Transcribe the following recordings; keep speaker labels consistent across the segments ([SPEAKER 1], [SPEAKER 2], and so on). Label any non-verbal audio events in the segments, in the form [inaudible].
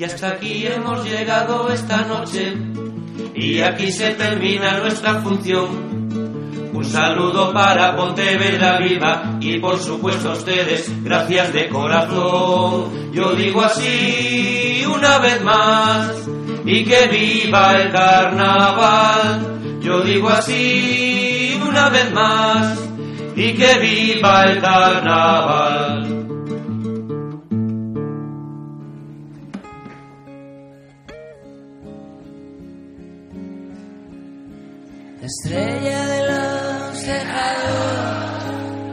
[SPEAKER 1] Y hasta aquí hemos llegado esta noche y aquí se termina nuestra función. Un saludo para Pontevedra Viva y por supuesto a ustedes, gracias de corazón. Yo digo así una vez más y que viva el carnaval. Yo digo así una vez más y que viva el carnaval.
[SPEAKER 2] estrella de los cerrados,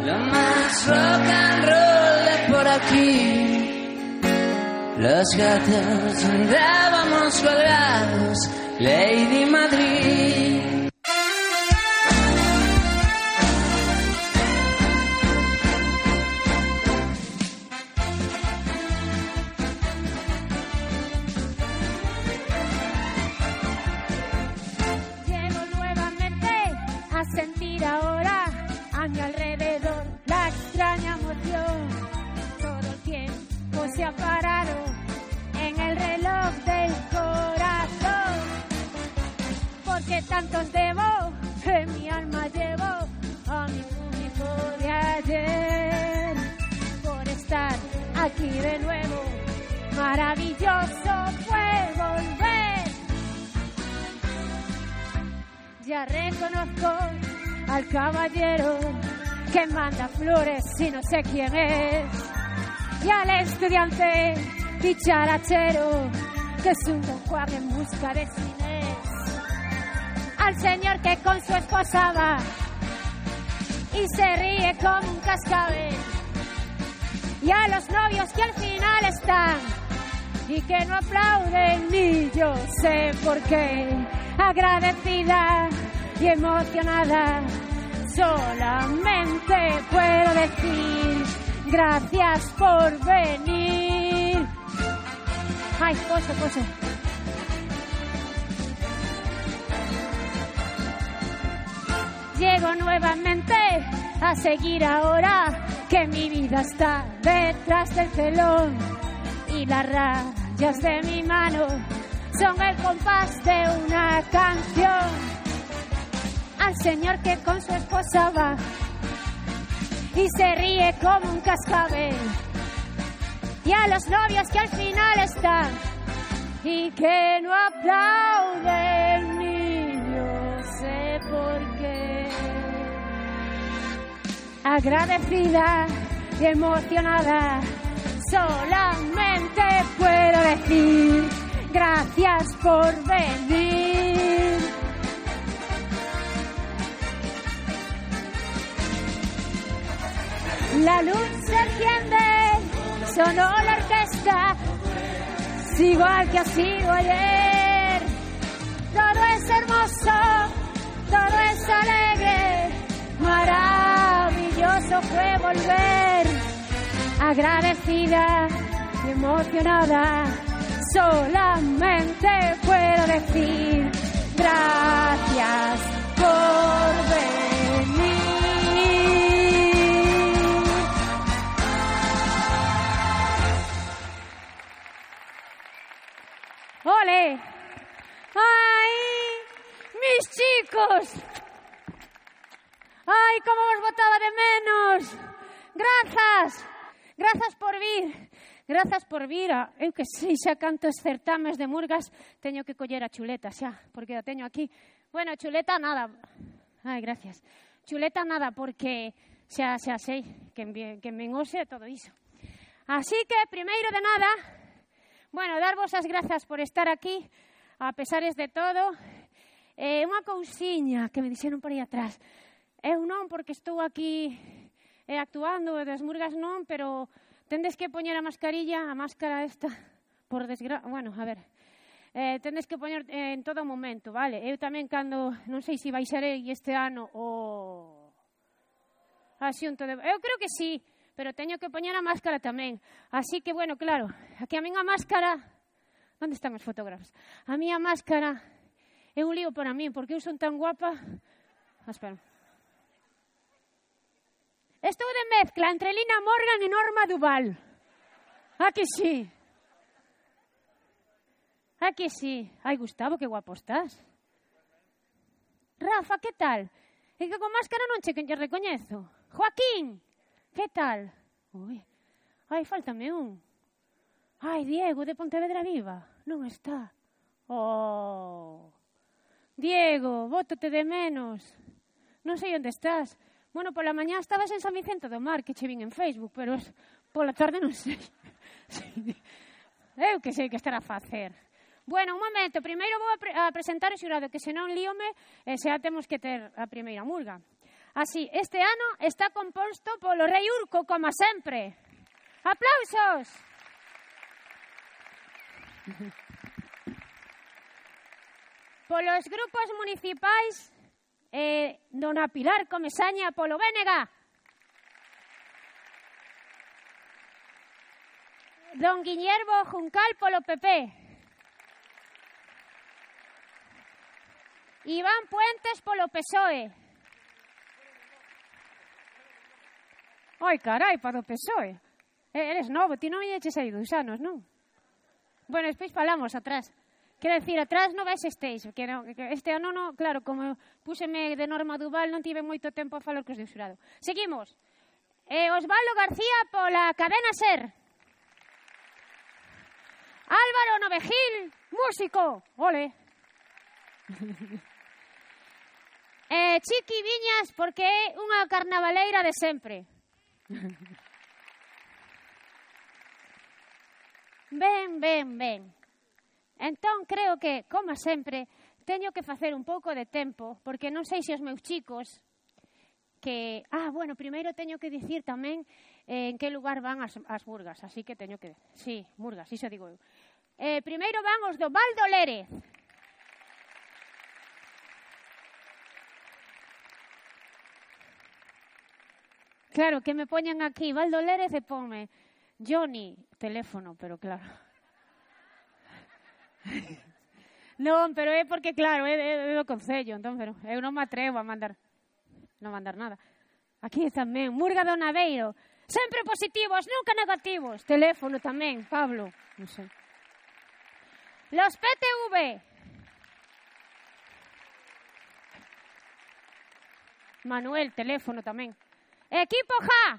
[SPEAKER 2] lo más rock and roll por aquí. Los gatos andábamos colgados, Lady Madrid.
[SPEAKER 3] Tantos debo, en mi alma llevo a mi público de ayer. Por estar aquí de nuevo, maravilloso fue volver. Ya reconozco al caballero que manda flores y no sé quién es. Y al estudiante dicharachero que es un en busca de cines. Al señor que con su esposa va y se ríe como un cascabel. Y a los novios que al final están y que no aplauden ni yo sé por qué. Agradecida y emocionada, solamente puedo decir gracias por venir. Ay, pose, pose. Llego nuevamente a seguir ahora que mi vida está detrás del telón y las rayas de mi mano son el compás de una canción. Al señor que con su esposa va y se ríe como un cascabel. Y a los novios que al final están y que no aplauden ni yo sé por qué. Agradecida y emocionada, solamente puedo decir gracias por venir. La luz se enciende, sonó la orquesta, sigo al que ha sido ayer. Todo es hermoso, todo es alegre, maravilloso fue volver. Agradecida y emocionada, solamente puedo decir gracias por venir. ¡Ole! ¡Ay! ¡Mis chicos! Ai, como vos botaba de menos. Grazas. Grazas por vir. Grazas por vir. A, eu que sei xa cantos certames de murgas teño que coller a chuleta xa, porque a teño aquí. Bueno, chuleta nada. Ai, gracias. Chuleta nada porque xa xa sei que me, que me ose todo iso. Así que, primeiro de nada, bueno, darvos as grazas por estar aquí, a pesares de todo. Eh, unha cousiña que me dixeron por aí atrás eu non porque estou aquí e actuando, e das murgas non, pero tendes que poñer a mascarilla, a máscara esta, por desgra... Bueno, a ver, eh, tendes que poñer eh, en todo momento, vale? Eu tamén cando, non sei se baixarei este ano o a xunto de... Eu creo que sí, pero teño que poñer a máscara tamén. Así que, bueno, claro, aquí a min a máscara... Onde están os fotógrafos? A miña máscara é un lío para mí, porque eu son tan guapa... Ah, espera. Estou de mezcla entre Lina Morgan e Norma Duval. A que sí? A que sí? Ai, Gustavo, que guapo estás. Rafa, que tal? É que con máscara non che que recoñezo. Joaquín, que tal? Ui, ai, faltame un. Ai, Diego, de Pontevedra Viva. Non está. Oh. Diego, bótate de menos. Non sei onde estás. Bueno, pola mañá estabas en San Vicente do Mar, que che vin en Facebook, pero es, pola tarde non sei. [laughs] Eu que sei que estará a facer. Bueno, un momento, primeiro vou a, pre a presentar o xurado, que senón líome, e xa temos que ter a primeira murga. Así, este ano está composto polo rei Urco, como sempre. Aplausos! [laughs] Polos grupos municipais eh, dona Pilar Comesaña polo Bénega. Don Guillermo Juncal polo PP. Iván Puentes polo PSOE. Ai, carai, para o PSOE. Eres novo, ti non eches aí dos anos, non? Bueno, despois falamos atrás. Quero decir, atrás non ves esteis, que, no, que este ano, no, claro, como Expúxeme de norma Duval, non tive moito tempo a falar cos de xurado. Seguimos. Eh, Osvaldo García pola cadena SER. Álvaro Novejil, músico. Ole. [laughs] eh, Chiqui Viñas, porque é unha carnavaleira de sempre. [laughs] ben, ben, ben. Entón, creo que, como sempre, teño que facer un pouco de tempo, porque non sei se os meus chicos que, ah, bueno, primeiro teño que dicir tamén eh, en que lugar van as, as burgas, así que teño que, sí, burgas, iso digo eu. Eh, primeiro van os do Valdo Lérez. Claro, que me poñan aquí, Valdo Lérez e ponme, Johnny, teléfono, pero claro. [laughs] Non, pero é porque, claro, é, é, é do Concello, entón, pero eh, eu non me atrevo a mandar, non mandar nada. Aquí tamén, Murga do Naveiro. Sempre positivos, nunca negativos. Teléfono tamén, Pablo. Non sei. Los PTV. Manuel, teléfono tamén. Equipo Ja.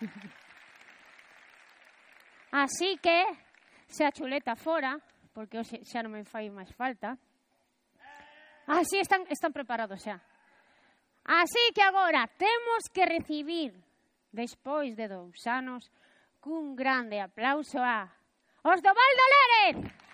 [SPEAKER 3] [laughs] Así que se a chuleta fora, porque hoxe xa non me fai máis falta. Ah, Así están, están preparados xa. Así que agora temos que recibir, despois de dous anos, cun grande aplauso a os do Valdo Lérez.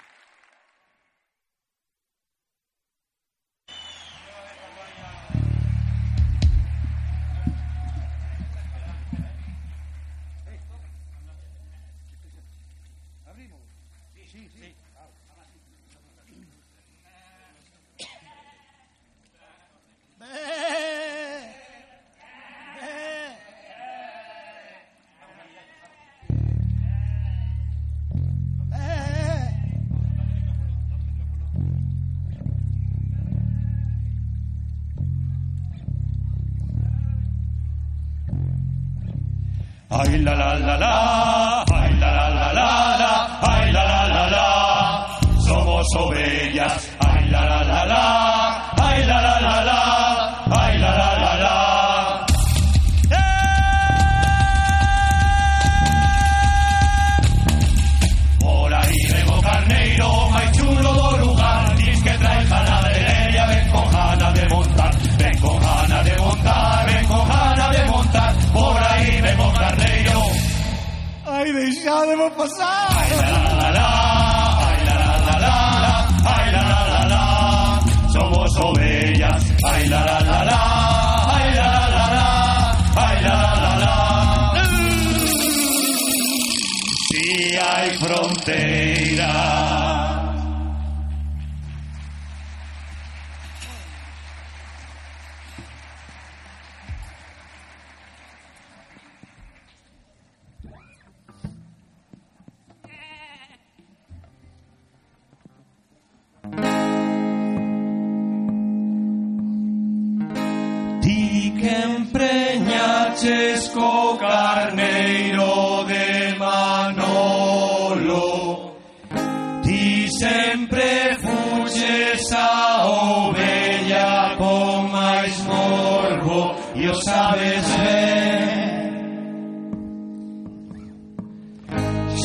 [SPEAKER 4] Escolleuches a ovella oh con máis morbo e o sabes ben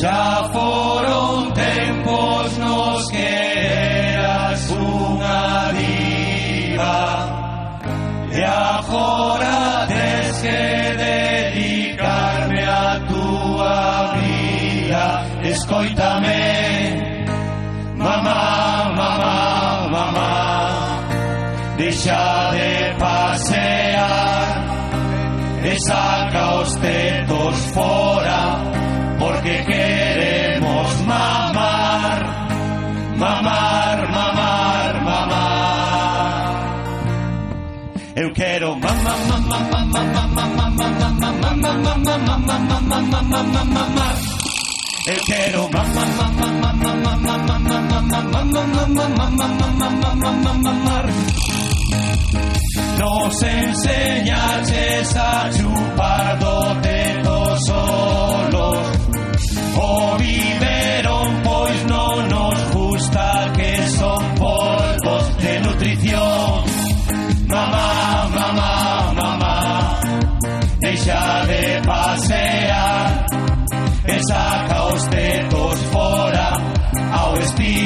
[SPEAKER 4] Xa foron tempos nos que eras unha diva E agora tes que dedicarme a tua vida Escoitame saca os tetos fora Porque queremos mamar Mamar, mamar, mamar Eu quero mamar, mamar, mamar, mamar, mamar, mamar, mamar, mamar, mamar, Eu quero mamar, mamar, mamar, mamar, mamar, mamar, mamar, mamar Nos enseñaches a chupar do dedo solos. O viveron pois non nos gusta que son polvos de nutrición. Mamá, mamá, mamá Deixa de pasear. E saca os tetos fora ao estilo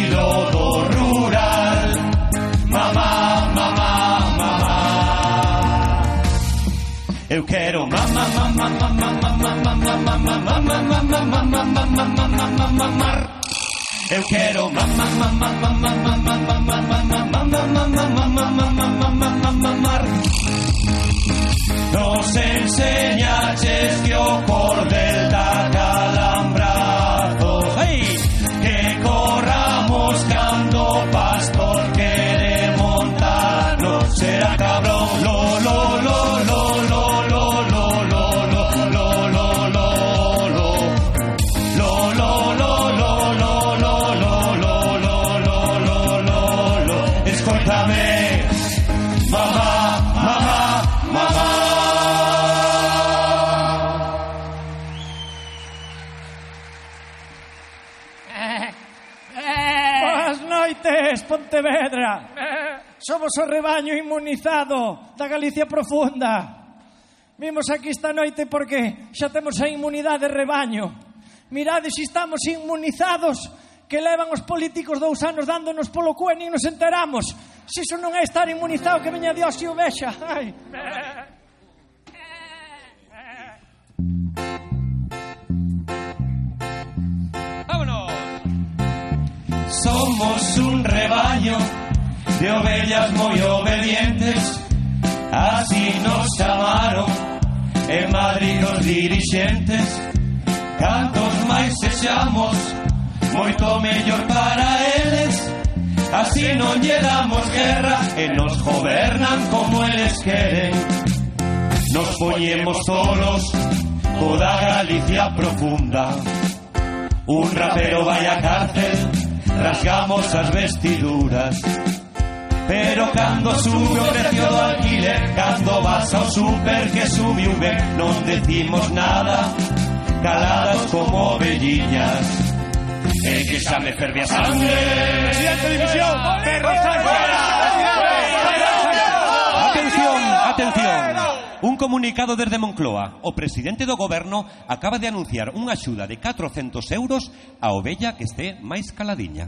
[SPEAKER 4] mamá, mamá, mamar Nos enseñaches que o
[SPEAKER 5] Pontevedra. [laughs] Somos o rebaño inmunizado da Galicia profunda. Vimos aquí esta noite porque xa temos a inmunidade de rebaño. Mirade se estamos inmunizados que levan os políticos dous anos dándonos polo cu e nin nos enteramos. Se iso non é estar inmunizado que veña Dios e o vexa. Ai. [laughs]
[SPEAKER 4] Somos un rebaño de ovellas muy obedientes, así nos chamaron en Madrid os dirixentes. Cantos máis sexamos, moito mellor para eles, así non lle damos guerra e nos gobernan como eles queren. Nos poñemos solos toda Galicia profunda. Un rapero vai a cárcel, rasgamos as vestiduras. Pero cando sube o precio do alquiler, cando vas ao super que subiu ben, non decimos nada, caladas como ovelliñas. E que xa me ferve a sangre. Un comunicado desde Moncloa. O presidente do goberno acaba de anunciar unha axuda de 400 euros a ovella que esté máis caladiña.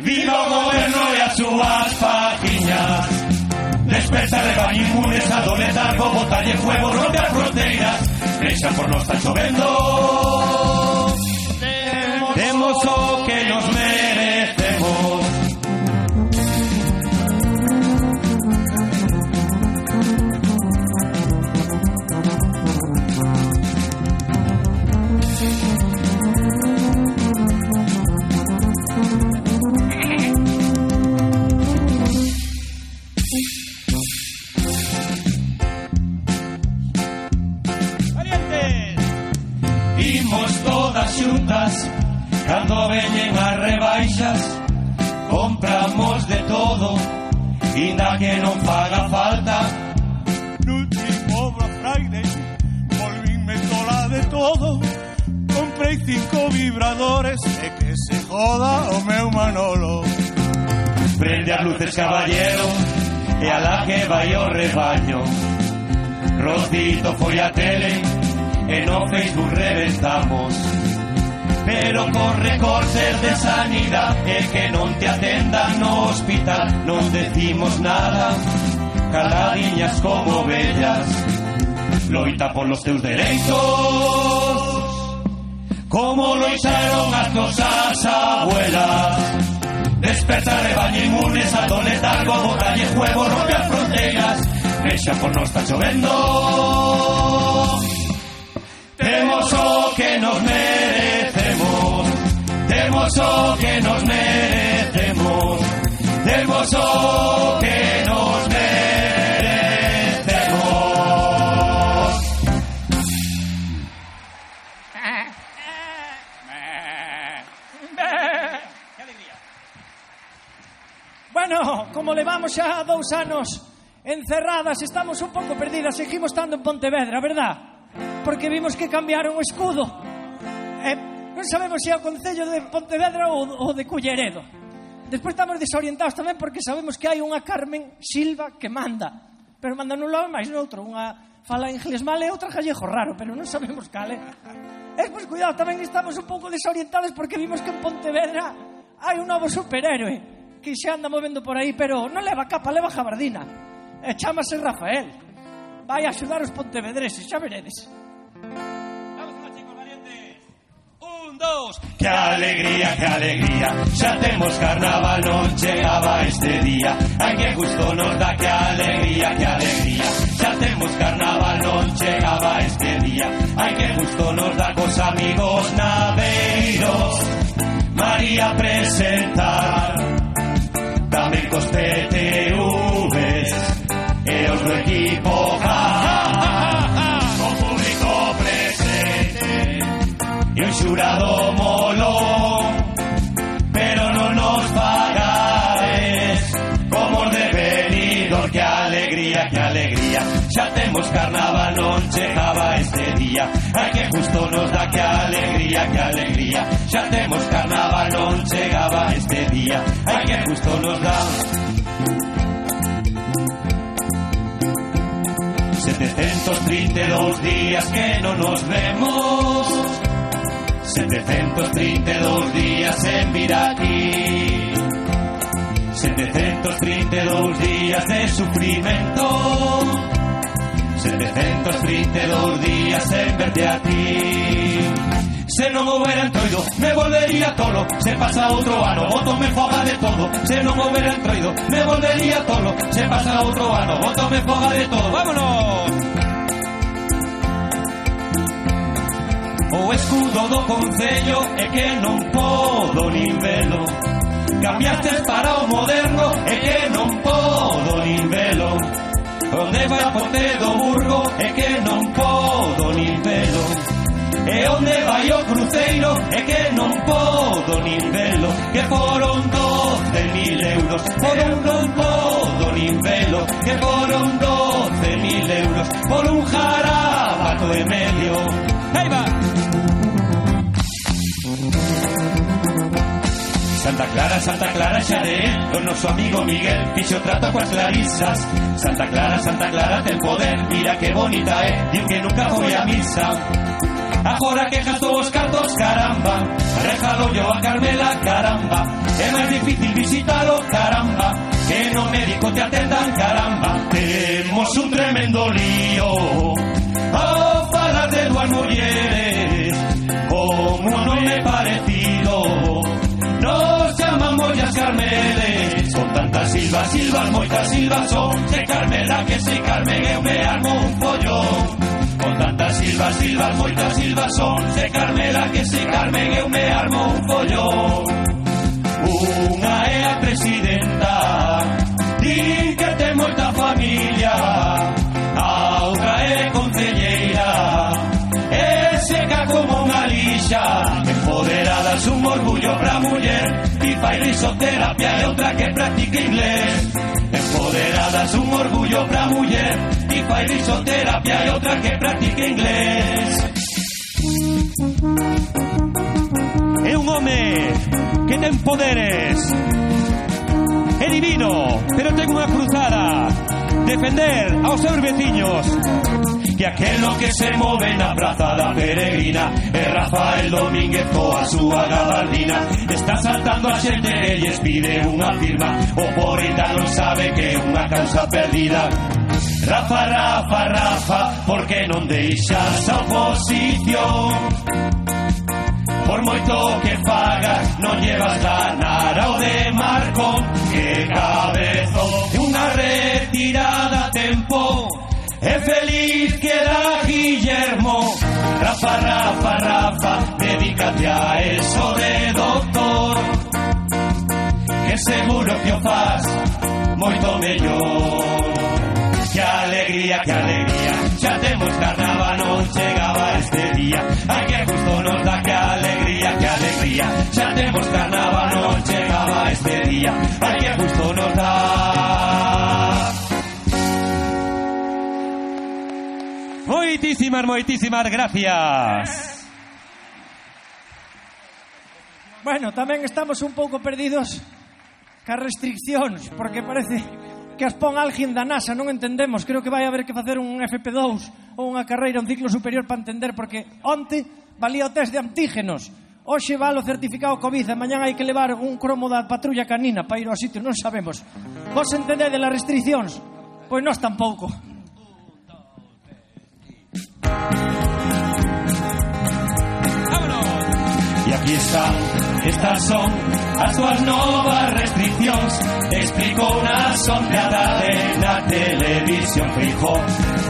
[SPEAKER 4] Viva o goberno e as súas fajiñas Desperta de van inmunes a do letargo Botalle fuego, rompe as fronteiras Deixa por nos está chovendo Cando veñen as rebaixas Compramos de todo Inda que non faga falta.
[SPEAKER 6] No último Black Friday Volvíme tola de todo. Comprei cinco vibradores E que se joda o meu Manolo
[SPEAKER 4] Prende as luces caballero E a la que vai o rebaño. Rocito foi a tele E no Facebook reventamos Pero corre cortes de sanidad. E que non te atendan no hospital Non decimos nada. Caladiñas como bellas Loita por los teus dereitos Como loitaron as nosas abuelas. Desperta rebaño inmunes a do letargo Botalle juego, rompe as fronteiras Vexa por nos está chovendo. Temos que nos merecemos Temos o que nos merecemos Temos o que nos merecemos
[SPEAKER 5] Bueno, como levamos xa dous anos encerradas, estamos un pouco perdidas, seguimos estando en Pontevedra, verdad? Porque vimos que cambiaron o escudo. Eh, non sabemos se é o Concello de Pontevedra ou, ou de Culleredo. Despois estamos desorientados tamén porque sabemos que hai unha Carmen Silva que manda. Pero manda nun lado máis noutro. Unha fala inglés mal e outra gallego raro, pero non sabemos cal é. E, pois, cuidado, tamén estamos un pouco desorientados porque vimos que en Pontevedra hai un novo superhéroe que se anda movendo por aí, pero non leva capa, leva jabardina. E chamase Rafael. Vai a axudar os pontevedreses, xa veredes.
[SPEAKER 4] Dos Que alegría, que alegría. Xa temos carnaval, non chegaba este día. Ai que gusto nos dá, que alegría, que alegría. Xa temos carnaval, non chegaba este día. Ai que gusto nos dá cos amigos naveiros María presentar. Tamén cos Temos carnaval, non chegaba este día. Ai que justo nos dá que alegría, que alegría. Xa temos carnaval, non chegaba este día. Ai que justo nos dá 732 días que no nos vemos. 732 días en Viraquí. 732 días de sufrimento 732 días en verte a ti. Se non houbera entroido, me volvería tolo. Se pasa outro ano, voto me foga de todo. Se non houbera entroido, me volvería tolo. Se pasa outro ano, voto me foga de todo. Vámonos! O escudo do Concello é que non podo nin velo. Cambiaste para o moderno é que non podo nin velo Onde vai a Burgo é que non podo nin velo E onde vai o cruceiro é que non podo nin velo Que foron 12.000 euros Por un non podo nin velo Que foron 12.000 euros Por un jarabato e medio Santa Clara, Santa Clara xa de él O noso amigo Miguel fixo trato coas clarisas Santa Clara, Santa Clara ten poder. Mira que bonita é, diu que nunca foi a misa. Agora que gastou os cartos, caramba. Rejalo yo a Carmela, caramba. É máis difícil visitalo, caramba. Que no médico te atendan, caramba. Temos un tremendo lío. A falar de dúas mulleres Silvas, silvas, moitas silvas Son de Carmela que se Carmen Eu me armo un follón. Con tantas silvas, silvas, moitas silvas Son de Carmela que se Carmen Eu me armo un follón. Unha é a Fai risoterapia e outra que practica inglés. Empoderadas un orgullo pra muller E fai risoterapia e outra que practica inglés. É un home que ten poderes É divino, pero ten unha cruzada defender aos seus veciños. Que aquelo que se move na praza da peregrina é Rafael Domínguez coa súa gabardina. Está saltando a xente e lles pide unha firma. O poeta non sabe que é unha causa perdida. Rafa, Rafa, Rafa, por que non deixas a oposición? Por moito que fagas, non llevas ganar ao de Marcón. Retirada a tempo. E feliz queda Guillermo. Rafa, Rafa, Rafa, dedícate a eso de doctor. Que seguro que o faz moito mellor Que alegría, que alegría Xa temos carnaval, non chegaba este día Ai que justo nos da que alegría, que alegría Xa temos carnaval, non chegaba este día Ai que justo nos dá Moitísimas, moitísimas gracias.
[SPEAKER 5] Bueno, tamén estamos un pouco perdidos cas restriccións, porque parece que as pon alguén da NASA, non entendemos. Creo que vai haber que facer un FP2 ou unha carreira, un ciclo superior para entender, porque onte valía o test de antígenos. Hoxe vale o certificado COVID, e mañán hai que levar un cromo da patrulla canina para ir ao sitio, non sabemos. Vos entendedes las restriccións? Pois nós tampouco.
[SPEAKER 4] E aquí están, estas son as túas novas restriccións Explicou na sondeada na televisión Fijó,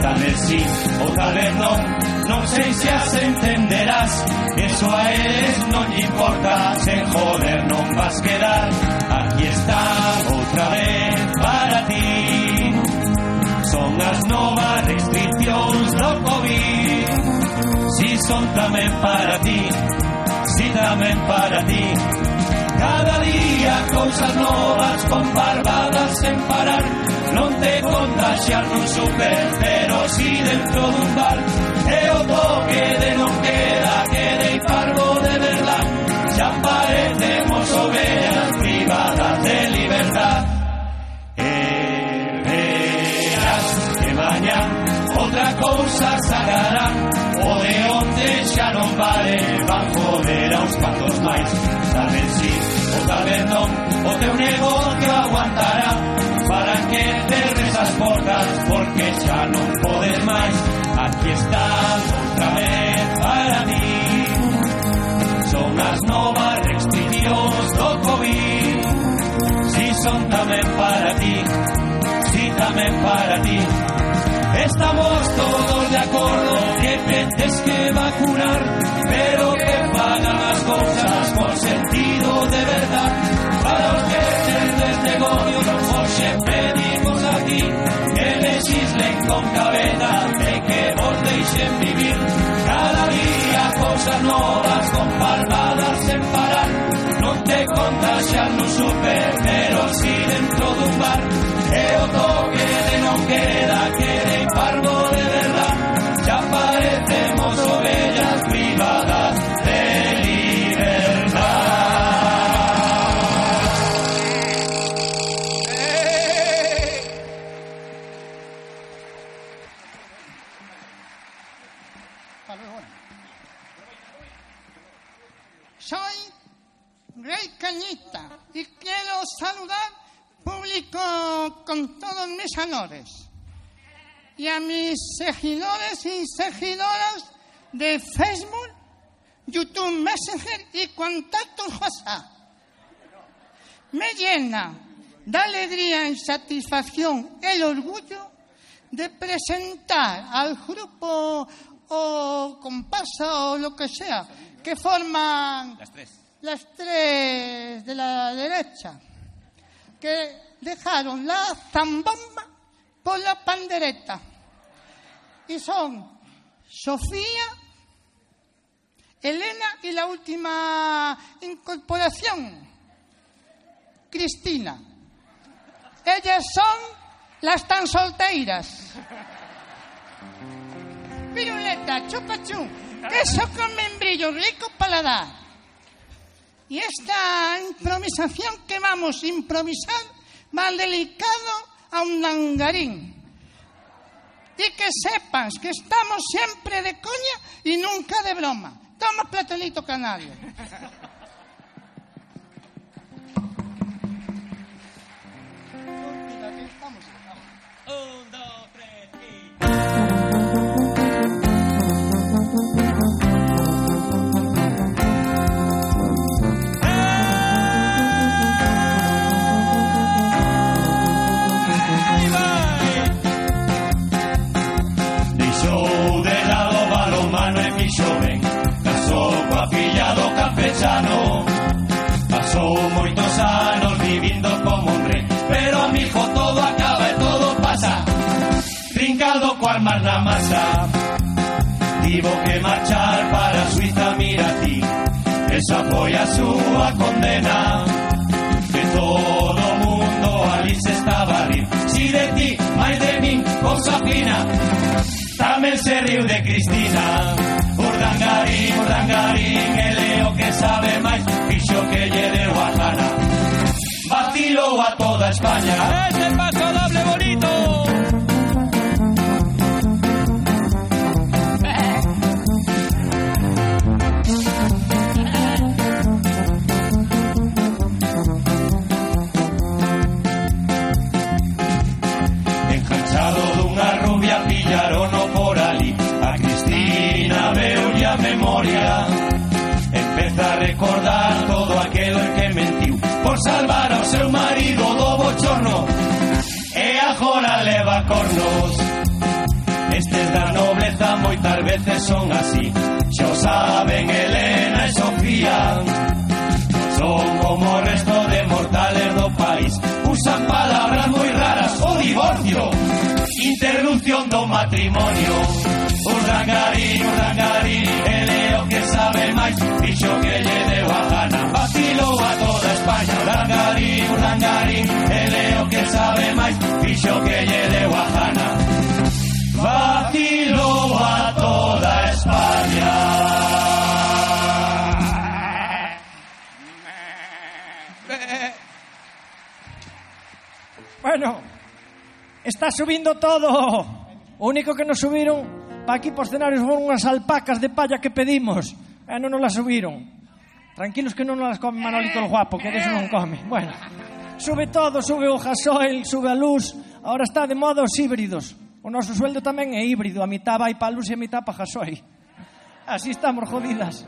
[SPEAKER 4] tal vez sí ou tal vez non Non sei se as entenderás. Eso a eles lle importa. Sen joder non vas quedar. Aquí están outra vez para ti Son as novas restriccións do COVID. Si son tamén para ti Si tamén para ti. Cada día cousas novas con barbadas sen parar. Non te contagiar nun super Pero si dentro dun bar. E o toque de non O de onde xa non vale Van joder aos cuantos máis Tal vez sí ou tal vez non O teu negocio aguantará. Para que cerres as portas Porque xa non podes máis Aquí están outra vez para mí. Son as novas restriccións do COVID Si son tamén para ti Si tamén para ti. Estamos todos de acordo que que vacunar Pero que pagan as cousas por sentido de verdad. Para os que tendes negocios Hoxe pedimos aquí Que legislen con cabeza E que vos deixen vivir. Cada día cousas novas Con palmadas sen parar. Non te contagian no super Pero si dentro dun bar. E o toque de non queda Que de parvo
[SPEAKER 7] Y quiero saludar público con todos mis honores y a mis seguidores y seguidoras de Facebook, YouTube Messenger y contactos WhatsApp. Me llena de alegría y satisfacción el orgullo de presentar al grupo o comparsa o lo que sea que forman
[SPEAKER 4] Las tres.
[SPEAKER 7] Las tres de la derecha que dejaron la zambomba por la pandereta y son Sofía Elena y la última incorporación, Cristina. Ellas son las tan solteiras. Piruleta, chupachú, queso con membrillo, rico paladar. Y esta improvisación que vamos a improvisar va delicado a un langarín. Y que sepas que estamos siempre de coña y nunca de broma. Toma platonito canario.
[SPEAKER 4] mar na masa. Tivo que marchar para Suiza, mira ti, esa foi a súa condena. Que todo mundo ali se estaba a rir, si de ti, máis de min, cosa fina. Tamén se riu de Cristina. Urdangarín, Urdangarín, el é o que sabe máis, fixo que lle deu a Jana. Vacilou a toda España. Ese paso doble bonito. Salvar ao seu marido do bochorno E agora leva cornos. Estes da nobleza moitas veces son así. Xa o saben Elena e Sofía Son como o resto de mortales do país. Usan palabras moi raras O divorcio Interrupción do matrimonio Urdangarín, Urdangarín El o que sabe máis Dixo que lle deu a gana a toda España Urdangarín, Urdangarín El o que sabe máis Dixo que lle deu a gana a toda España
[SPEAKER 5] Bueno, está subindo todo. O único que nos subiron Pa aquí por cenarios foron unhas alpacas de palla que pedimos e non nos las subiron. Tranquilos que non nos las come Manolito el guapo, que deso non come. [laughs] Bueno, sube todo, sube o gasoil, sube a luz. Ahora está de moda os híbridos. O noso sueldo tamén é híbrido, a mitad vai pa luz e a mitad pa gasoil. Así estamos jodidas.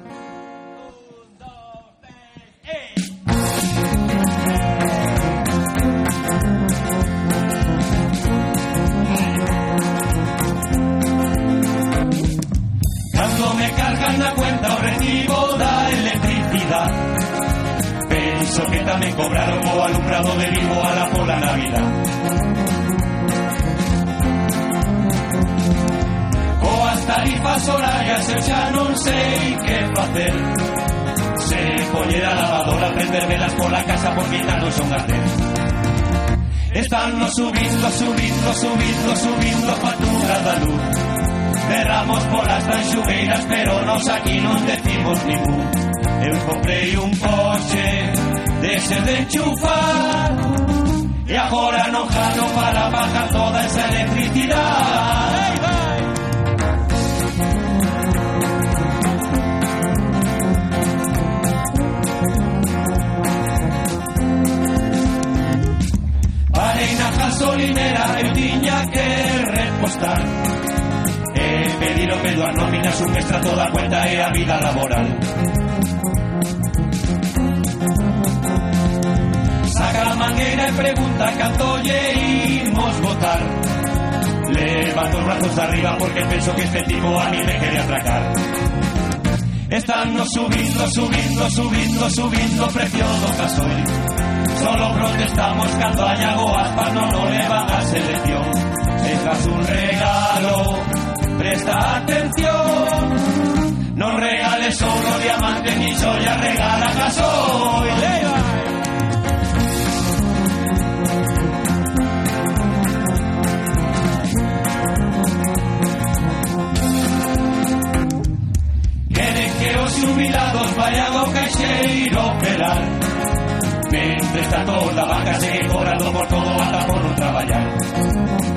[SPEAKER 4] Cargan na cuenta o recibo da electricidad. Penso que tamén cobraron o alumbrado de vivo a la pola Navidad. Coas tarifas horarias eu xa non sei que facer Se poñer a lavadora, prender velas pola casa por quitarnos son gastes. Están subindo, subindo, subindo, subindo a factura da luz Cerramos polas tanxugueiras Pero nos aquí non decimos ningún Eu comprei un coche Dese de enchufar E agora non gano para bajar toda esa electricidade! Parei na gasolinera Eu tiña que repostar E pedironme dúas nóminas Un extra toda a cuenta e a vida laboral. Saca a mangueira e pregunta canto lle imos votar. Levanto os brazos arriba porque penso que este tipo a mí me quere atracar. Están nos subindo, subindo, subindo, subindo o precio do gasoil Solo protestamos cando a Iago Aspas non o leva a selección. Se faz un regalo, presta atención. Non regales solo Leiva soy, Leiva. Queren que os jubilados vayan ao caixeiro operar. Mentre está toda vaca segue cobrando por todo ata por non traballar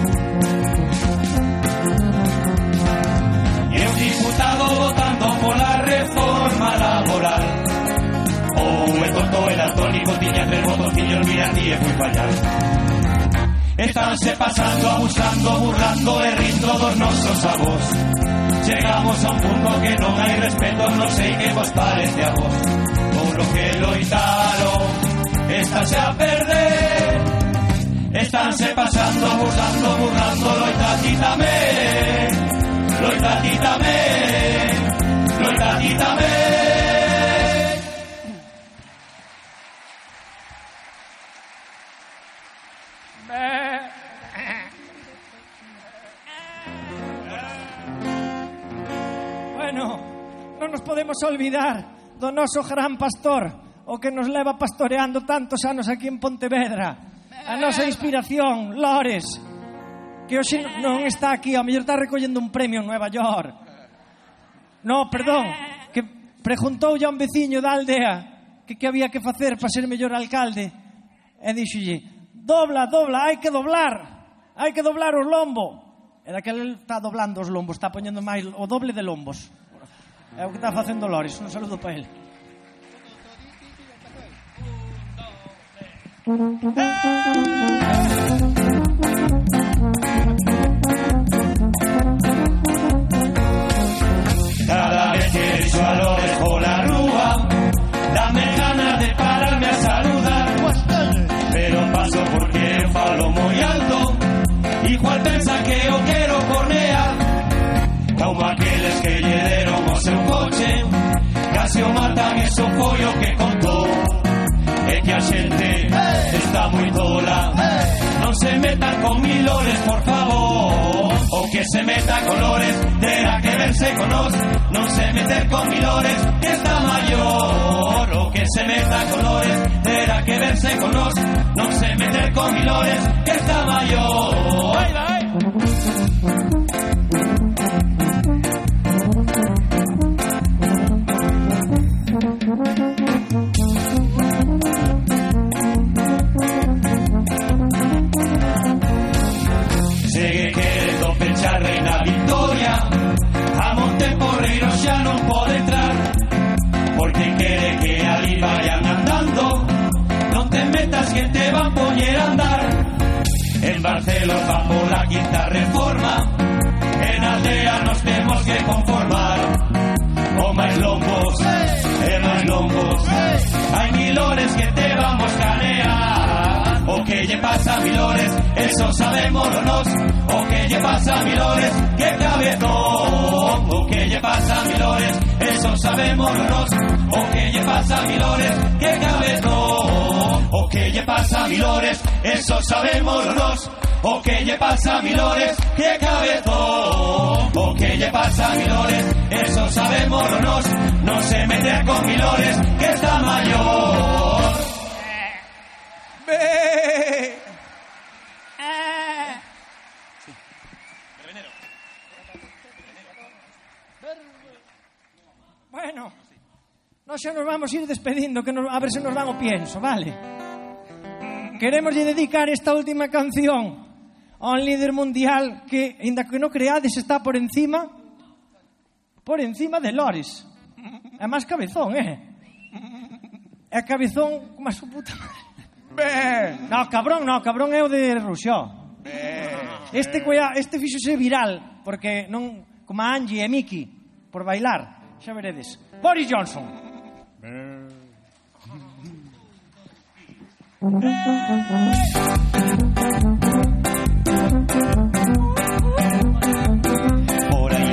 [SPEAKER 4] votando pola reforma laboral. Ou el tonto el atónico tiña tres botoncillos mira ti e foi fallar Estánse pasando, abusando, burlando e rindo dos nosos avós Chegamos a un punto que non hai respeto, non sei que vos parece a vos. Por lo que loitaron, estáse a perder. Estánse pasando, abusando, burlando, loita ti tamén Loita
[SPEAKER 5] Bueno, non nos podemos olvidar do noso gran pastor, o que nos leva pastoreando tantos anos aquí en Pontevedra. A nosa inspiración, Lores, que hoxe non está aquí, ao mellor está recollendo un premio en Nueva York. No, perdón, que preguntou a un veciño da aldea que que había que facer para ser mellor alcalde e dixolle, dobla, dobla, hai que doblar, hai que doblar os lombo. E daquel está doblando os lombos, está poñendo máis o doble de lombos. É o que está facendo Loris, un saludo para ele.
[SPEAKER 4] Un. Casi o matan, eso foi o que contou É que a xente está moi tola Non se metan con milores, por favor. O que se meta con lores Terá que verse con nos Non se meter con milores Que está mayor. O que se meta con lores Terá que verse con nos Non se meter con milores Que está mayor van poñer a andar. En Barcelos va por la quinta reforma. En aldea nos temos que conformar. O máis lombos E máis lombos. Hai milores que te vamos canear O que lle pasa a milores Eso sabemos nos. O que lle pasa a milores Que cabezón. O que lle pasa a milores Eso sabemos nos. O que lle pasa a milores Que cabezón. O que lle pasa a milores Eso sabemos nos. O que lle pasa a milores Que cabezón. O que lle pasa a milores Eso sabemos nos. No se mete con milores Que está mayor Amén.
[SPEAKER 5] Bueno, no xa nos vamos a ir despedindo que nos, a ver se nos dan o pienso, vale? Queremos dedicar esta última canción a un líder mundial que, inda que non creades, está por encima por encima de Loris. É máis cabezón, eh? É cabezón como a súa puta madre. No, cabrón, no, cabrón é o de Ruxó. Este, coia, este fixose viral, porque non, como a Angie e Miki, por bailar, xa veredes. Boris Johnson.
[SPEAKER 4] Por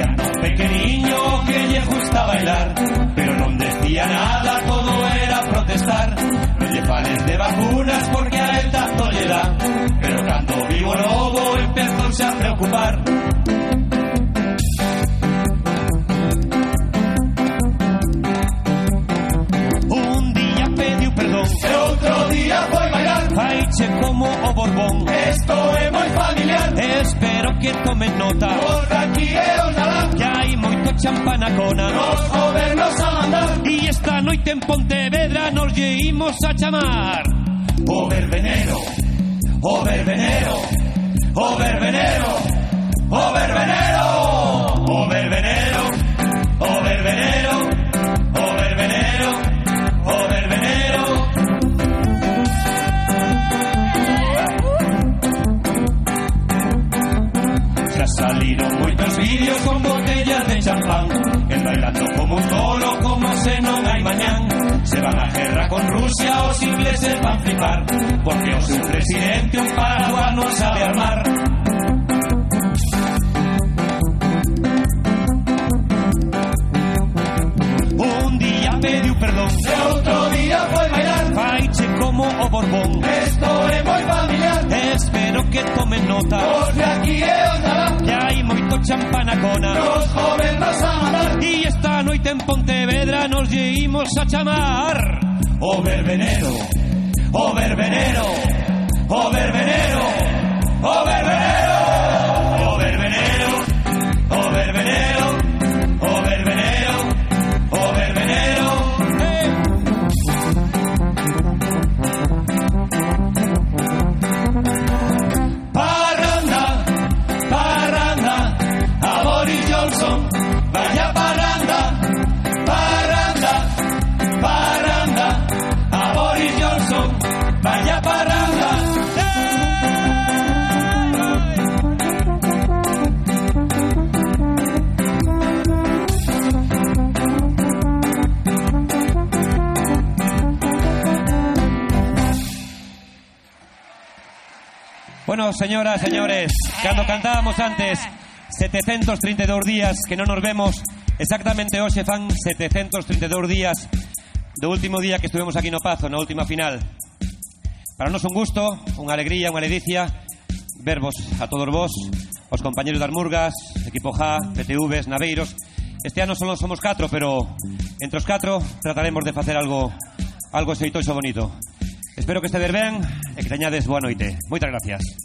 [SPEAKER 4] anda un pequeniño que lle gusta bailar Pero non decía nada, todo era protestar Non lle de vacunas tomen nota.
[SPEAKER 8] Porque aquí é o nalán
[SPEAKER 4] Que hai moito champán na cona
[SPEAKER 8] Nos gobernos a mandar
[SPEAKER 4] E esta noite en Pontevedra nos lle imos a chamar.
[SPEAKER 8] O verbenero O verbenero O verbenero O verbenero O verbenero Xa saliron moitos vídeos con botellas de champán. El bailando como un toro como se non hai mañán Se van a guerra con Rusia os ingleses van flipar Porque o seu presidente un paraguas non sabe armar. Un día pediu perdón E outro día foi bailar.
[SPEAKER 4] Faiche como o Borbón.
[SPEAKER 8] Esto é moi familiar.
[SPEAKER 4] Espero que tomen nota.
[SPEAKER 8] Porque aquí é o nalán
[SPEAKER 4] Champanacona. Los
[SPEAKER 8] jóvenes vas a.
[SPEAKER 4] Y esta noche en Pontevedra nos lleguimos a chamar.
[SPEAKER 8] O verbenero, o verbenero, o verbenero, o verbenero.
[SPEAKER 4] Bueno, señoras, señores, cando cantábamos antes 732 días que non nos vemos Exactamente hoxe fan 732 días do último día que estuvemos aquí no Pazo, na última final. Para nos un gusto, unha alegría, unha ledicia vervos a todos vos, os compañeros das Murgas, Equipo J, PTVs, Naveiros. Este ano só somos catro, pero entre os catro trataremos de facer algo algo xeitoso bonito. Espero que este ben e que teñades boa noite. Moitas gracias.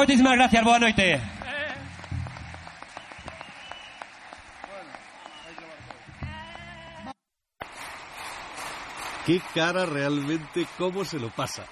[SPEAKER 4] Moitísimas gracias, boa noite.
[SPEAKER 9] Qué cara realmente, cómo se lo pasa.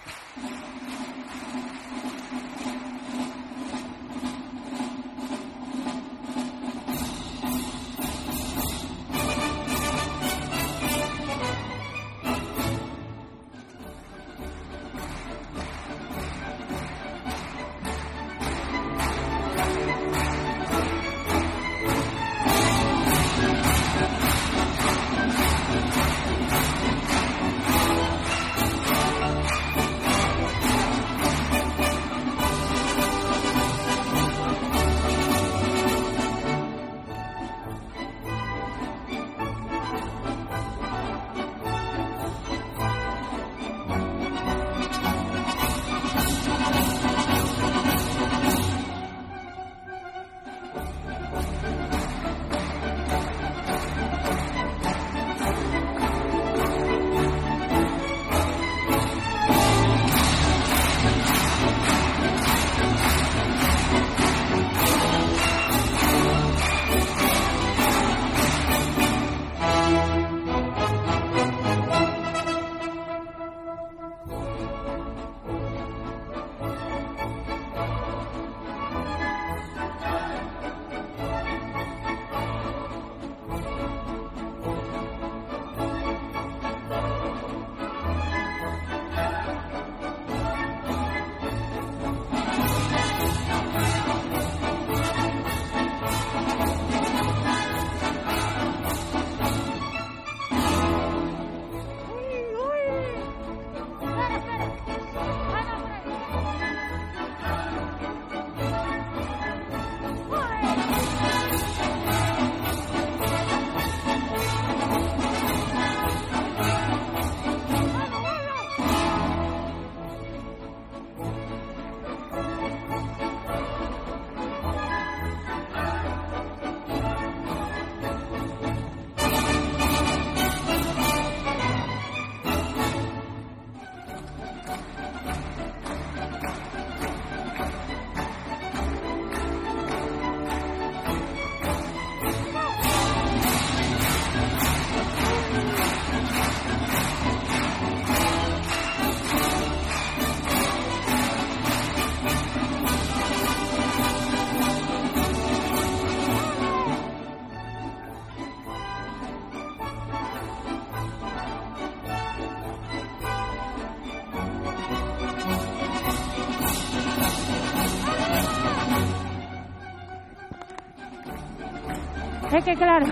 [SPEAKER 3] que claro,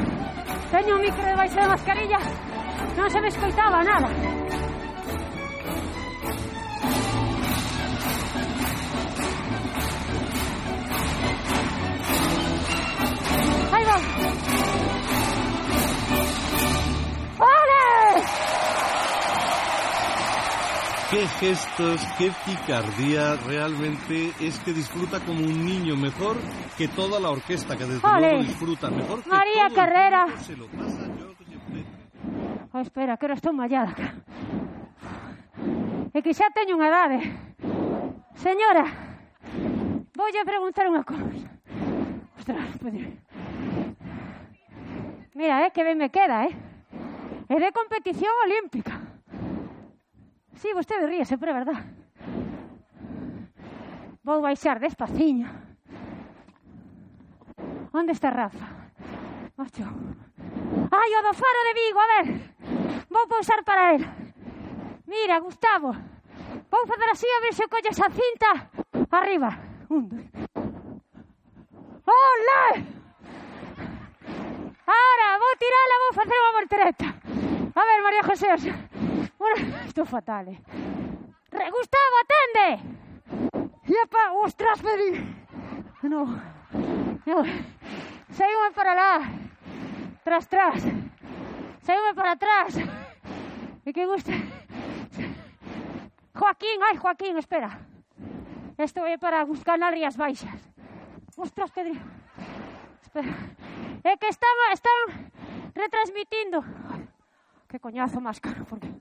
[SPEAKER 3] teño un micro debaixo da mascarilla, non se me escoitaba nada.
[SPEAKER 9] gestos, qué picardía, realmente es que disfruta como un niño, mejor que toda la orquesta que desde luego disfruta, mejor que
[SPEAKER 3] María
[SPEAKER 9] todo
[SPEAKER 3] Carrera.
[SPEAKER 9] El se lo pasa
[SPEAKER 3] oh, espera, que ahora estou mallada. E que xa teño unha edade. Eh. Señora, voulle preguntar unha cousa. Ostras, poñe. Mira, eh, que ben me queda, eh. É de competición olímpica. Sí, vostede ríese, pero é verdad. Vou baixar despaciño. Onde está Rafa? Macho. Ai, o do faro de Vigo, a ver. Vou pousar para él. Mira, Gustavo. Vou fazer así a ver se colles a cinta arriba. Un, dos. Olé! Ahora, vou tirala, vou facer unha voltereta. A ver, María José, Bueno, [laughs] é fatal, eh? Re, Gustavo, atende! Iepa, ostras, pedi! No, no. Saíme para lá. Tras, tras. Saíme para atrás. E que gusta. Joaquín, ai, Joaquín, espera. Isto é para buscar nas Rías Baixas. Ostras, Pedro. Espera. É que están, están retransmitindo. Que coñazo más caro, porque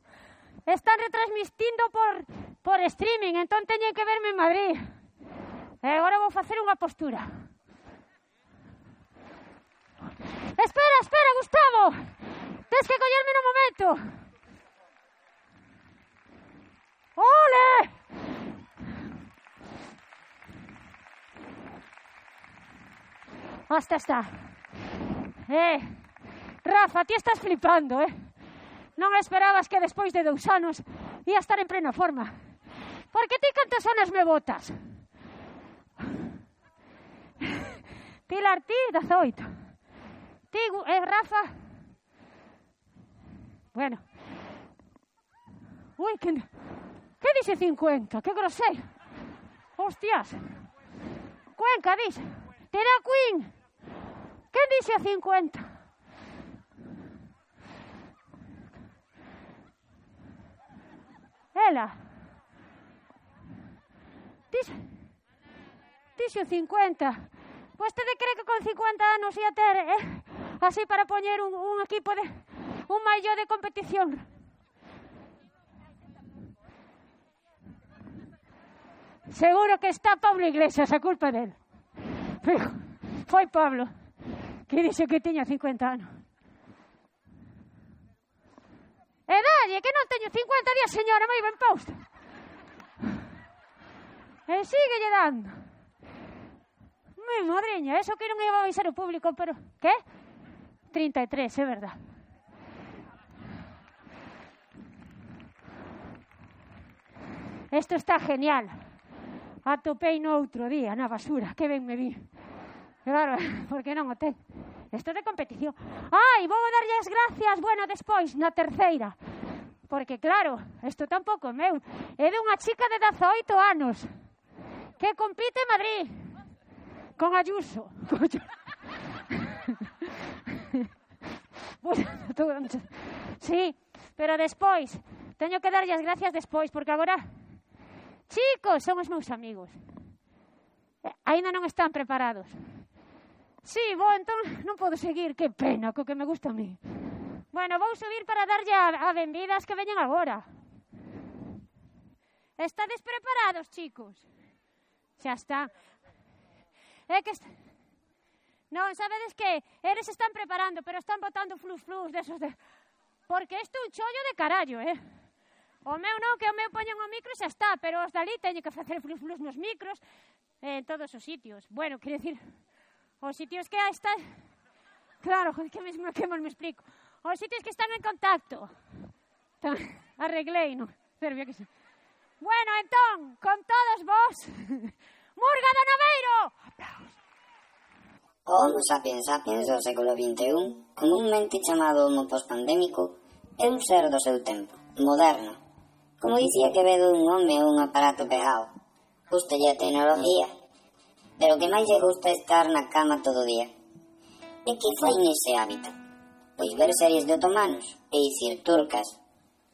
[SPEAKER 3] Están retransmitindo por, por streaming, entón teñen que verme en Madrid. E agora vou facer unha postura. Espera, espera, Gustavo. Tens que collerme no momento. Ole! Hasta está. Eh, Rafa, ti estás flipando, eh. Non esperabas que despois de dous anos ia estar en plena forma. Por que ti cantas anos me botas? Pilar, ti, 18. Ti, eh, Rafa... Bueno. Ui, que... Que dice 50? Que grosero. Hostias. Cuenca, dice. Tira Queen. Que dice a 50? Ela. Dis, dixo 50. Vostede cree que con 50 anos ia ter eh? así para poñer un, un equipo de un maillot de competición. Seguro que está Pablo Iglesias, a culpa dele. Foi Pablo que dixo que tiña 50 anos. Edade, que non teño 50 días, señora, moi ben posta. E sigue lle dando. Mi madriña, eso que non iba a avisar o público, pero... Que? 33, é verdad. Esto está genial. Atopei no outro día, na basura, que ben me vi. Claro, [laughs] porque non o ten. Esto é de competición. Ai, vou darlles gracias, bueno, despois, na terceira. Porque, claro, isto tampouco é meu. É de unha chica de 18 anos que compite en Madrid con Ayuso. [laughs] [laughs] [laughs] sí, pero despois, teño que darlle as gracias despois, porque agora, chicos, son os meus amigos. Eh, Ainda non están preparados. Sí, bo, entón non podo seguir, que pena, co que me gusta a mí. Bueno, vou subir para darlle a, a benvidas que veñen agora. Estades preparados, chicos? Xa está. É que... Est... Non, sabedes que eles están preparando, pero están botando flus flus desos de... Porque isto é un chollo de carallo, eh? O meu non, que o meu poñen o micro xa está, pero os dali teñen que facer flus flus nos micros eh, en todos os sitios. Bueno, quero dicir... Decir Os sitios que están... Claro, que, mesmo, que me explico. Os sitios que están en contacto. Arreglei, non? Servia que sei. Bueno, entón, con todos vos, [laughs] Murga do Naveiro! Aplausos.
[SPEAKER 10] O Homo sapiens sapiens do século XXI, comúnmente chamado Homo postpandémico, é un ser do seu tempo, moderno. Como dicía que vedo un home ou un aparato pegado, gustalle a tecnología, pero que máis lle gusta estar na cama todo o día. E que fai nese hábitat? Pois ver series de otomanos e dicir turcas,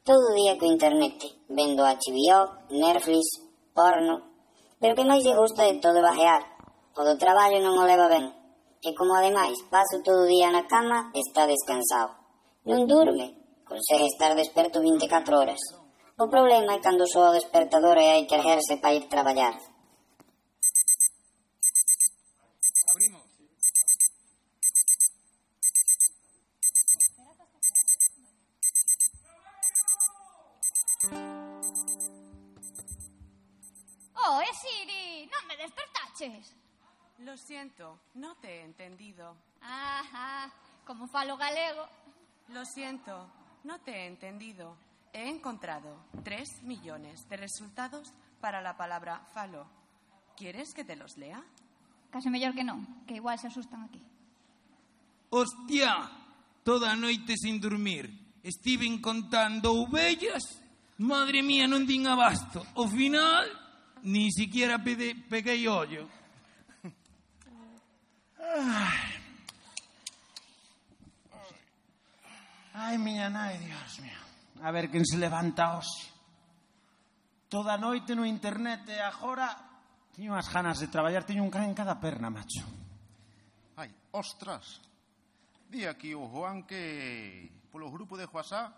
[SPEAKER 10] todo o día co internet, vendo HBO, Netflix, porno, pero que máis lle gusta de todo bajear, o do traballo non o leva ben, e como ademais paso todo o día na cama, está descansado. Non durme, consegue estar desperto 24 horas. O problema é cando soa o despertador e hai que erguerse para ir traballar.
[SPEAKER 11] Lo siento, no te he entendido.
[SPEAKER 12] Ah, como falo galego.
[SPEAKER 11] Lo siento, no te he entendido. He encontrado tres millones de resultados para la palabra falo. ¿Quieres que te los lea?
[SPEAKER 12] Case mellor que non, que igual se asustan aquí.
[SPEAKER 13] Hostia, toda a noite sin dormir. Estiven contando ovellas. Madre mía, non din abasto. Ao final, ni siquiera peguei ollo.
[SPEAKER 5] Ai, miña nai, Dios mío. A ver quen se levanta hoxe. Toda noite no internet e agora tiño as ganas de traballar, teño un can en cada perna, macho.
[SPEAKER 14] Ai, ostras. Di aquí o Juan que polo grupo de WhatsApp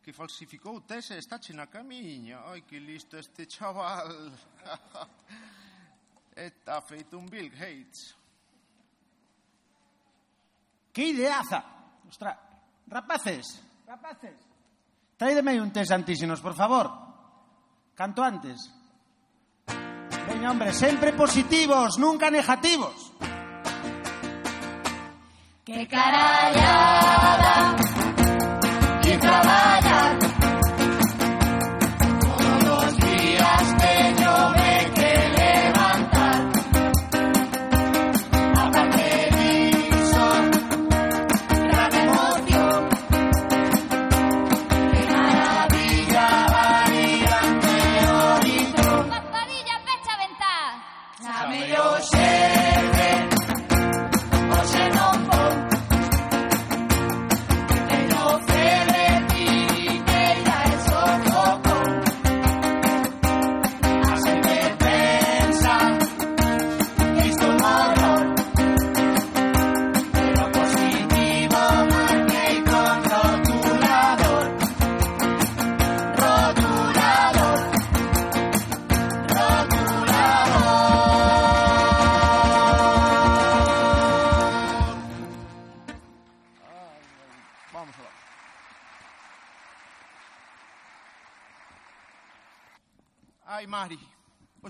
[SPEAKER 14] que falsificou tese está che na camiña. Ai, que listo este chaval. [laughs] Está feito un Bill Gates.
[SPEAKER 5] Que ideaza! Ostra, rapaces, rapaces. Traídeme aí un test antíxenos, por favor. Canto antes. Veña, hombre, sempre positivos, nunca negativos.
[SPEAKER 2] Que carallada y trabajar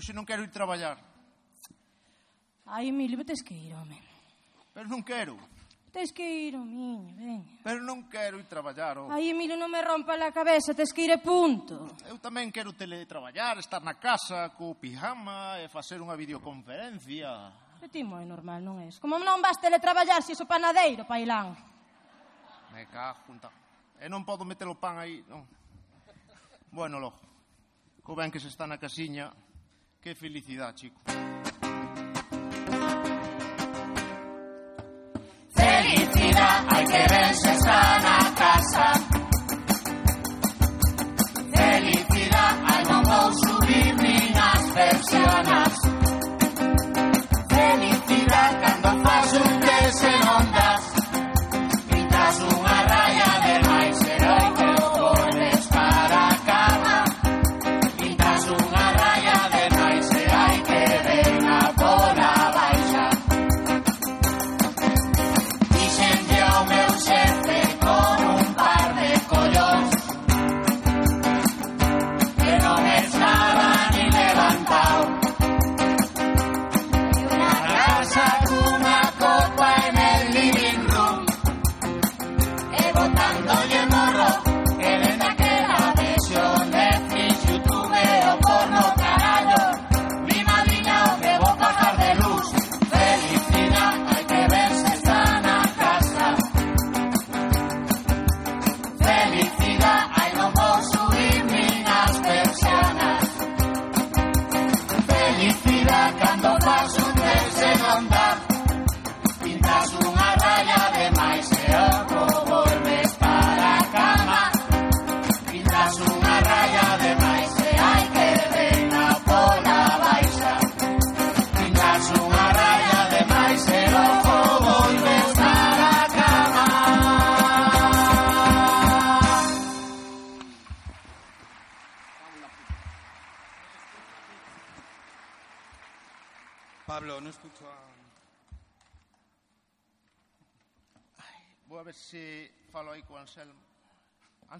[SPEAKER 2] Hoxe non
[SPEAKER 14] quero ir traballar.
[SPEAKER 15] Ai, Emilio, tes que ir, home.
[SPEAKER 14] Pero non quero.
[SPEAKER 15] Tes que ir, miño, veña.
[SPEAKER 14] Pero non quero ir traballar, oh.
[SPEAKER 15] Ai, Emilio, non me rompa la cabeza, tes que ir e punto.
[SPEAKER 14] Eu tamén quero teletraballar, estar na casa, co pijama e facer unha videoconferencia.
[SPEAKER 15] E ti moi normal, non és? Como non vas teletraballar se si iso panadeiro, pailán?
[SPEAKER 14] Me cago, junta. E non podo meter o pan aí, non. Bueno, logo. Co ben que se está na casiña, que felicidade, chico.
[SPEAKER 2] Felicidad, hay que ver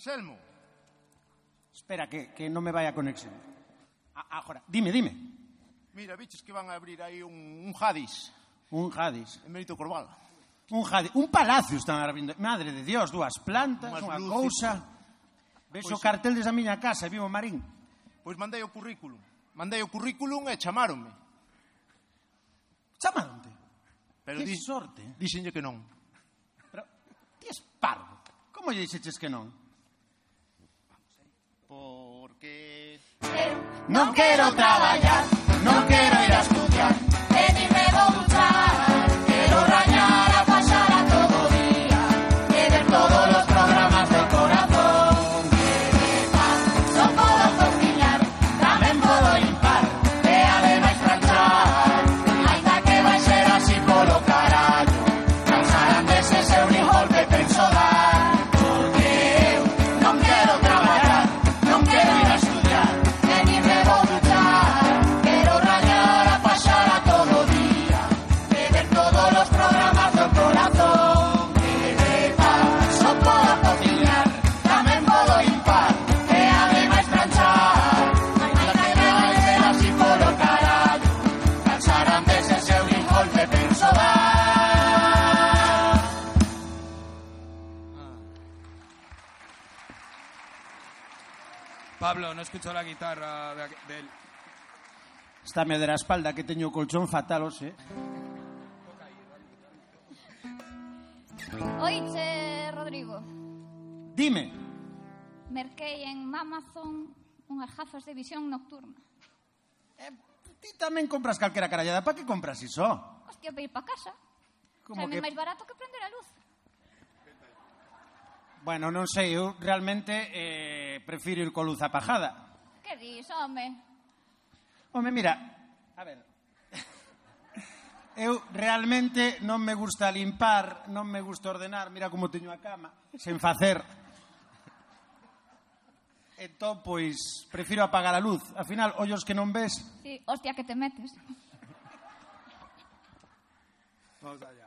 [SPEAKER 14] Anselmo.
[SPEAKER 16] Espera, que, que non me vai a conexión. Ah, ah, a, agora, dime, dime.
[SPEAKER 14] Mira, biches que van a abrir aí un, un Jadis.
[SPEAKER 16] Un Jadis.
[SPEAKER 14] En Benito Corval.
[SPEAKER 16] Un Jadis. Un palacio están abrindo. Madre de Dios, dúas plantas, unha cousa. Ves
[SPEAKER 14] pois, o
[SPEAKER 16] cartel desa miña casa, vivo Marín.
[SPEAKER 14] Pois mandei o currículum. Mandei o currículum e chamaronme.
[SPEAKER 16] Chamaronte?
[SPEAKER 14] Pero
[SPEAKER 16] que
[SPEAKER 14] di,
[SPEAKER 16] sorte.
[SPEAKER 14] Dixenlle que non.
[SPEAKER 16] Pero, ti es parvo. Como lle dixeches que non?
[SPEAKER 14] Porque...
[SPEAKER 2] Non quero traballar, non
[SPEAKER 13] no escucho la guitarra de, de él.
[SPEAKER 16] Está me de la espalda que teño o colchón fatal, hoxe.
[SPEAKER 12] Oiche, Rodrigo.
[SPEAKER 16] Dime.
[SPEAKER 12] Merquei en Amazon unhas gafas de visión nocturna.
[SPEAKER 16] Eh, ti tamén compras calquera carallada. Pa que compras iso?
[SPEAKER 12] Hostia, para ir pa casa.
[SPEAKER 16] Como
[SPEAKER 12] Sabe
[SPEAKER 16] que...
[SPEAKER 12] máis barato que prender a luz.
[SPEAKER 16] Bueno, non sei, eu realmente eh, prefiro ir con luz apajada.
[SPEAKER 12] Que dis, home?
[SPEAKER 16] Home, mira, a ver, eu realmente non me gusta limpar, non me gusta ordenar, mira como teño a cama, sen facer. Entón, pois, prefiro apagar a luz. Al final, ollos que non ves...
[SPEAKER 12] Sí, hostia que te metes.
[SPEAKER 13] Vamos allá.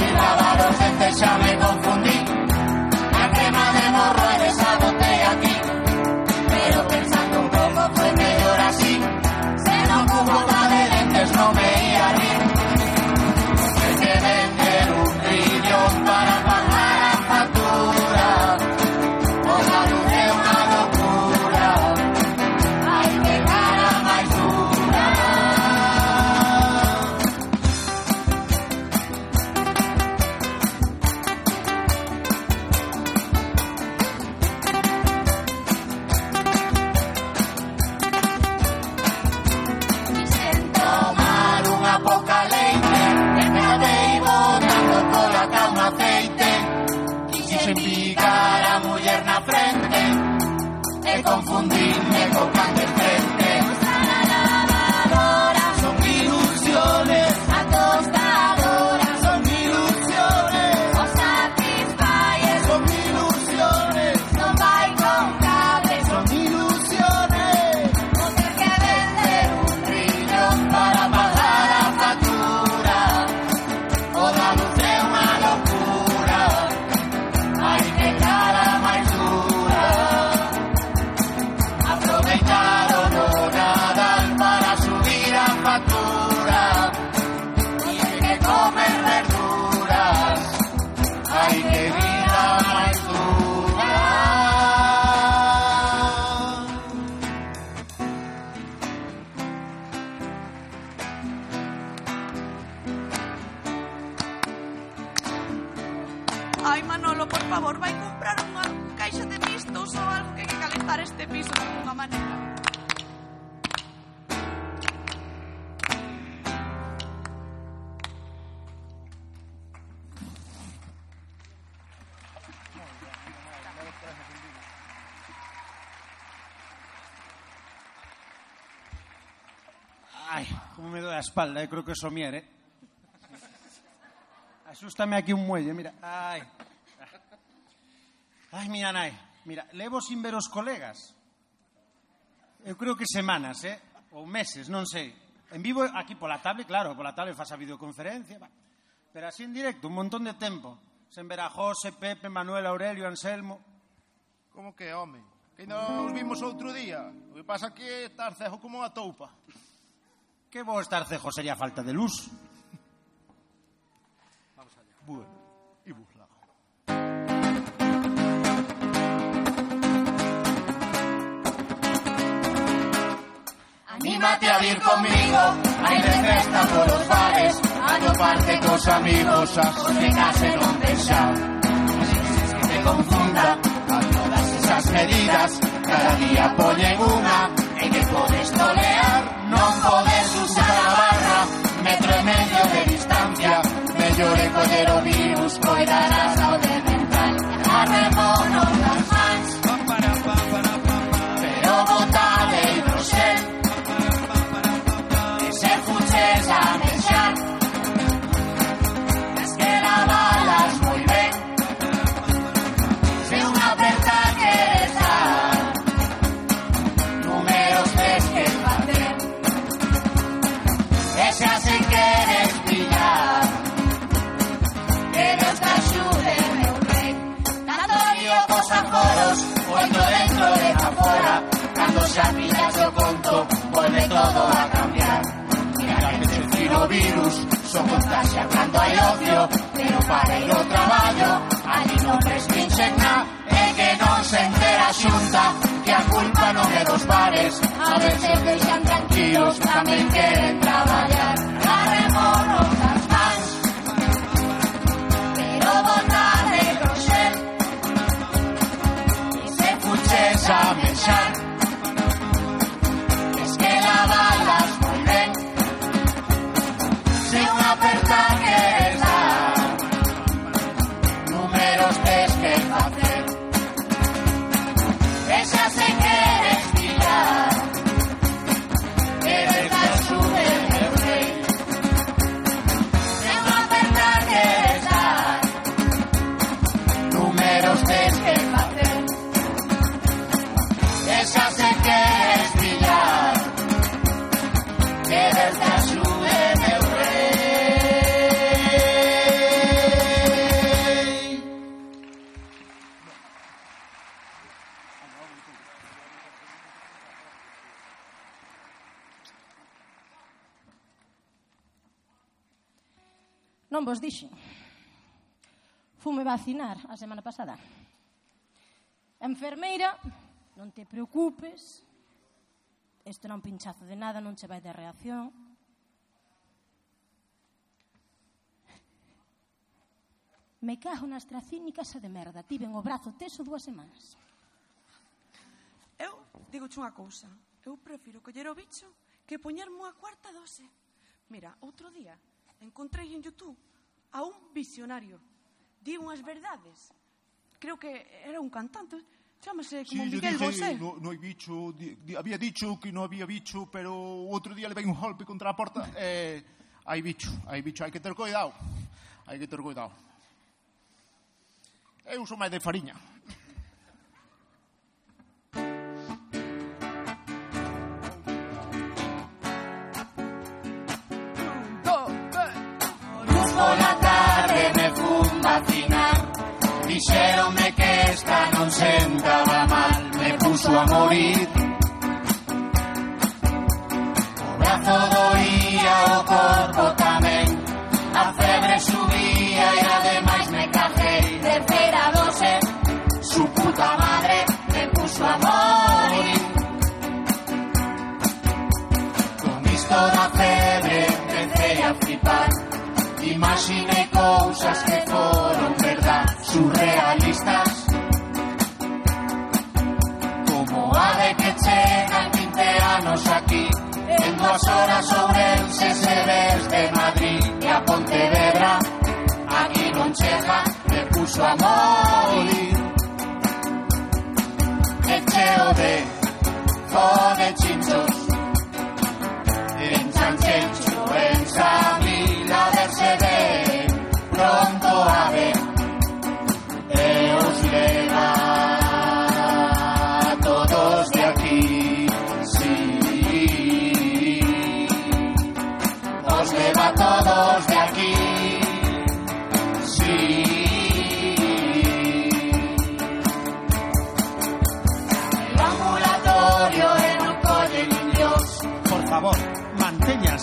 [SPEAKER 5] Navidad. espalda, eh? creo que somier, eh? Asústame aquí un muelle, mira. Ai. Ai, mira, nai. Mira, levo sin ver os colegas. Eu creo que semanas, eh? Ou meses, non sei. En vivo aquí pola tablet, claro, pola tablet faz a videoconferencia, va. Pero así en directo, un montón de tempo. Sen ver a José, Pepe, Manuel, Aurelio, Anselmo.
[SPEAKER 14] Como que, home? Que non os vimos outro día. O que pasa que estar cejo como unha toupa.
[SPEAKER 5] Que vou estar cejo sería falta de luz.
[SPEAKER 14] Bueno, e busla.
[SPEAKER 2] Anímate a ir conmigo, hay de festa por los bares, a toparte cos amigos, a colegas en un deixar. que te confunda a todas esas medidas, cada día ponen una en que podes tolear, non podes pero virus coidará. Volve todo a cambiar. Mira que te tiro virus Só contagia cando hai ocio Pero para ir ao traballo Ali non restrinxen na E que non se entera xunta Que a culpa non é dos bares A veces deixan tranquilos Tamén queren traballar Agarrémonos das mans Pero botar de roxel E se fuches a mexar
[SPEAKER 15] Non vos dixen. Fume vacinar a semana pasada. Enfermeira, non te preocupes, isto non pinchazo de nada, non che vai de reacción. Me cajo na astracínica esa de merda. Tiven o brazo teso dúas semanas.
[SPEAKER 11] Eu digo unha cousa. Eu prefiro coller o bicho que poñerme a cuarta dose. Mira, outro día encontrei en Youtube a un visionario. Di unhas verdades. Creo que era un cantante, Chámase como
[SPEAKER 14] sí,
[SPEAKER 11] Miguel
[SPEAKER 14] dije,
[SPEAKER 11] Bosé.
[SPEAKER 14] No, no hai bicho, di, di, había dicho que no había bicho, pero outro día le veio un golpe contra a porta e eh, hai bicho, hai bicho, hai que ter cuidado. Hai que ter cuidado. Eu sou máis de fariña.
[SPEAKER 2] Dixeronme que esta non sentaba mal. Me puso a morir. O brazo doía, o corpo tamén A febre subía e ademais me cajei Terceira dose Su puta madre me puso a morir. Con isto da febre empecé a flipar. Imaginei cousas que foron surrealistas Como a de que chegan 20 anos aquí En dúas horas Ourense se desde Madrid E a Pontevedra Aquí non chega, me puso a morir. E cheo de Fode chinchos En Chanchencho, en Samila,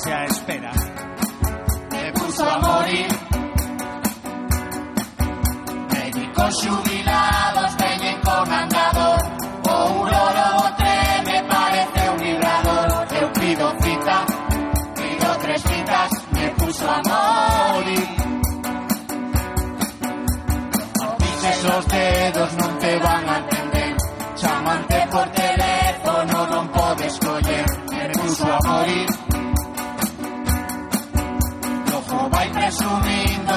[SPEAKER 5] paciencia espera.
[SPEAKER 2] Me puso a morir, me dijo su vida.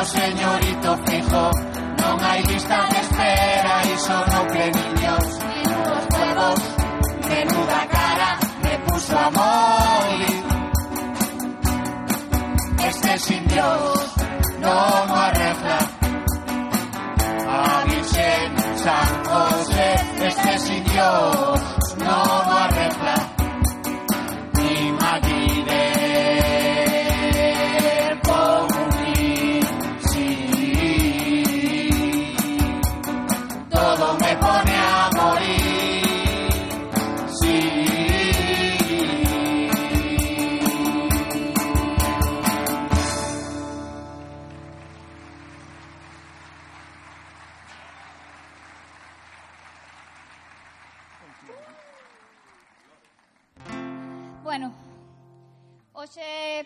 [SPEAKER 2] Señorito fijo Non hai lista de espera, iso no creen niños. Menudos huevos, menuda cara Me puso a morir Este sin Dios non o arregla A Virgen San José Este sin Dios non o arregla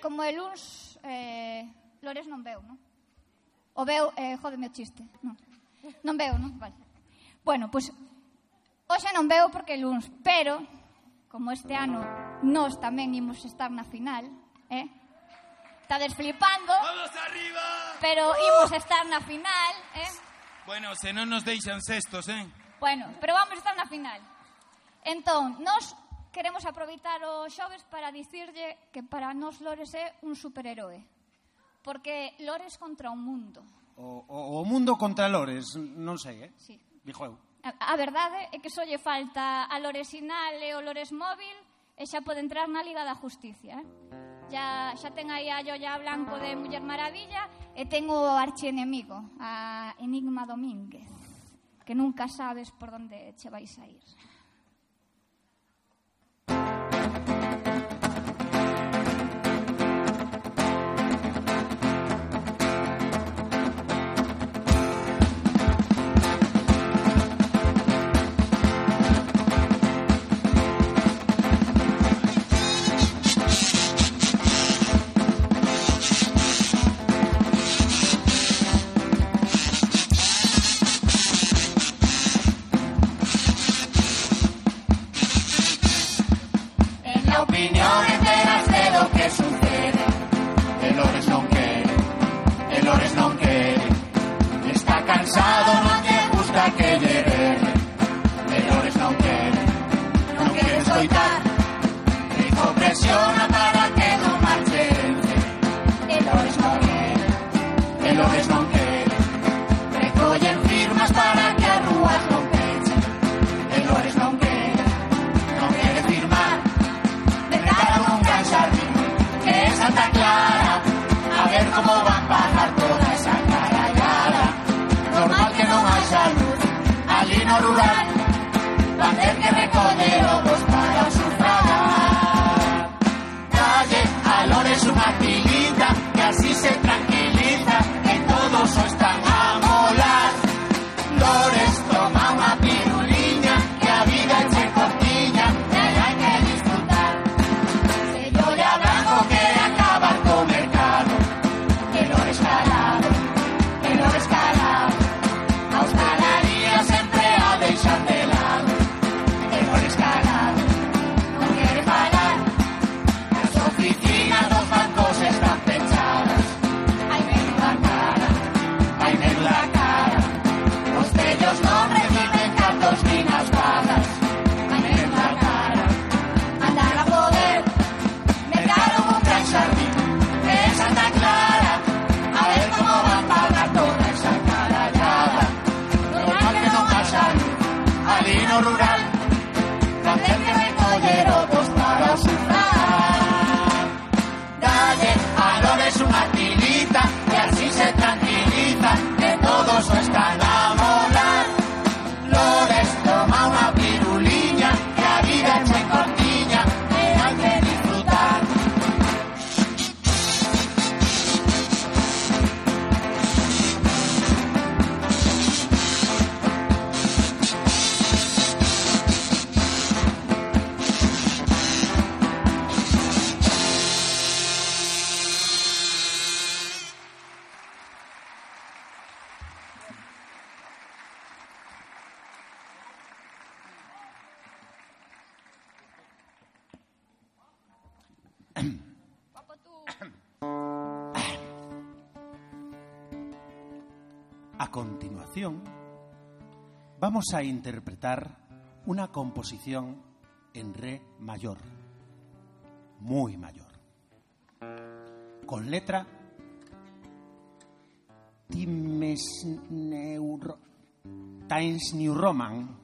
[SPEAKER 12] como el uns, eh, Lores non veu, non? O veu, eh, jodeme o chiste, non. Non veu, non? Vale. Bueno, pois, pues, hoxe non veu porque luns, pero, como este ano nós tamén imos estar na final, eh? Estades flipando.
[SPEAKER 13] Vamos arriba!
[SPEAKER 12] Pero imos estar na final, eh?
[SPEAKER 13] Bueno, se non nos deixan sextos, eh?
[SPEAKER 12] Bueno, pero vamos estar na final. Entón, nós queremos aproveitar o xoves para dicirlle que para nós Lores é un superheroe. Porque Lores contra o mundo.
[SPEAKER 5] O, o, o mundo contra Lores, non sei, eh?
[SPEAKER 12] Sí.
[SPEAKER 5] Dixo eu.
[SPEAKER 12] A, a verdade é que só lle falta a Loresinal e o Lores Móvil e xa pode entrar na Liga da Justicia. Eh? Ya, xa ten aí a Yoya Blanco de Muller Maravilla e ten o archienemigo, a Enigma Domínguez, que nunca sabes por onde che vais a ir.
[SPEAKER 16] Vamos a interpretar una composición en re mayor, muy mayor, con letra Times New Roman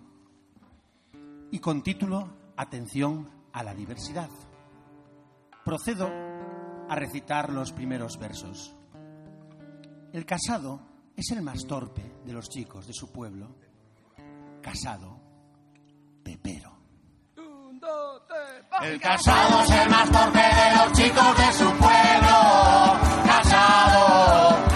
[SPEAKER 16] y con título Atención a la diversidad. Procedo a recitar los primeros versos. El casado es el más torpe de los chicos de su pueblo. Casado, pepero.
[SPEAKER 2] El casado es el más torpe de los chicos de su pueblo. Casado,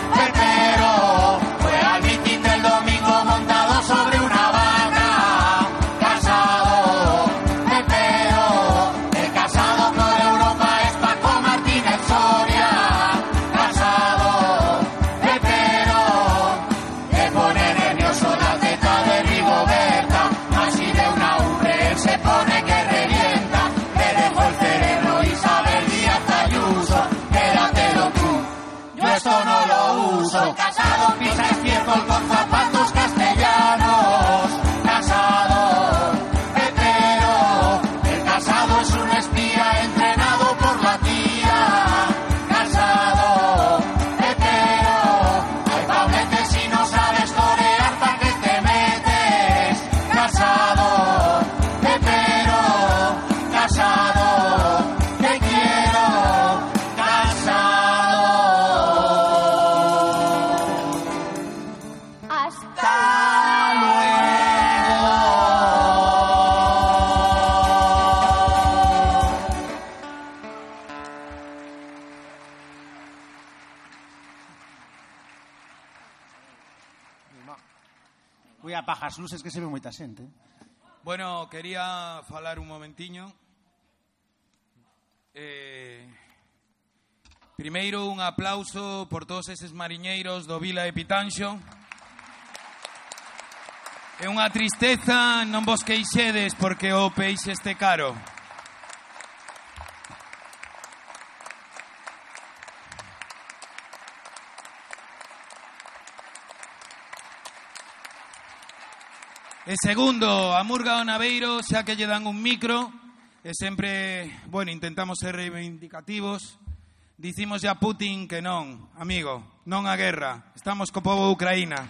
[SPEAKER 16] as luces que se ve moita xente.
[SPEAKER 13] Bueno, quería falar un momentiño. Eh, primeiro, un aplauso por todos eses mariñeiros do Vila de Pitanxo. É unha tristeza, non vos queixedes, porque o peixe este caro. E segundo, a Murga o Naveiro, xa que lle dan un micro, e sempre, bueno, intentamos ser reivindicativos, dicimos a Putin que non, amigo, non a guerra, estamos co povo Ucraína.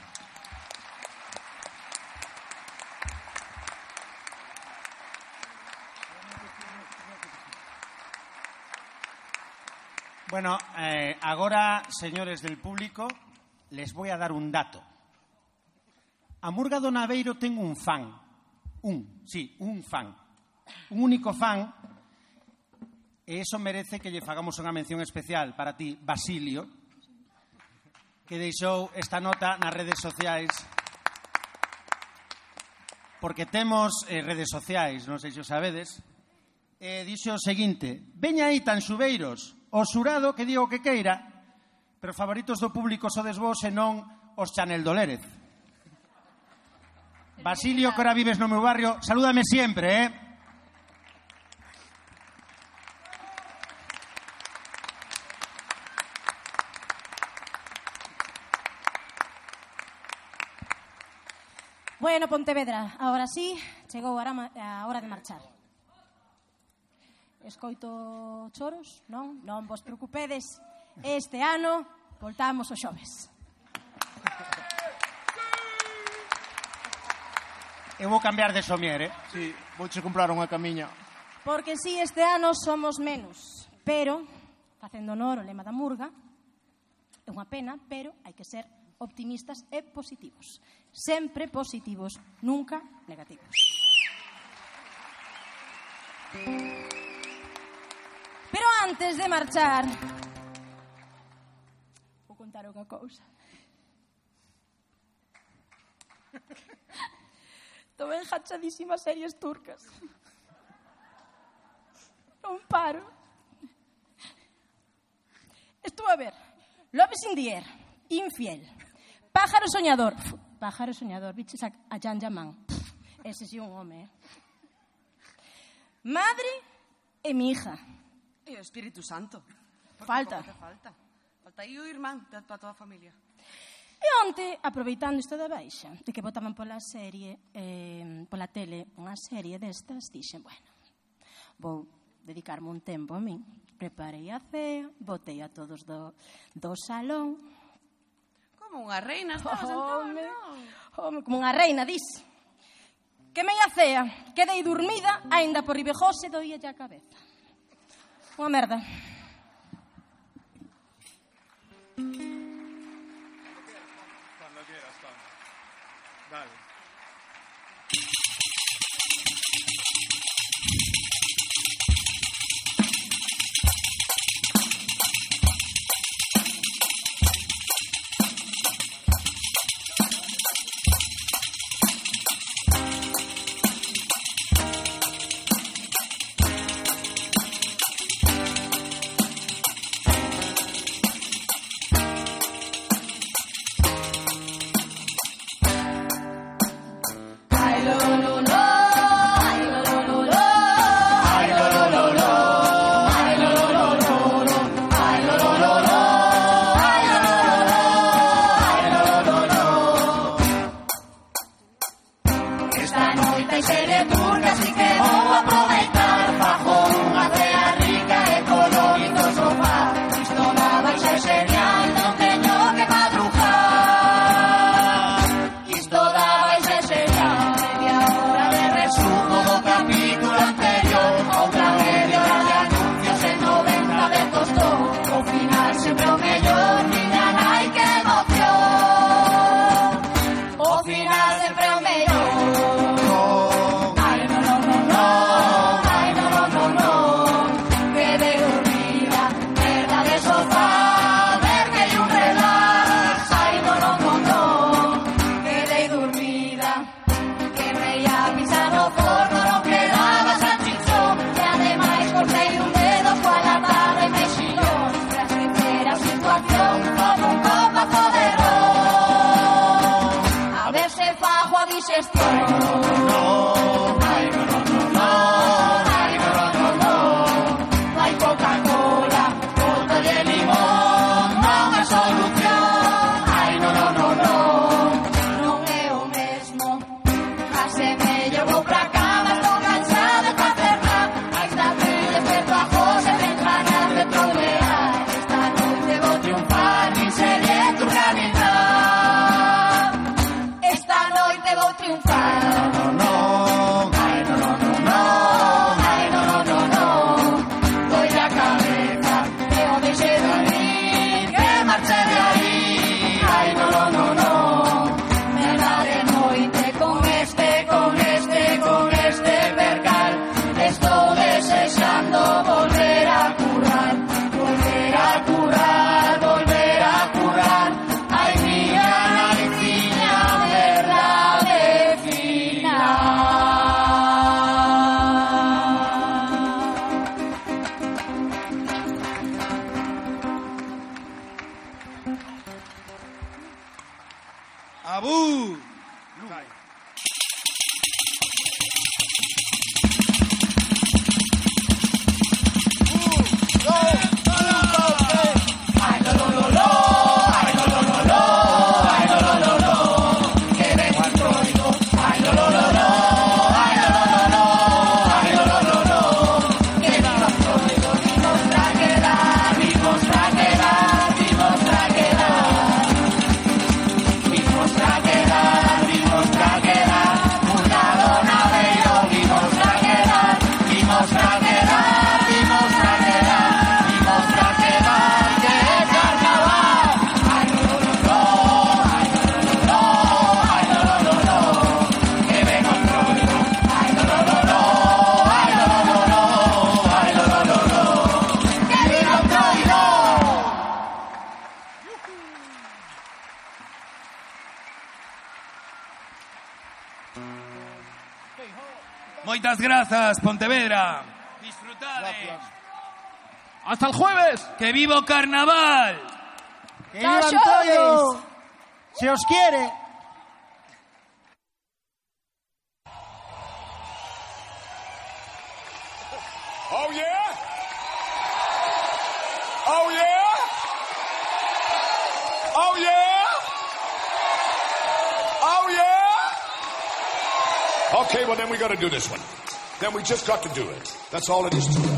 [SPEAKER 16] Bueno, eh, agora, señores del público, les voy a dar un dato. A Murga do Naveiro ten un fan. Un, sí, un fan. Un único fan. E eso merece que lle fagamos unha mención especial para ti, Basilio, que deixou esta nota nas redes sociais porque temos eh, redes sociais, non sei se o sabedes, e eh, dixo o seguinte, veña aí tan xubeiros, o xurado que digo que queira, pero favoritos do público sodes vos e non os Chanel Dolérez. Basilio, que ahora vives no meu barrio, salúdame sempre, eh?
[SPEAKER 15] Bueno, Pontevedra, ahora sí, chegou a hora- a hora de marchar. Escoito choros, non? Non vos preocupedes. Este ano voltamos os xoves.
[SPEAKER 16] Eu vou cambiar de somier, eh?
[SPEAKER 14] Sí, vouche comprar unha camiña.
[SPEAKER 15] Porque si sí, este ano somos menos, pero, facendo honor ao lema da murga, é unha pena, pero hai que ser optimistas e positivos. Sempre positivos, nunca negativos. Pero antes de marchar, vou contar unha cousa. [laughs] Estou enjachadísima a series turcas. [laughs] Non paro. Estou a ver Love is in the air, Infiel, Pájaro soñador, Pájaro soñador, biches a, a Jan Yaman. Ese sí un home, eh? Madre e mi hija.
[SPEAKER 11] E o Espírito Santo.
[SPEAKER 15] Falta.
[SPEAKER 11] falta. Falta aí o irmán para toda a familia.
[SPEAKER 15] E onte, aproveitando isto da baixa, de que botaban pola serie, eh, pola tele, unha serie destas, dixen, bueno, vou dedicarme un tempo a min. Preparei a cea, botei a todos do, do salón.
[SPEAKER 11] Como unha reina estabas
[SPEAKER 15] oh,
[SPEAKER 11] entón, non?
[SPEAKER 15] Home, como unha reina, dis. Que a cea, quedei dormida, aínda por ribejose doía a cabeza. Unha merda.
[SPEAKER 2] Thank. Dale.
[SPEAKER 13] Just es. Pontevedra. Disfrutade.
[SPEAKER 16] Hasta el jueves.
[SPEAKER 13] Que viva o carnaval.
[SPEAKER 16] ¡Que viva Antonio! Se os quiere.
[SPEAKER 17] Oh, yeah? Oh, yeah? Oh, yeah? Oh, yeah? Okay, well, then we got to do this one. We just got to do it. That's all it is to it.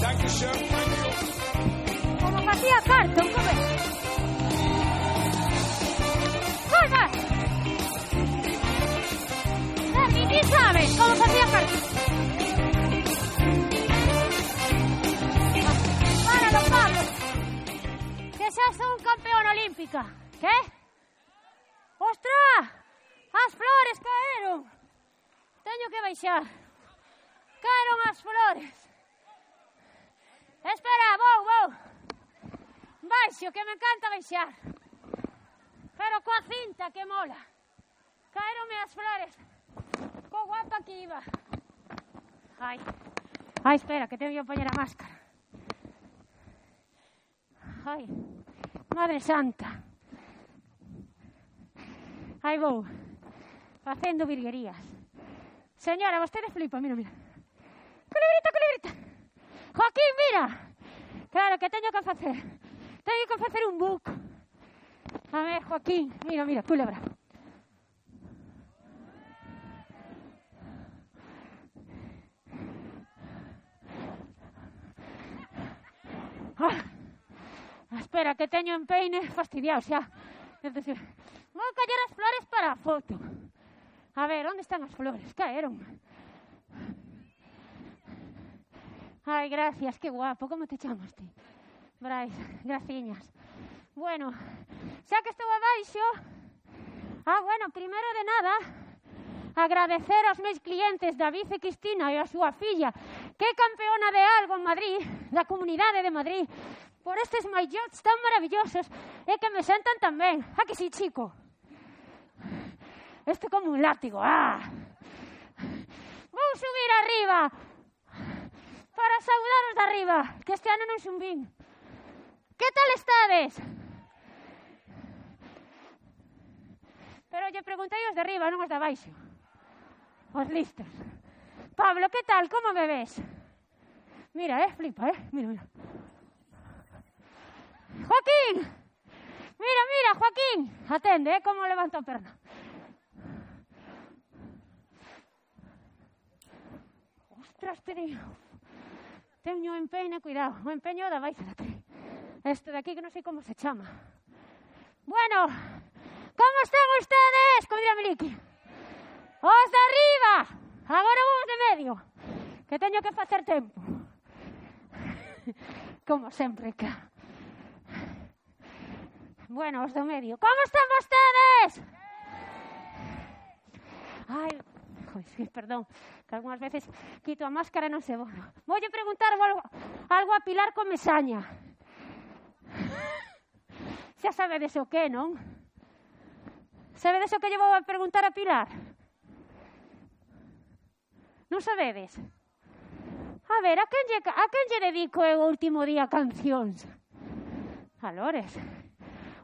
[SPEAKER 17] Dankeschön, Michael.
[SPEAKER 3] Como Matías Carton, come. Come! Fermi, chi sabe? Como Matías Carton. Páralo, Pablo. Que seas un campeón olímpica. ¿Qué? ¡Ostras! As flores caeron. Teño que baixar. Caeron as flores. Espera, vou, vou. Baixo, que me encanta baixar. Pero coa cinta que mola. Caeronme as flores. Co guapa que iba. Ai. Ai, espera, que teño que poñer a máscara. Ai. Madre santa. Aí vou. Facendo virguerías. Señora, vostede flipa, mira, mira. Culebrita, culebrita. Joaquín, mira. Claro, que teño que facer? Teño que facer un book. A ver, Joaquín, mira, mira, culebra. Ah, espera, que teño en peine fastidiado xa. Es decir, vou coller as flores para a foto. A ver, onde están as flores? Caeron. Ai, gracias, que guapo, como te chamas ti? Brais, graciñas. Bueno, xa que estou abaixo, ah, bueno, primeiro de nada, agradecer aos meus clientes David e Cristina e a súa filla, que é campeona de algo en Madrid, da Comunidade de Madrid, por estes maillots tan maravillosos e que me sentan tan ben. A ah, que sí, chico? Este como un látigo, ah! Vou subir arriba para saudaros de arriba, que este ano non xumbín. Que tal estades? Pero lle preguntei os de arriba, non os de baixo. Os listos. Pablo, que tal? Como me ves? Mira, eh, flipa, eh. Mira, mira. Joaquín! Mira, mira, Joaquín. Atende, eh, como levanto a perna. Ostras, te teño empeño, cuidado, o [laughs] empeño da baixa da tri. Este daqui que non sei como se chama. Bueno, como están ustedes? Como dirá Meliki. Os de arriba, agora vos de medio, que teño que facer tempo. [laughs] Como sempre, cá. Bueno, os do medio. Como están vostedes? Ai, pois, [laughs] perdón, que algunhas veces quito a máscara e non se borro. Voulle preguntar algo, algo a Pilar Comesaña. Xa [laughs] sabedes o que, non? Sabedes o que lle vou a preguntar a Pilar? Non sabedes? A ver, a quen lle, a quen lle dedico eu o último día cancións? A Lores.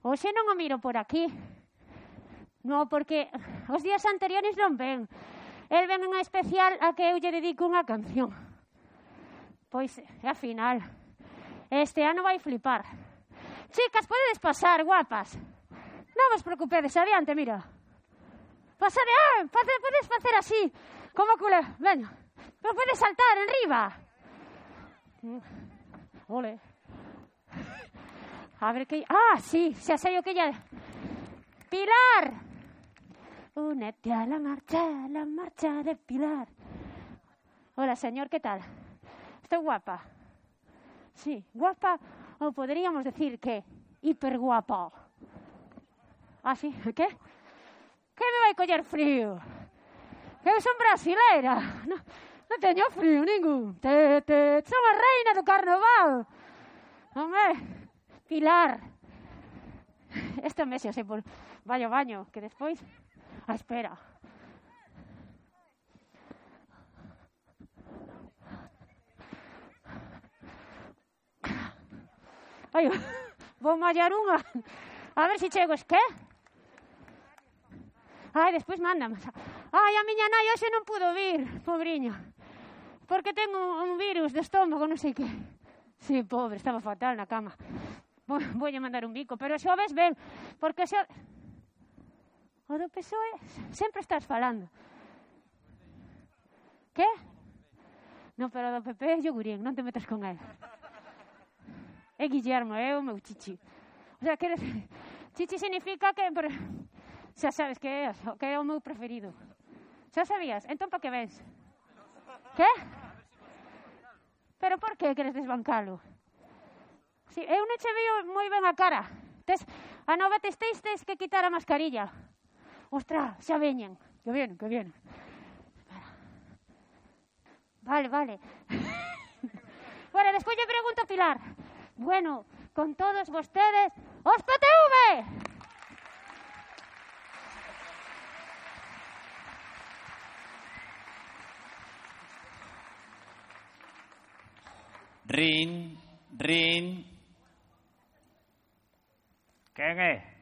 [SPEAKER 3] Oxe non o miro por aquí. No, porque os días anteriores non ven. El ven en especial a que eu lle dedico unha canción. Pois é a final. Este ano vai flipar. Chicas, podedes pasar, guapas. Non vos preocupedes, adiante, mira. Pasade, ah, podes facer así, como cule. Veña, pero podes saltar en riba. Mm. Ole. A ver que... Ah, sí, xa sei o que lle... Pilar! Únete a la marcha, a la marcha de Pilar. Hola, señor, ¿qué tal? Estoy guapa. Sí, guapa, o podríamos decir que hiper guapa. Ah, sí, ¿qué? Que me vai coller frío? Que eu son brasileira. No, non teño frío ningún. Te, te, a reina do carnaval. Home, Pilar. Este mes sei por baño baño, que despois... Ah, espera. Ai, vou mallar unha. A ver se chego, es que? Ai, despois mándame. Ai, a miña nai hoxe non pudo vir, pobriña. Porque ten un, un virus de estómago, non sei que. Sí, pobre, estaba fatal na cama. Vou, voulle mandar un bico, pero xoves ven, porque xoves... O do PSOE sempre estás falando. Que? Non, pero do PP é Yogurín, non te metas con él. É Guillermo, é o meu chichi. O sea, que chichi significa que... Por... Xa sabes que é, que é o meu preferido. Xa sabías? Entón, pa que ves? Que? Pero por que queres desbancalo? Si, eu non che veo moi ben a cara. Tes, a nova testéis tes que quitar a mascarilla ostras, xa veñen, que vienen, que vienen. Vale, vale. [laughs] bueno, despois lle pregunto a Pilar. Bueno, con todos vostedes, os PTV!
[SPEAKER 18] Rin, rin.
[SPEAKER 19] Quen é?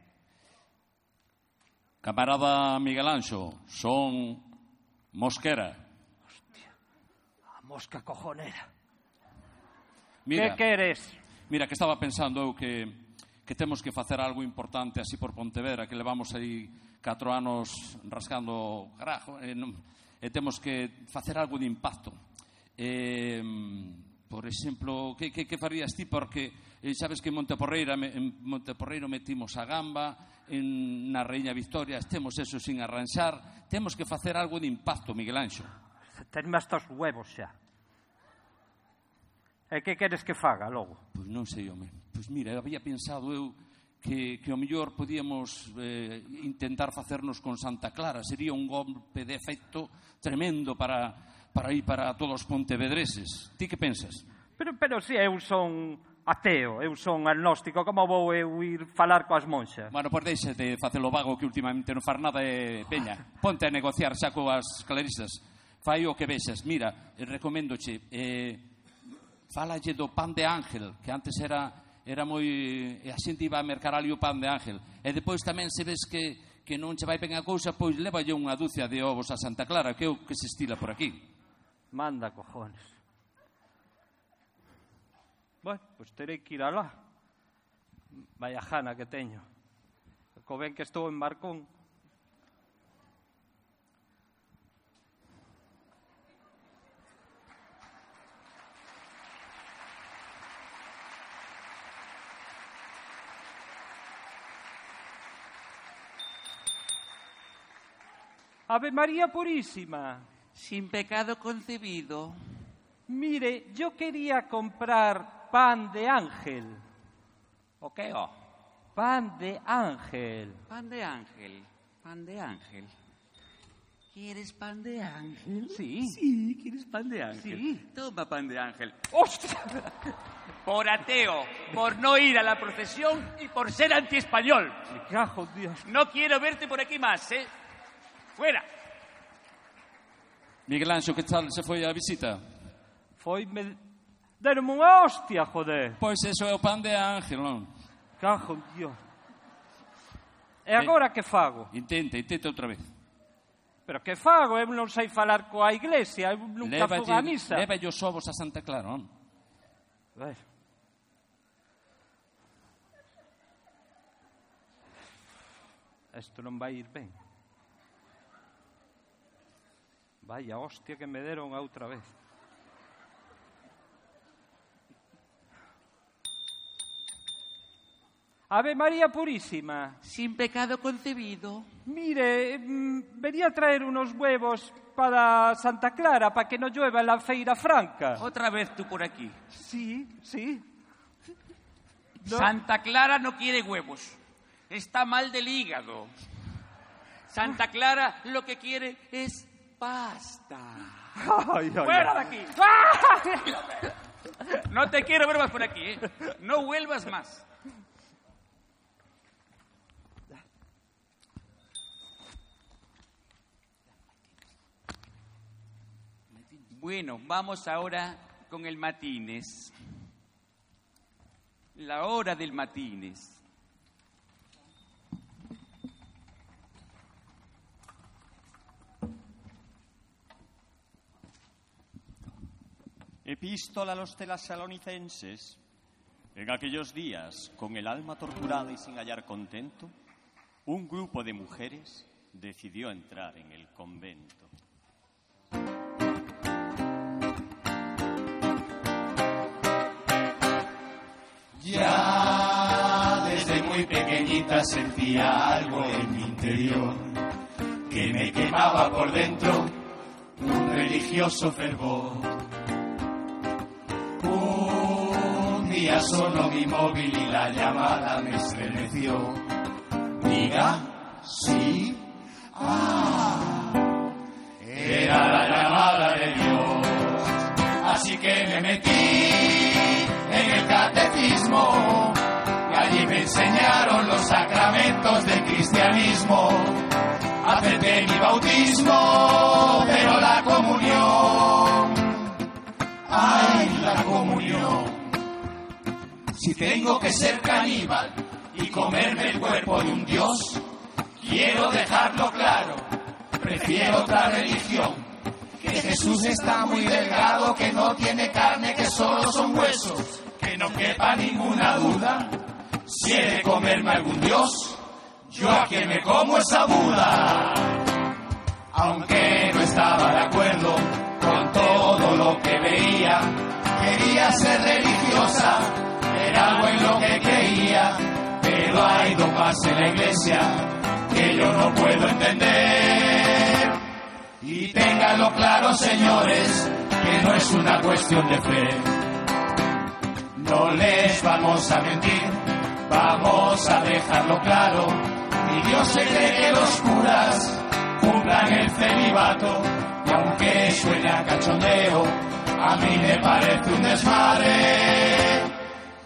[SPEAKER 18] Camarada Miguel Anxo, son mosquera.
[SPEAKER 19] Hostia, a mosca cojonera.
[SPEAKER 18] Mira,
[SPEAKER 19] que queres?
[SPEAKER 18] Mira, que estaba pensando eu que que temos que facer algo importante así por Pontevedra, que levamos aí catro anos rascando carajo, e, non, e temos que facer algo de impacto. E, por exemplo, que, que, que farías ti? Porque eh, sabes que en Monteporreira, en Monteporreiro metimos a gamba, en, na Reina Victoria temos eso sin arranxar, temos que facer algo de impacto, Miguel Anxo.
[SPEAKER 19] Tenme hasta os huevos xa. E que queres que faga logo?
[SPEAKER 18] Pois non sei, home. Pois mira, había pensado eu que, que o mellor podíamos eh, intentar facernos con Santa Clara. Sería un golpe de efecto tremendo para, para ir para todos os pontevedreses. Ti que pensas?
[SPEAKER 19] Pero, pero si eu son ateo, eu son agnóstico, como vou eu ir falar coas monxas?
[SPEAKER 18] Bueno, pois deixe de facelo vago que últimamente non far nada e peña. Ponte a negociar xa coas clarisas. Fai o que vexas. Mira, eh, recoméndoche, eh, falalle do pan de ángel, que antes era era moi... E a xente iba a mercar ali o pan de ángel. E depois tamén se ves que, que non che vai ben a cousa, pois levalle unha dúcia de ovos a Santa Clara, que é o que se estila por aquí.
[SPEAKER 19] Manda cojones. Bueno, pois terei que ir alá. Vaya jana que teño. Co ben que estou en Marcón. Ave María Purísima.
[SPEAKER 20] Sin pecado concebido.
[SPEAKER 19] Mire, yo quería comprar pan de ángel.
[SPEAKER 20] O que o?
[SPEAKER 19] Pan de ángel.
[SPEAKER 20] Pan de ángel. Pan de ángel. ¿Quieres pan de ángel?
[SPEAKER 19] Sí.
[SPEAKER 20] Sí, ¿quieres pan de ángel?
[SPEAKER 19] Sí.
[SPEAKER 20] Toma pan de ángel.
[SPEAKER 19] ¡Hostia!
[SPEAKER 20] Por ateo, por no ir a la procesión y por ser antiespañol.
[SPEAKER 19] Me cajo, Dios.
[SPEAKER 20] No quiero verte por aquí más, ¿eh? Fuera.
[SPEAKER 18] Miguel Anxo, que tal se foi a visita?
[SPEAKER 19] Foi me... Deron unha ¡ah, hostia, joder.
[SPEAKER 18] Pois eso é o pan de ángel, non?
[SPEAKER 19] Cajo, Dios. E agora que fago?
[SPEAKER 18] Intenta, intenta outra vez.
[SPEAKER 19] Pero que fago? ¿Eh? Eu non sei falar coa iglesia, eu nunca leva fui a misa.
[SPEAKER 18] Leva os ovos a Santa Clara, non?
[SPEAKER 19] Ver. Isto non vai ir ben. Vaya hostia que me deron a outra vez. Ave María Purísima.
[SPEAKER 20] Sin pecado concebido.
[SPEAKER 19] Mire, mm, venía a traer unos huevos para Santa Clara, para que no llueva en la feira franca.
[SPEAKER 20] Otra vez tú por aquí.
[SPEAKER 19] Sí, sí. No.
[SPEAKER 20] Santa Clara no quiere huevos. Está mal del hígado. Santa Clara lo que quiere es pasta.
[SPEAKER 19] Ay, ay,
[SPEAKER 20] ¡Fuera de aquí! No te quiero ver más por aquí, ¿eh? No vuelvas más. Bueno, vamos ahora con el matines. La hora del matines.
[SPEAKER 21] Epístola a los tesalonicenses. En aquellos días, con el alma torturada y sin hallar contento, un grupo de mujeres decidió entrar en el convento.
[SPEAKER 8] Muy pequeñita sentía algo en mi interior que me quemaba por dentro un religioso fervor. Un día sonó mi móvil y la llamada me estremeció. Diga, sí, ah, era la llamada de Dios. Así que me metí enseñaron los sacramentos del cristianismo. Acepté mi bautismo, pero la comunión, ay, la comunión. Si tengo que ser caníbal y comerme el cuerpo de un dios, quiero dejarlo claro, prefiero otra religión. Que Jesús está muy delgado, que no tiene carne, que solo son huesos, que no quepa ninguna duda. Si he de comerme algún dios, yo a quien me como es a Buda. Aunque no estaba de acuerdo con todo lo que veía, quería ser religiosa, era algo en lo que creía, pero hay dogmas en la iglesia que yo no puedo entender. Y ténganlo claro, señores, que no es una cuestión de fe. No les vamos a mentir, vamos a dejarlo claro. Y Dios se cree que los curas cumplan el celibato. Y aunque suene a cachondeo, a mí me parece un desmadre.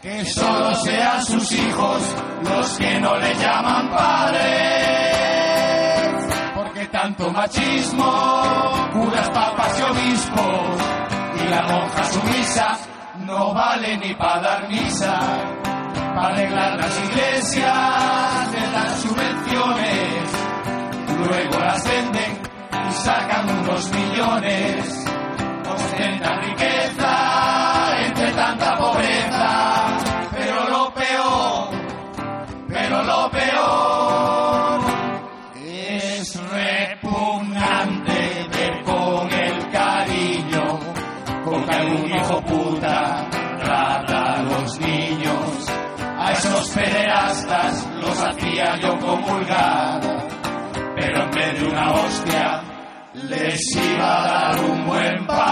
[SPEAKER 8] Que solo sean sus hijos los que no le llaman padres. Porque tanto machismo, curas, papas y obispos, y la monja sumisa no vale ni para dar misa. Para arreglar las iglesias, les dan subvenciones, luego las venden y sacan unos millones. Ostentan riqueza hacía yo comulgar, pero en vez de una hostia les iba a dar un buen pan.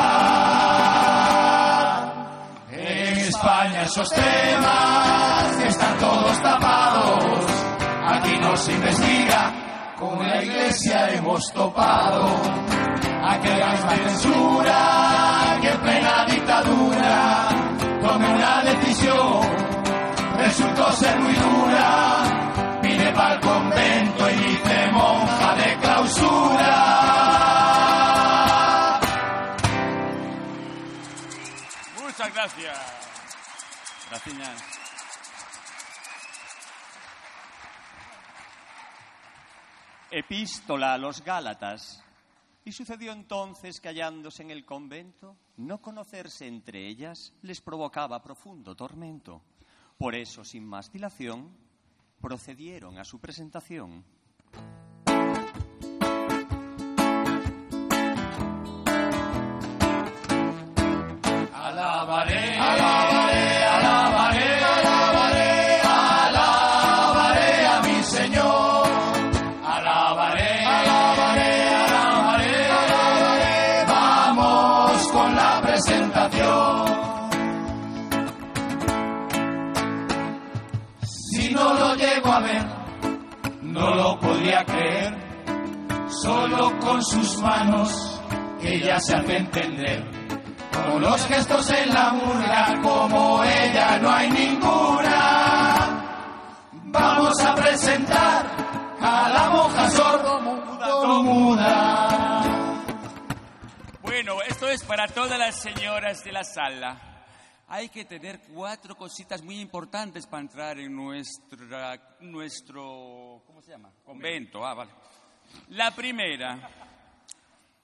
[SPEAKER 8] En España esos temas están todos tapados, aquí no se investiga, con la iglesia hemos topado. Aquella censura que en plena dictadura tome una decisión, resultó ser muy dura, el convento y hice monja de clausura.
[SPEAKER 21] Muchas gracias. Gracias. Epístola a los Gálatas. Y sucedió entonces que hallándose en el convento, no conocerse entre ellas les provocaba profundo tormento. Por eso, sin más dilación, procedieron a su presentación.
[SPEAKER 8] Podría creer. Solo con sus manos ella se hace entender. Con los gestos en la murga, como ella no hay ninguna. Vamos a presentar a la monja sordo-muda.
[SPEAKER 20] Bueno, esto es para todas las señoras de la sala. Hay que tener cuatro cositas muy importantes para entrar en nuestra, nuestro, ¿cómo se llama? Convento. Ah, vale. La primera,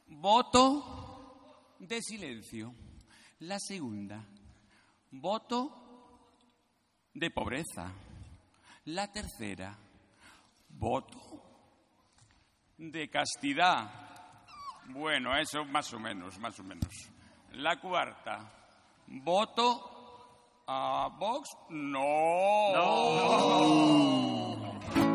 [SPEAKER 20] voto de silencio. La segunda, voto de pobreza. La tercera, voto de castidad. Bueno, eso más o menos, más o menos. La cuarta, voto a Vox. No. [laughs]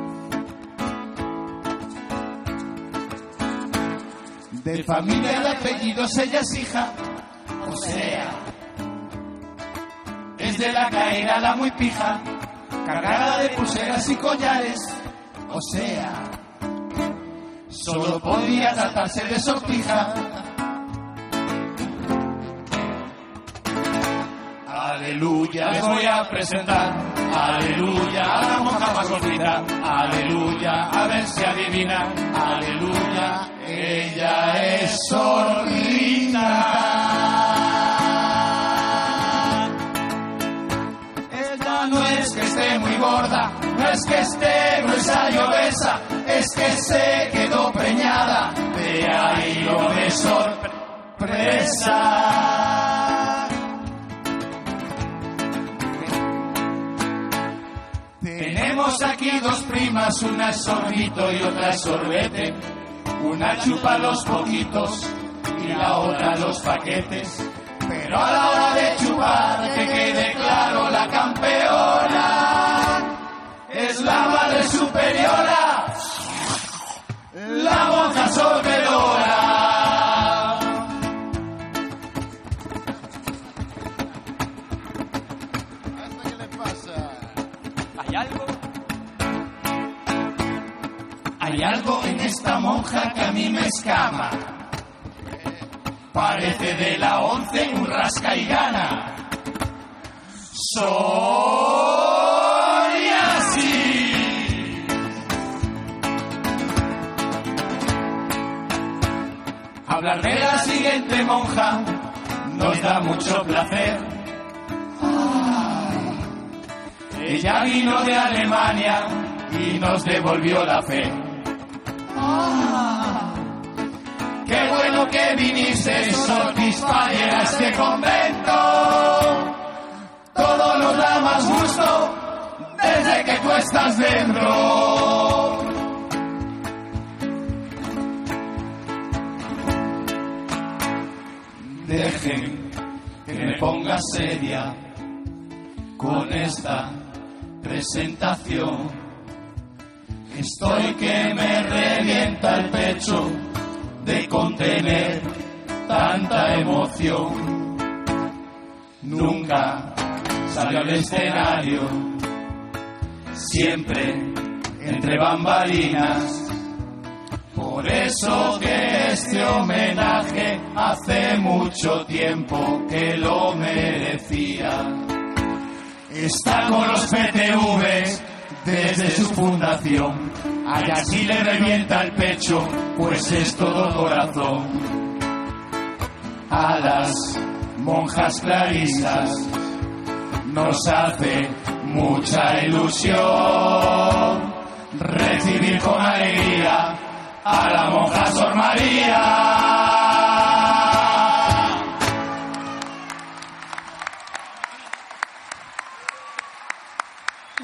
[SPEAKER 8] De familia de apellidos ella es hija, o sea, es de la caída la muy pija, cargada de pulseras y collares, o sea, solo podía tratarse de sortija. Aleluya, les voy a presentar. Aleluya, a la monja más gordita. Aleluya, a ver si adivina. Aleluya, ella es sordita. Ella no es que esté muy gorda, no es que esté gruesa y obesa, es que se quedó preñada. De ahí lo de sorpresa. Tenemos aquí dos primas, una es sorbito y otra sorbete. Una chupa los poquitos y la otra los paquetes. Pero a la hora de chupar, que quede claro, la campeona es la madre superiora, la monja sorbedora.
[SPEAKER 20] ¿Hay algo?
[SPEAKER 8] Hay algo esta monja que a mí me escama. Parece de la once un rasca y gana. Soy así. Hablar de la siguiente monja nos da mucho placer. Ella vino de Alemania y nos devolvió la fe. Qué bueno que viniste, Sortis Faller, a este convento. Todo nos da más gusto desde que tú estás dentro. Dejen que me ponga seria con esta presentación. Estoy que me revienta el pecho de contener tanta emoción. Nunca salió al escenario, siempre entre bambalinas. Por eso que este homenaje hace mucho tiempo que lo merecía. Está con los PTVs desde su fundación. Allá sí le revienta el pecho, pues es todo corazón. A las monjas clarisas nos hace mucha ilusión recibir con alegría a la monja Sor María.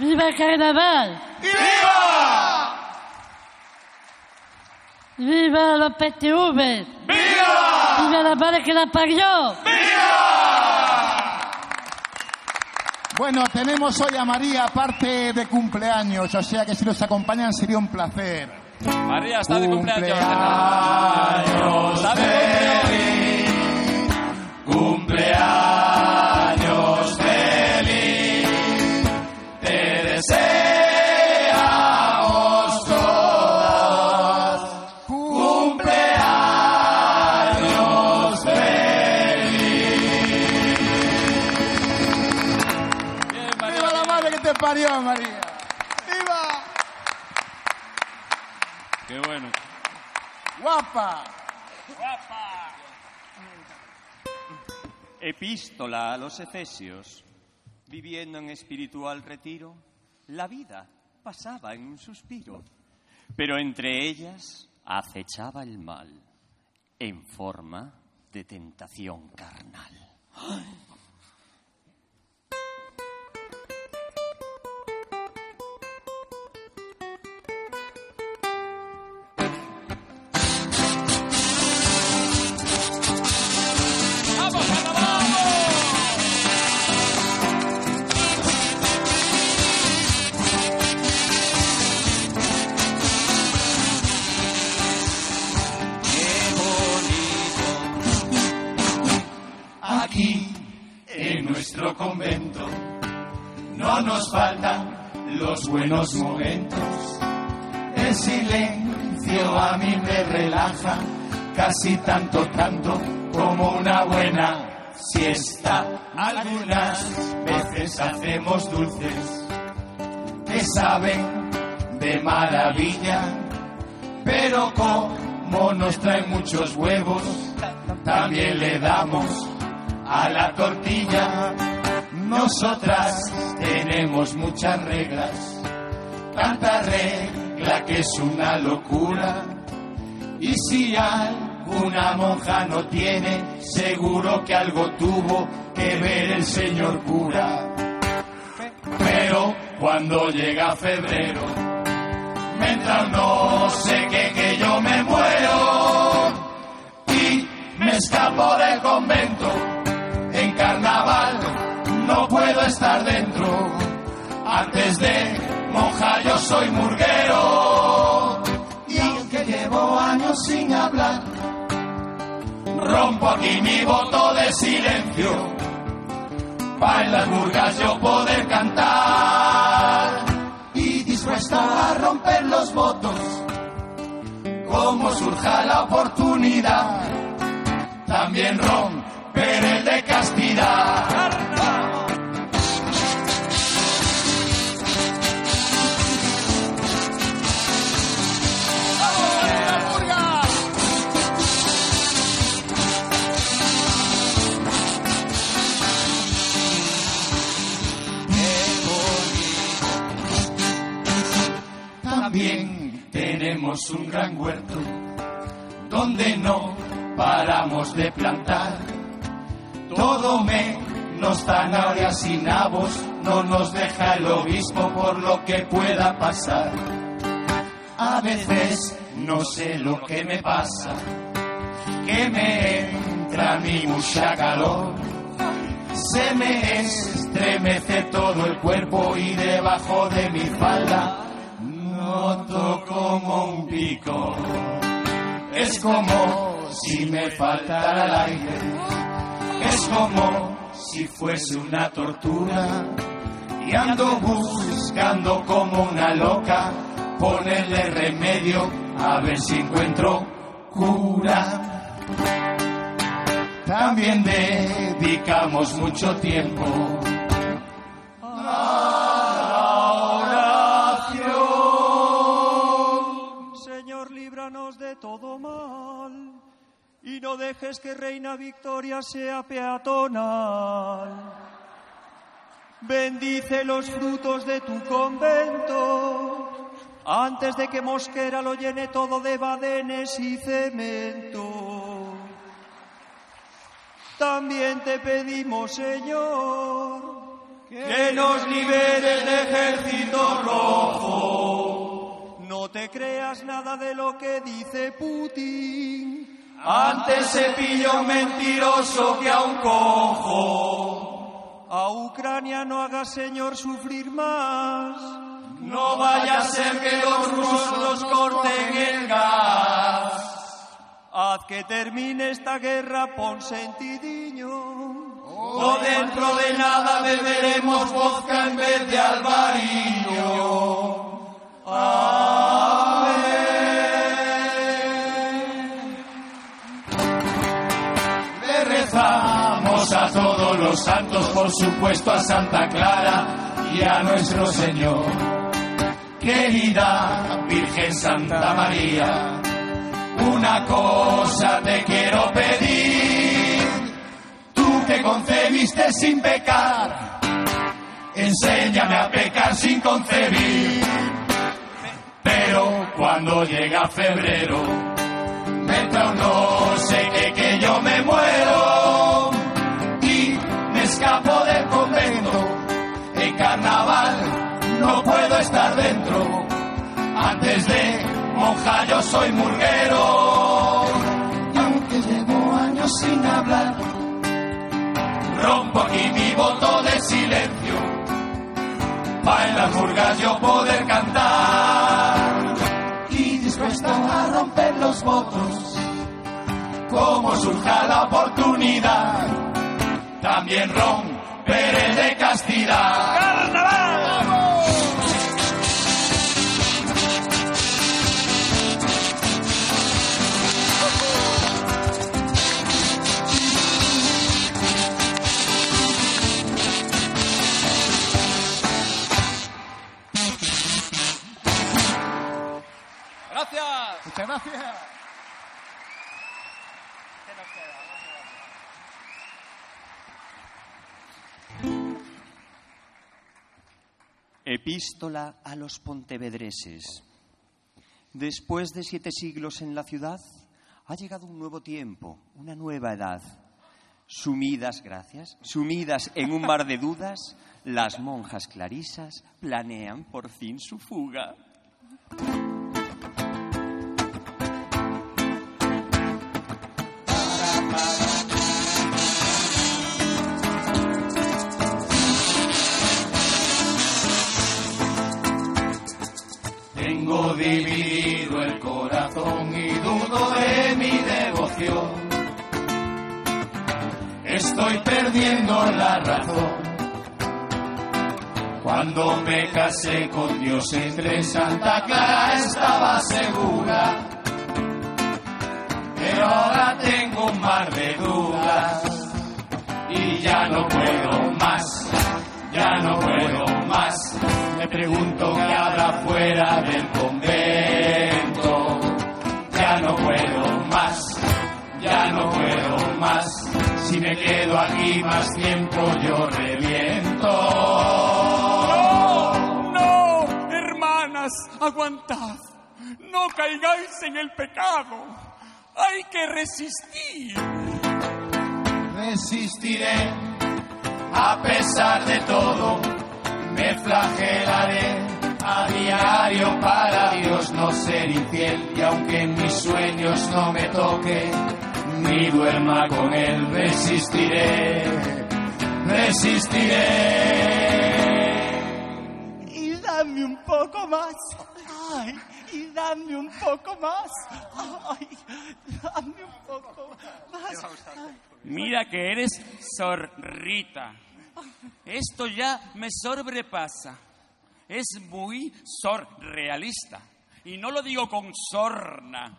[SPEAKER 22] ¡Viva el carnaval!
[SPEAKER 8] ¡Viva!
[SPEAKER 22] ¡Viva los PTV!
[SPEAKER 8] ¡Viva!
[SPEAKER 22] ¡Viva la madre que la parió!
[SPEAKER 14] Bueno, tenemos hoy a María, aparte de cumpleaños, o sea que si nos acompañan sería un placer.
[SPEAKER 21] María está de cumpleaños.
[SPEAKER 8] Cumpleaños feliz, cumpleaños
[SPEAKER 14] ¡Guapa!
[SPEAKER 21] Epístola a los Efesios. Viviendo en espiritual retiro, la vida pasaba en un suspiro, pero entre ellas acechaba el mal en forma de tentación carnal.
[SPEAKER 8] Aquí, casi tanto, tanto como una buena siesta. Algunas veces hacemos dulces que saben de maravilla, pero como nos traen muchos huevos, también le damos a la tortilla. Nosotras tenemos muchas reglas, tanta regla que es una locura. Y si alguna monja no tiene, seguro que algo tuvo que ver el señor cura. Pero cuando llega febrero, me entra un no sé qué que yo me muero y me escapo del convento. En carnaval no puedo estar dentro. Antes de monja yo soy murguero. Sin hablar, rompo aquí mi voto de silencio. Pa' en las murgas yo poder cantar. Y dispuesta a romper los votos, como surja la oportunidad. También romper el de castidad. También tenemos un gran huerto donde no paramos de plantar. Todo menos zanahorias y nabos no nos deja el obispo por lo que pueda pasar. A veces no sé lo que me pasa, que me entra mí mucha calor. Se me estremece todo el cuerpo y debajo de mi falda noto como un pico. Es como si me faltara el aire. Es como si fuese una tortura. Y ando buscando como una loca ponerle remedio a ver si encuentro cura. También dedicamos mucho tiempo
[SPEAKER 6] Señor, líbranos de todo mal y no dejes que Reina Victoria sea peatonal. Bendice los frutos de tu convento antes de que Mosquera lo llene todo de badenes y cemento. También te pedimos, Señor, que nos liberes de ejército rojo. No te creas nada de lo que dice Putin.
[SPEAKER 8] Antes se pilla un mentiroso que a un cojo.
[SPEAKER 6] A Ucrania no haga, Señor, sufrir más.
[SPEAKER 8] No vaya a ser que los rusos nos corten el gas.
[SPEAKER 6] Haz que termine esta guerra, pon sentidiño.
[SPEAKER 8] O dentro de nada beberemos vodka en vez de albariño. Amén. Le rezamos a todos los santos, por supuesto a Santa Clara y a nuestro Señor. Querida Virgen Santa María, una cosa te quiero pedir. Tú que concebiste sin pecar, enséñame a pecar sin concebir. Pero cuando llega febrero, me entra no sé qué que yo me muero y me escapo del convento. En carnaval no puedo estar dentro. Antes de monja yo soy murguero. Y aunque llevo años sin hablar, rompo aquí mi voto de silencio. Pa' en las murgas yo poder cantar. Los votos, como surja la oportunidad. También romperé de castidad.
[SPEAKER 14] Muchas gracias.
[SPEAKER 21] Epístola a los pontevedreses. Después de siete siglos en la ciudad, ha llegado un nuevo tiempo, una nueva edad. Sumidas, gracias, sumidas en un mar de dudas, las monjas clarisas planean por fin su fuga.
[SPEAKER 8] Estoy perdiendo la razón. Cuando me casé con Dios entre Santa Clara estaba segura. Pero ahora tengo un mar de dudas y ya no puedo más, ya no puedo más. Me pregunto qué habrá fuera del convento. Ya no puedo más, ya no puedo más. Si me quedo aquí más tiempo yo reviento.
[SPEAKER 20] No, hermanas, aguantad. No caigáis en el pecado. Hay que resistir.
[SPEAKER 8] Resistiré a pesar de todo. Me flagelaré a diario para Dios no ser infiel. Y aunque en mis sueños no me toque, ni duerma con él, resistiré. Resistiré.
[SPEAKER 6] Y
[SPEAKER 23] dame un poco más. Ay, y dame un poco más. Ay, dame un poco más. Ay.
[SPEAKER 20] Mira que eres zorrita. Esto ya me sobrepasa. Es muy sorrealista. Y no lo digo con sorna.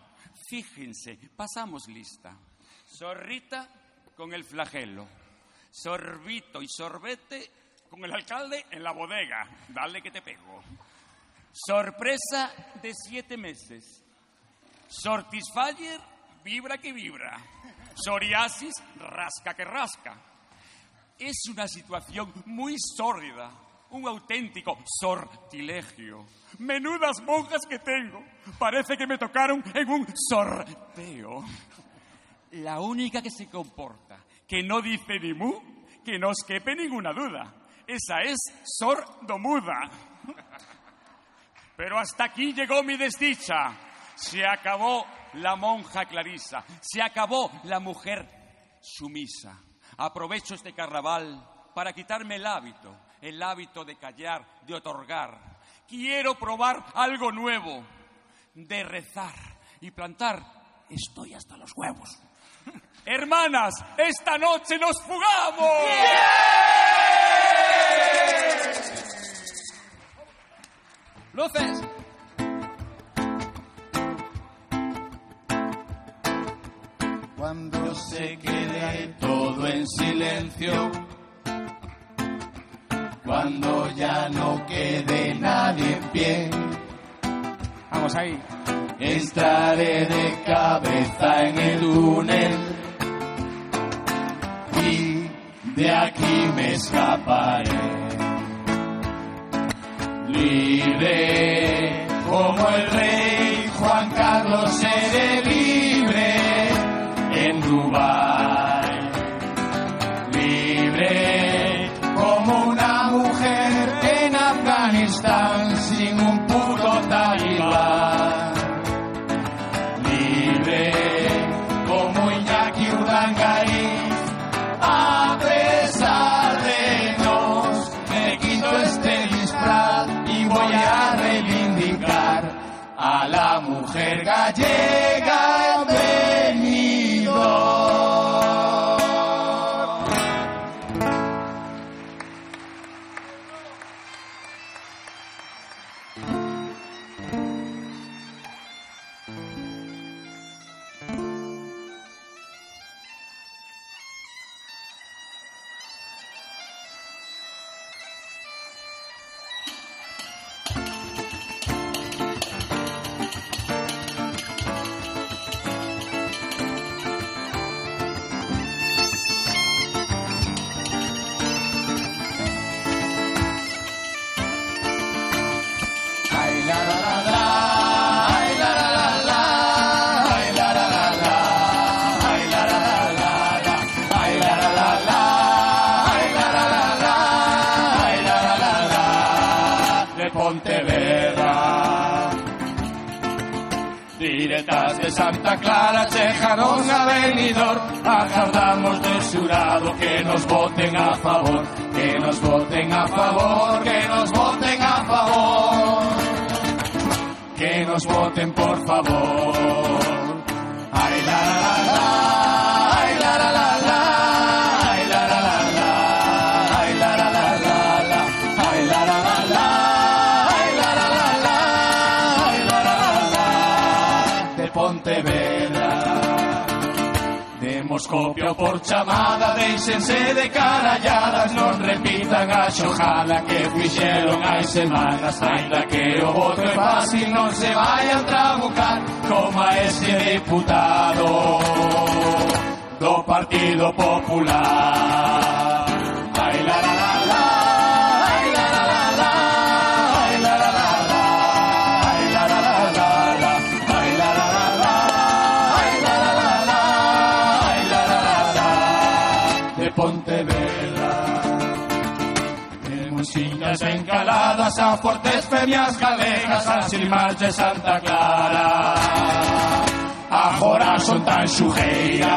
[SPEAKER 20] Fíjense, pasamos lista. Zorrita con el flagelo. Sorbito y sorbete con el alcalde en la bodega. Dale que te pego. Sorpresa de siete meses. Sortisfyer, vibra que vibra. Psoriasis, rasca que rasca. Es una situación muy sórdida, un auténtico sortilegio. Menudas monjas que tengo. Parece que me tocaron en un sorteo. La única que se comporta, que no dice ni mu, que no os quepe ninguna duda. Esa es sordomuda. Pero hasta aquí llegó mi desdicha. Se acabó la monja Clarisa. Se acabó la mujer sumisa. Aprovecho este carnaval para quitarme el hábito, el hábito de callar, de otorgar. Quiero probar algo nuevo, de rezar y plantar. Estoy hasta los huevos. Hermanas, esta noche nos fugamos.
[SPEAKER 13] ¡Luces!
[SPEAKER 8] Cuando se quede todo en silencio, cuando ya no quede nadie en pie,
[SPEAKER 13] Vamos ahí.
[SPEAKER 8] entraré de cabeza en el túnel de aquí me escaparé. Libre como el rey Juan Carlos seré libre en Dubái. Day. De Santa Clara chejaron a venidor Agardamos de xurado que nos voten a favor Que nos voten a favor, que nos voten a favor. Que nos voten por favor Temos copia por chamada, deixense de caralladas Non repitan a xojada que fixeron hai semanas. Ainda que o voto é fácil non se vai a trabucar Como a este diputado do Partido Popular. les encalades, a Fortes, Femias, Galegas, a Silmar de Santa Clara. Agora son tan sujeiras.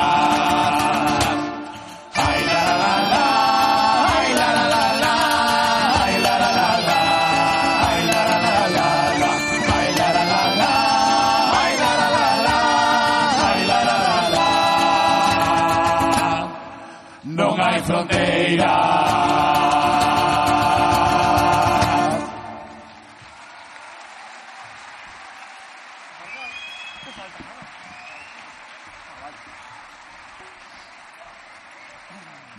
[SPEAKER 8] Ai, la, la, la, la. Non hai fronteira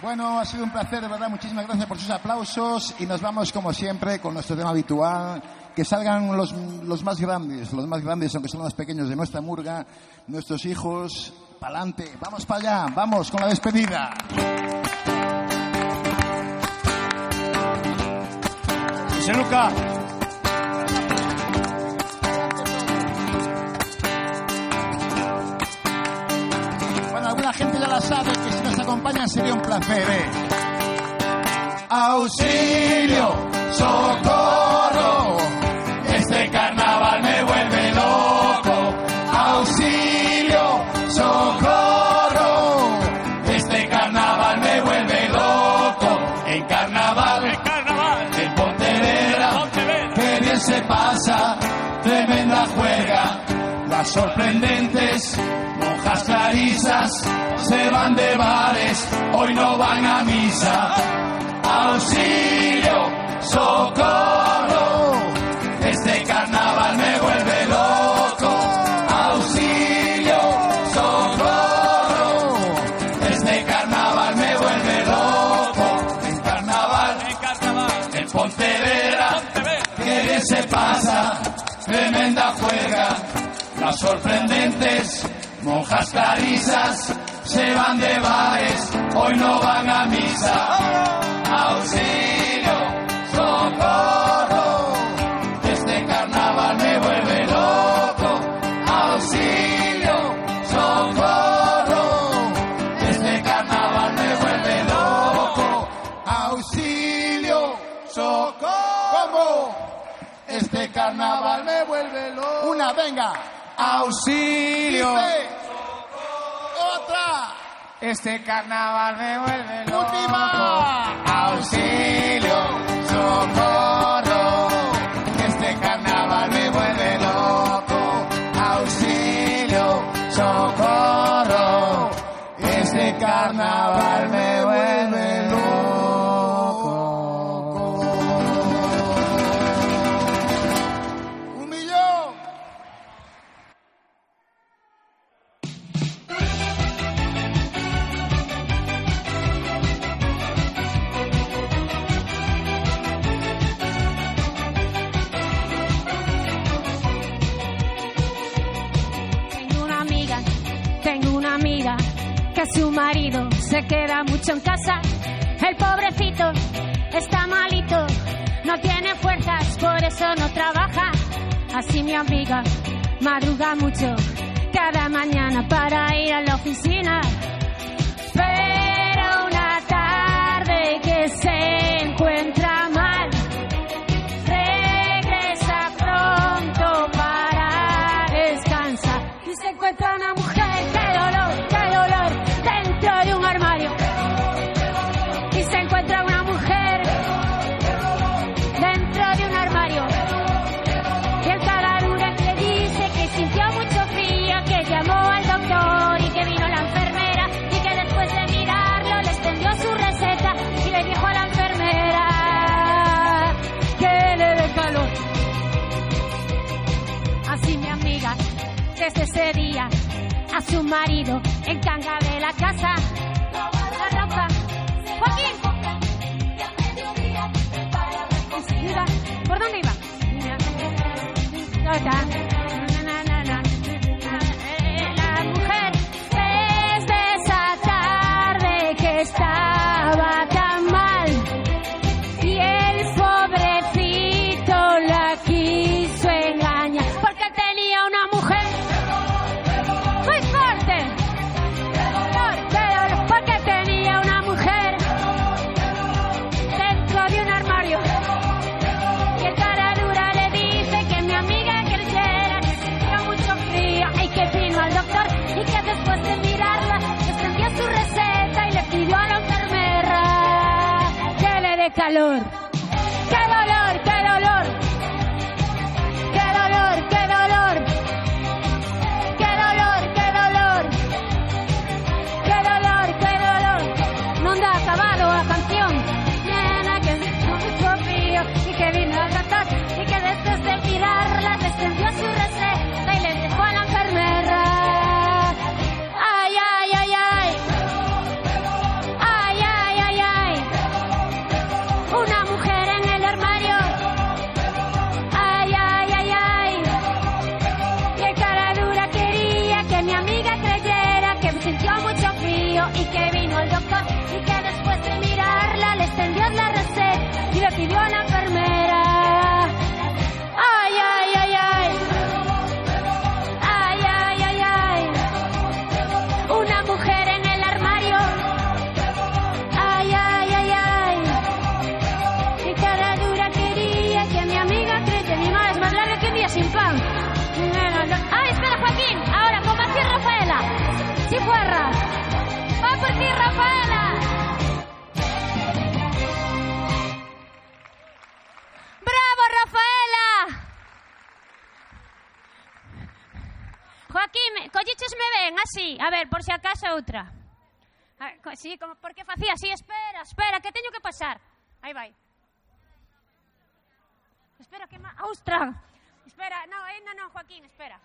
[SPEAKER 24] Bueno, ha sido un placer, de verdad. Muchísimas gracias por sus aplausos y nos vamos, como siempre, con nuestro tema habitual. Que salgan los, los más grandes, los más grandes, aunque son los pequeños de nuestra murga, nuestros hijos. Pa'lante, vamos para allá, vamos con la despedida.
[SPEAKER 8] José Luca.
[SPEAKER 24] Bueno, alguna gente ya la sabe acompañan sería un placer, ¿eh?
[SPEAKER 8] Auxilio, socorro, este carnaval me vuelve loco. Auxilio, socorro, este carnaval me vuelve loco. En carnaval, en carnaval, en Pontevedra, que bien se pasa, tremenda juega. Las sorprendentes monjas clarisas se van de bares, hoy no van a misa. Auxilio, socorro, este carnaval me vuelve loco. Auxilio, socorro, este carnaval me vuelve loco. En carnaval, en carnaval, en Pontevedra, que bien se pasa, tremenda juega. Las sorprendentes monjas clarisas se van de bares, hoy no van a misa. Auxilio, socorro, este carnaval me vuelve loco. Auxilio, socorro, este carnaval me vuelve loco.
[SPEAKER 24] Auxilio, socorro. Este carnaval me vuelve loco. Una, venga.
[SPEAKER 8] Auxilio.
[SPEAKER 24] Otra.
[SPEAKER 8] Este carnaval me vuelve loco.
[SPEAKER 24] Última.
[SPEAKER 8] Auxilio, socorro. Este carnaval me vuelve loco. Auxilio, socorro. Este carnaval me
[SPEAKER 3] que su marido se queda mucho en casa. El pobrecito está malito, no tiene fuerzas, por eso no trabaja. Así mi amiga madruga mucho cada mañana para ir a la oficina. Pero a su marido encanga de la casa. La ropa. Joaquín. ¿Por dónde iba? ¿Dónde está? Calor así, a ver, por si acaso outra. A, ver, sí, como, porque facía así, espera, espera, que teño que pasar. Aí vai. Espera, que má... Ma... Espera, no, eh, no, no, Joaquín, espera.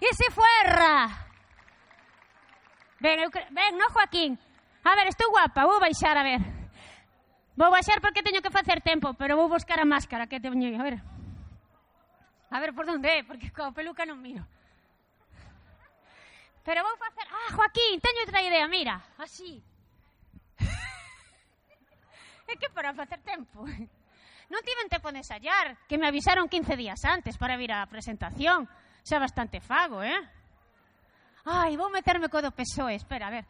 [SPEAKER 3] E se fuerra? Ben, eu, ben, no, Joaquín. A ver, estou guapa, vou baixar, a ver. Vou baixar porque teño que facer tempo, pero vou buscar a máscara que teño, a ver. A ver por dónde é, porque coa peluca non miro. Pero vou facer... Ah, Joaquín, teño outra idea, mira, así. é que para facer tempo. Non tiven tempo de ensayar, que me avisaron 15 días antes para vir á presentación. Xa bastante fago, eh? Ai, vou meterme co do PSOE, espera, a ver.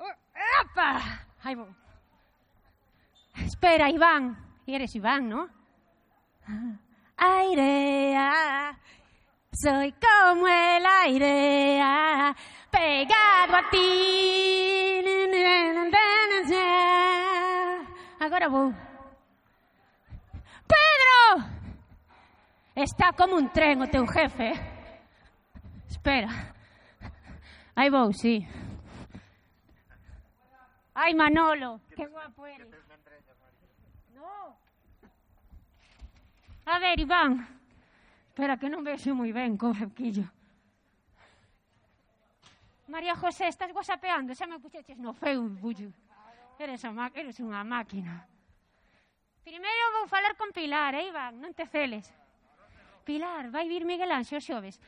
[SPEAKER 3] Uh, Apa! Ai, vou. Espera, Iván. E eres Iván, non? Ah. Aire, ah, soy como el aire, ah, pegado a ti. Agora vou. Pedro! Está como un tren o teu jefe. Espera. Aí vou, sí. Ai, Manolo, que guapo eres. A ver, Iván. Espera, que non vexo moi ben co barquillo. María José, estás whatsappeando? Xa me puxeches no feu, bullo. Eres, a eres unha máquina. Primeiro vou falar con Pilar, eh, Iván? Non te celes. Pilar, vai vir Miguel Anxo xoves.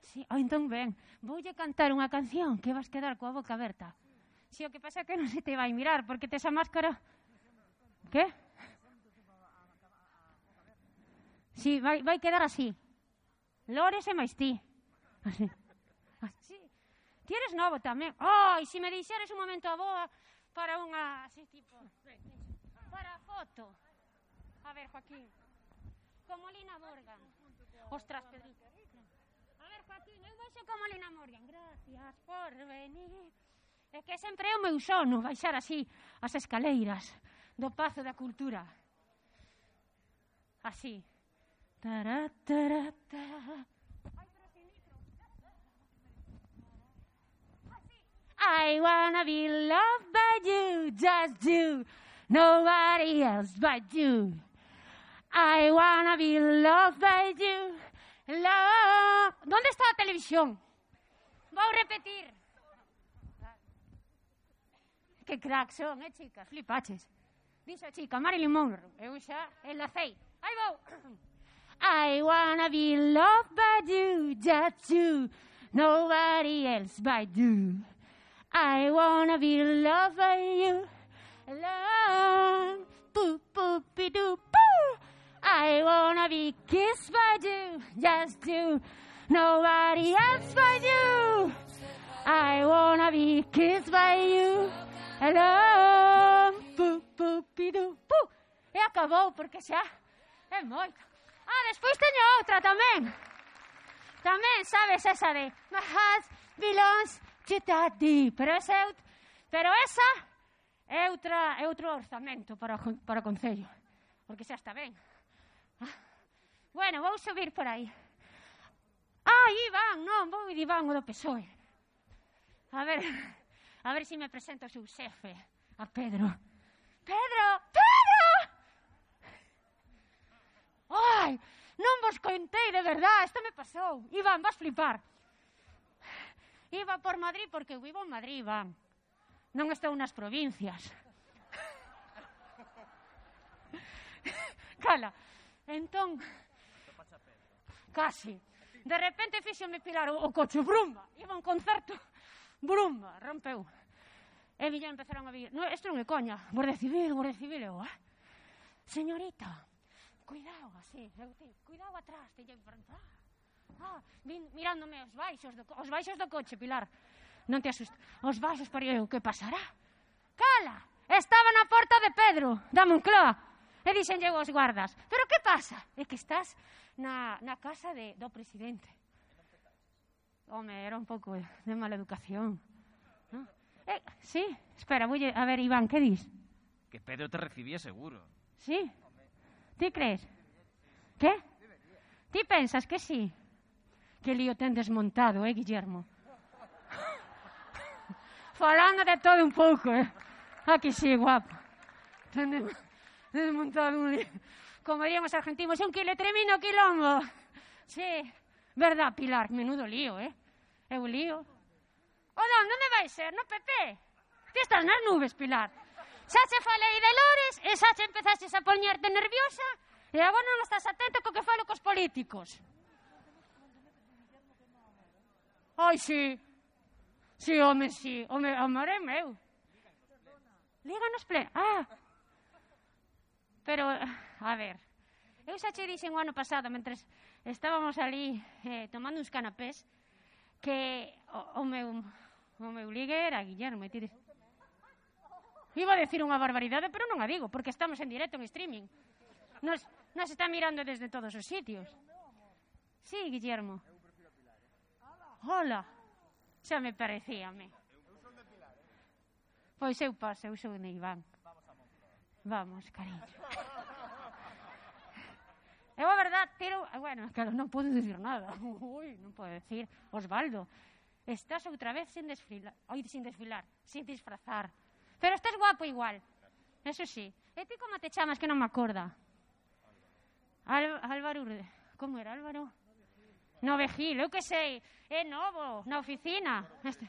[SPEAKER 3] Sí, oh, entón ben, voulle cantar unha canción que vas quedar coa boca aberta. Si, sí, o que pasa é que non se te vai mirar, porque tes a máscara... Que? Sí, vai, vai quedar así. Lores e máis ti. Así. así. Ti eres novo tamén. Oh, e se me deixares un momento a boa para unha así tipo para a foto. A ver, Joaquín. Como Lina Morgan. Ostras, Pedrito. A ver, Joaquín, eu vexo como Lina Morgan. Gracias por venir. É que sempre é o meu sono baixar así as escaleiras do Pazo da Cultura. Así. Tará, tará, tará. I wanna be loved by you, just you, nobody else but you. I wanna be loved by you, love. ¿Dónde está a televisión? Vou repetir. Que crack son, eh, chicas, flipaches. A chica, Marilyn Monroe. Eu xa enlacei. Aí vou. I wanna be loved by you, just you, nobody else but you. I wanna be loved by you, love, poo poo pee doo poo. I wanna be kissed by you, just you, nobody else but you. I wanna be kissed by you, love, poo poo pee doo poo. E acabou porque xa é moito. Ah, despois teño outra tamén. Tamén, sabes, esa de My heart belongs to daddy. Pero esa, pero esa é, outra, é outro orzamento para, o, para o Concello. Porque xa está ben. Ah, bueno, vou subir por aí. Ah, Iván, non, vou ir Iván o do PSOE. A ver, a ver se si me presento o seu xefe, a Pedro. Pedro, Pedro! Ai, non vos contei, de verdad, isto me pasou. Iván, vas flipar. Iba por Madrid porque eu vivo en Madrid, Iván. Non estou nas provincias. Cala. Entón, casi. De repente fíxome pilar o, o coche, brumba. Iba a un concerto, brumba, rompeu. E viña empezaron a vir. No, isto non é coña, Guardia Civil, Guardia Civil, eu, eh? Señorita, Cuidado, así, eu te, cuidado atrás, te Ah, vin mirándome os baixos do, os baixos do coche, Pilar. Non te asustes. Os baixos para eu, que pasará? Cala! Estaba na porta de Pedro, da Moncloa. E dixenlle os guardas, pero que pasa? É que estás na, na casa de, do presidente. Home, era un pouco de mala educación. ¿no? Eh, sí, espera, voy a ver, Iván, que dis?
[SPEAKER 25] Que Pedro te recibía seguro.
[SPEAKER 3] Sí, Ti crees? Que? Ti pensas que sí? Que lío ten desmontado, eh, Guillermo? [laughs] Falando de todo un pouco, eh? Aquí sí, guapo. Ten desmontado un lío. Como dirían os argentinos, un un quiletremino quilombo. Sí, verdad, Pilar, menudo lío, eh? É un lío. O non, non me vai ser, no, Pepe? Ti estás nas nubes, Pilar. Xa che falei de Lores e xa che empezaste a poñerte nerviosa e agora non estás atento co que falo cos políticos. Ai, sí. Sí, home, sí. Home, amor é meu. Líganos ple. Ah. Pero, a ver, eu xa che dixen o ano pasado, mentre estábamos ali eh, tomando uns canapés, que o, o meu o meu ligue era Guillermo, e ti Iba a decir unha barbaridade, pero non a digo, porque estamos en directo en streaming. Nos, nos está mirando desde todos os sitios. Sí, Guillermo. Hola. Xa me parecía me. Pois eu paso, eu sou de Iván. Vamos, cariño. Eu a verdad tiro... Bueno, claro, non podo dicir nada. Ui, non podo decir. Osvaldo, estás outra vez sin desfilar. Oi, sin desfilar, sin disfrazar. Pero estás guapo igual. Eso sí. E ti como te chamas que non me acorda? Al, Álvaro. Como era Álvaro? No Vejil, eu que sei. É novo, na oficina. Este.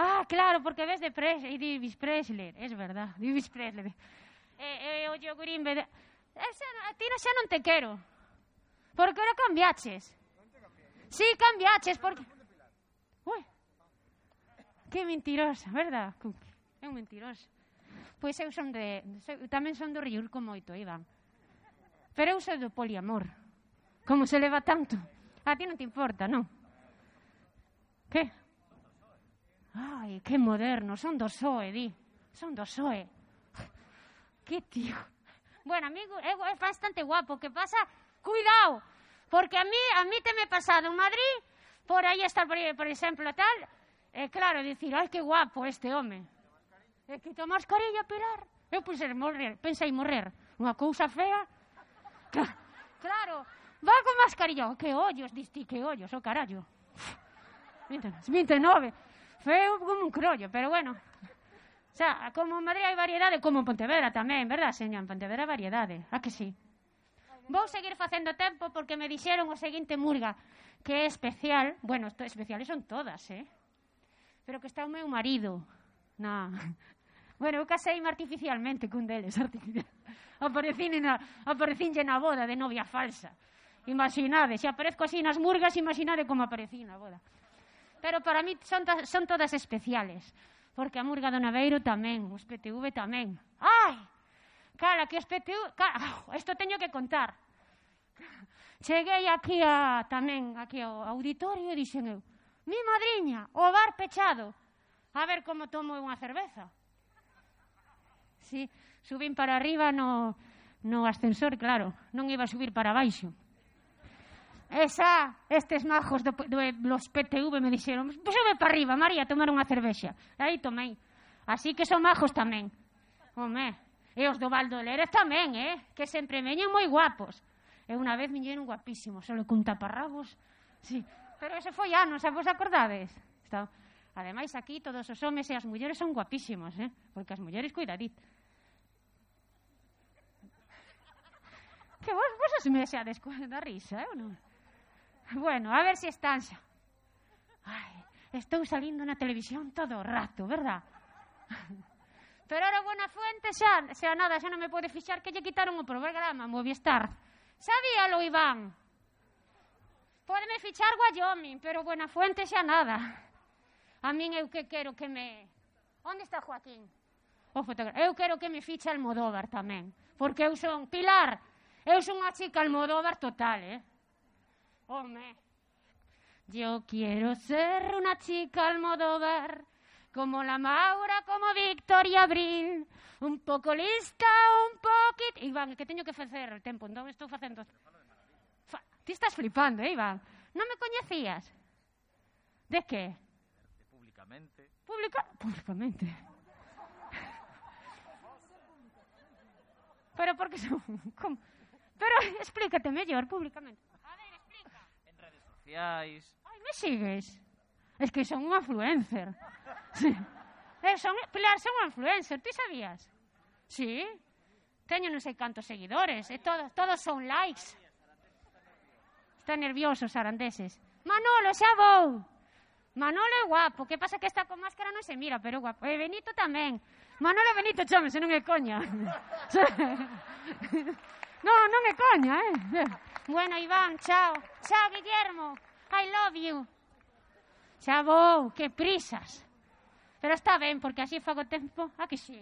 [SPEAKER 3] Ah, claro, porque ves de Presley, Elvis Presley, es verdad, [laughs] Elvis Presley. E, e o yogurín de... Ese, a ti no xa non te quero. Porque ahora cambiaches. Sí, cambiaches, porque... Ui, Que mentirosa, verdad? É un mentiroso. Pois eu son de, eu tamén son do Riurco moito, Iván. Pero eu sou do poliamor. Como se leva tanto? A ti non te importa, non? Que? Ai, que moderno, son do SOE, di. Son do SOE. Que tío. Bueno, amigo, é, é bastante guapo, que pasa, cuidado, porque a mí, a mí te me pasado en Madrid, por aí estar, por, por exemplo, tal, E claro, dicir, ai que guapo este home. Eh, e quito a mascarilla, Pilar. Eh, Eu pensei morrer, pensei morrer. Unha cousa fea. Claro, va con mascarilla. Oh, que ollos, diste, que ollos, o oh, carallo. 29, 29. Feo como un crollo, pero bueno. O sea, como en Madrid hai variedade, como en Pontevedra tamén, verdad, señor? En Pontevedra variedade, a que sí? Vou seguir facendo tempo porque me dixeron o seguinte murga, que é especial, bueno, especiales son todas, eh? pero que está o meu marido. Na... Bueno, eu caseime artificialmente cun deles, [laughs] artificial. Aparecín na, aparecinlle na boda de novia falsa. Imaginade, se aparezco así nas murgas, imaginade como aparecí na boda. Pero para mí son, ta, son todas especiales, porque a murga do Naveiro tamén, os PTV tamén. Ai! Cala, que os PTV... Cala, [laughs] isto teño que contar. Cheguei aquí a, tamén, aquí ao auditorio e dixen eu, mi madriña, o bar pechado, a ver como tomo unha cerveza. Si, subín para arriba no, no ascensor, claro, non iba a subir para baixo. Esa, estes majos do, do, los PTV me dixeron, sube para arriba, María, tomar unha cervexa. Aí tomei. Así que son majos tamén. Home, e os do Valdo Lérez tamén, eh? Que sempre meñen moi guapos. E unha vez viñeron guapísimos, solo cun taparrabos. Sí, pero ese foi anos, xa vos acordades? Está... Ademais, aquí todos os homes e as mulleres son guapísimos, eh? porque as mulleres cuidadit. Que vos, vos os meseades da risa, eh, ou non? Bueno, a ver se si están xa. Ai, estou salindo na televisión todo o rato, verdad? [laughs] Pero ahora buena fuente xa, xa nada, xa non me pode fixar que lle quitaron o programa, Movistar. Sabíalo, Iván. Pódeme fichar Wyoming, pero Buenafuente xa nada. A min eu que quero que me... Onde está Joaquín? Oh, o fotógrafo. Eu quero que me fiche Almodóvar tamén, porque eu son Pilar. Eu son unha chica Almodóvar total, eh? Home. Yo quiero ser una chica Almodóvar, como la Maura, como Victoria Abril, un pouco lista, un poquito... Iván, que teño que facer o tempo, entón estou facendo... Ti estás flipando, eh, Iván? Non me coñecías? De que?
[SPEAKER 25] De públicamente.
[SPEAKER 3] Publica... Públicamente. Pero por que son... Como? Pero explícate mellor públicamente. A ver, explica.
[SPEAKER 25] En redes sociais.
[SPEAKER 3] Ai, me sigues? Es que son unha influencer. Sí. Eh, son, Pilar, son unha influencer, ti sabías? Sí. Teño non sei cantos seguidores, e eh, todos, todos son likes. Están nerviosos, arandeses. Manolo, xa vou! Manolo é guapo, que pasa que está con máscara non se mira, pero é guapo. E Benito tamén. Manolo Benito chome, se non é coña. [laughs] non, non é coña, eh? Bueno, Iván, chao. Chao, Guillermo. I love you. Xa vou, que prisas. Pero está ben, porque así fago tempo. A que sí.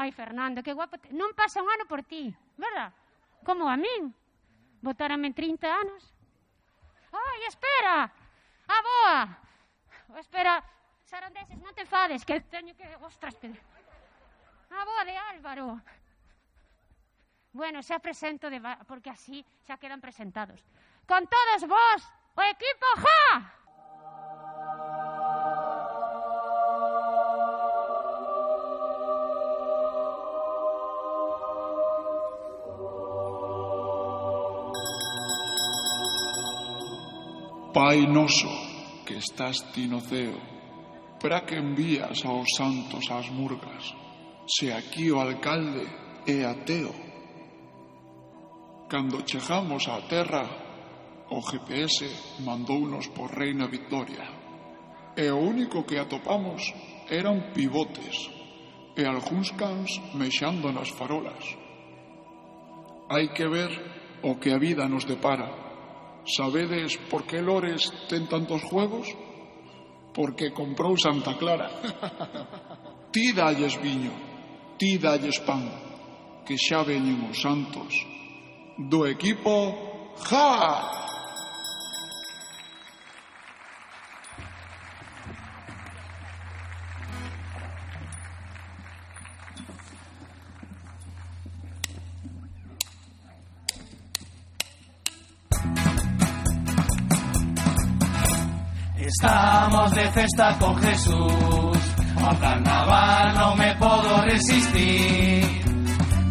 [SPEAKER 3] Ai, Fernando, que guapo. Te... Non pasa un ano por ti, verdad? Como a min. Votarame 30 anos. Ai, espera! A boa! Oh, espera, Sarandeses, non te fades, que teño que... Ostras, que... A boa de Álvaro. Bueno, xa presento de... porque así xa quedan presentados. Con todos vos, o equipo JA!
[SPEAKER 26] Pai noso que estás ti no ceo, para que envías aos santos as murgas, se aquí o alcalde é ateo? Cando chegamos á terra, o GPS mandounos por Reina Victoria, e o único que atopamos eran pivotes e algúns cans mexando nas farolas. Hai que ver o que a vida nos depara Sabedes por que Lores ten tantos juegos? Porque comprou Santa Clara. [laughs] ti dalles viño, ti dalles pan, que xa veñen os santos do equipo ¡Ja!
[SPEAKER 8] Estamos de festa con Jesús. Ao carnaval non me podo resistir.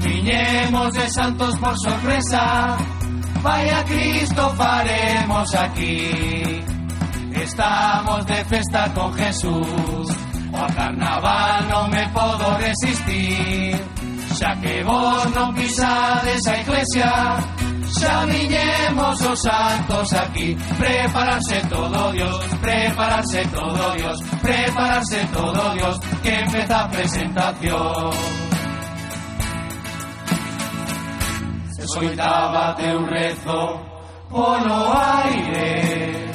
[SPEAKER 8] Viñemos de santos por sorpresa. Vaya Cristo faremos aquí. Estamos de festa con Jesús. Ao carnaval non me podo resistir. Xa que vos non pisades a iglesia Xa viñemos os santos aquí. Prepararse todo Dios Prepararse todo Dios Prepararse todo Dios Que empeza a presentación. Se soitaba teu rezo polo aire.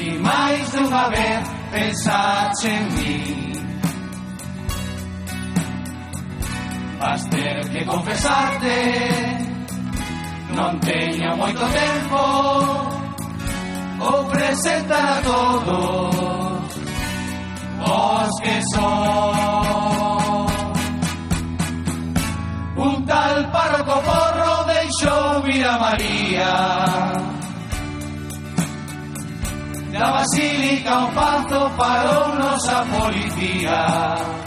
[SPEAKER 8] E máis dunha vez pensache en mí. Vas ter que confesarte. Non teño moito tempo. Vou presentar a todos. Vos que son Un tal párroco porro deixou vir a María. Da basílica un pazo parounos a policía.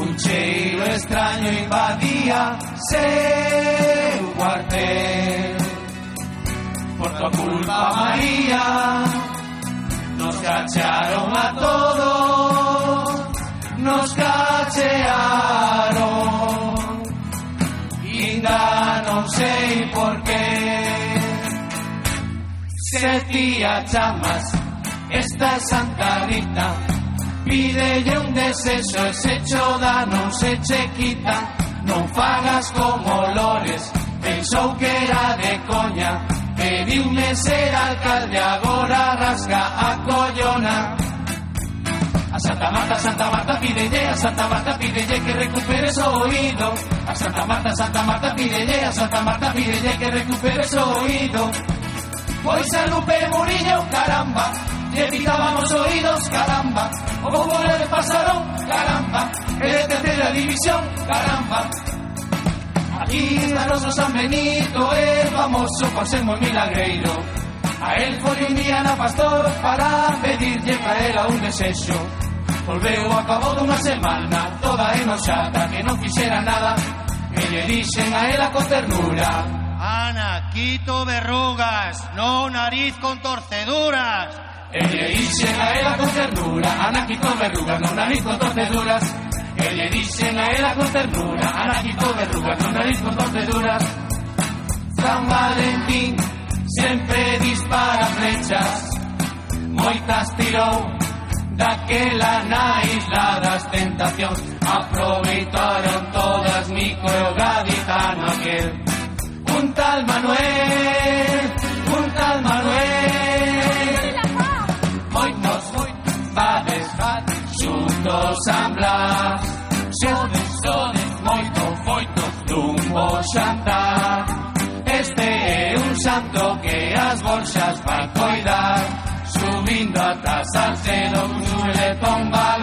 [SPEAKER 8] Un cheiro extraño invadía seu cuartel. Por tua culpa María Nos cacharon a todos Nos cachearon. Inda non sei por qué. Se tía chamas Esta Santa Rita Pídelle un desexo e se cho da se che quita. Non fagas como Lores Pensou que era de coña. Pediume ser alcalde Agora rasga a collona. A Santa Marta, Santa Marta pídelle A Santa Marta pídelle que recuperes o oído. A Santa Marta, Santa Marta pídelle A Santa Marta pídelle que recuperes o oído. Pois a Lupe Murillo, caramba lle pitábamos oídos, caramba. O como le pasaron, caramba. E de terceira división, caramba. Aquí está noso San Benito É famoso ser moi milagreiro. A él foi un día na pastor Para pedirlle para ela un desexo Volveu a cabo dunha semana Toda enoxada que non fixera nada. E lle dixen a ela con ternura.
[SPEAKER 27] Ana, quito verrugas, no nariz con torceduras.
[SPEAKER 8] E lle dixen a ela con ternura Ana quito verrugas, non nariz con torceduras E lle dixen a ela con ternura Ana quito verrugas, non nariz con torceduras San Valentín sempre dispara flechas Moitas tirou daquela na isla das tentacións. Aproveitaron todas Nico e o gaditano aquel Un tal Manuel, San Blas Sodes, sodes, moito, foito dun bo xantar. Este é un santo que as bolsas va coidar Subindo ata Sarcelo, un chuletón bar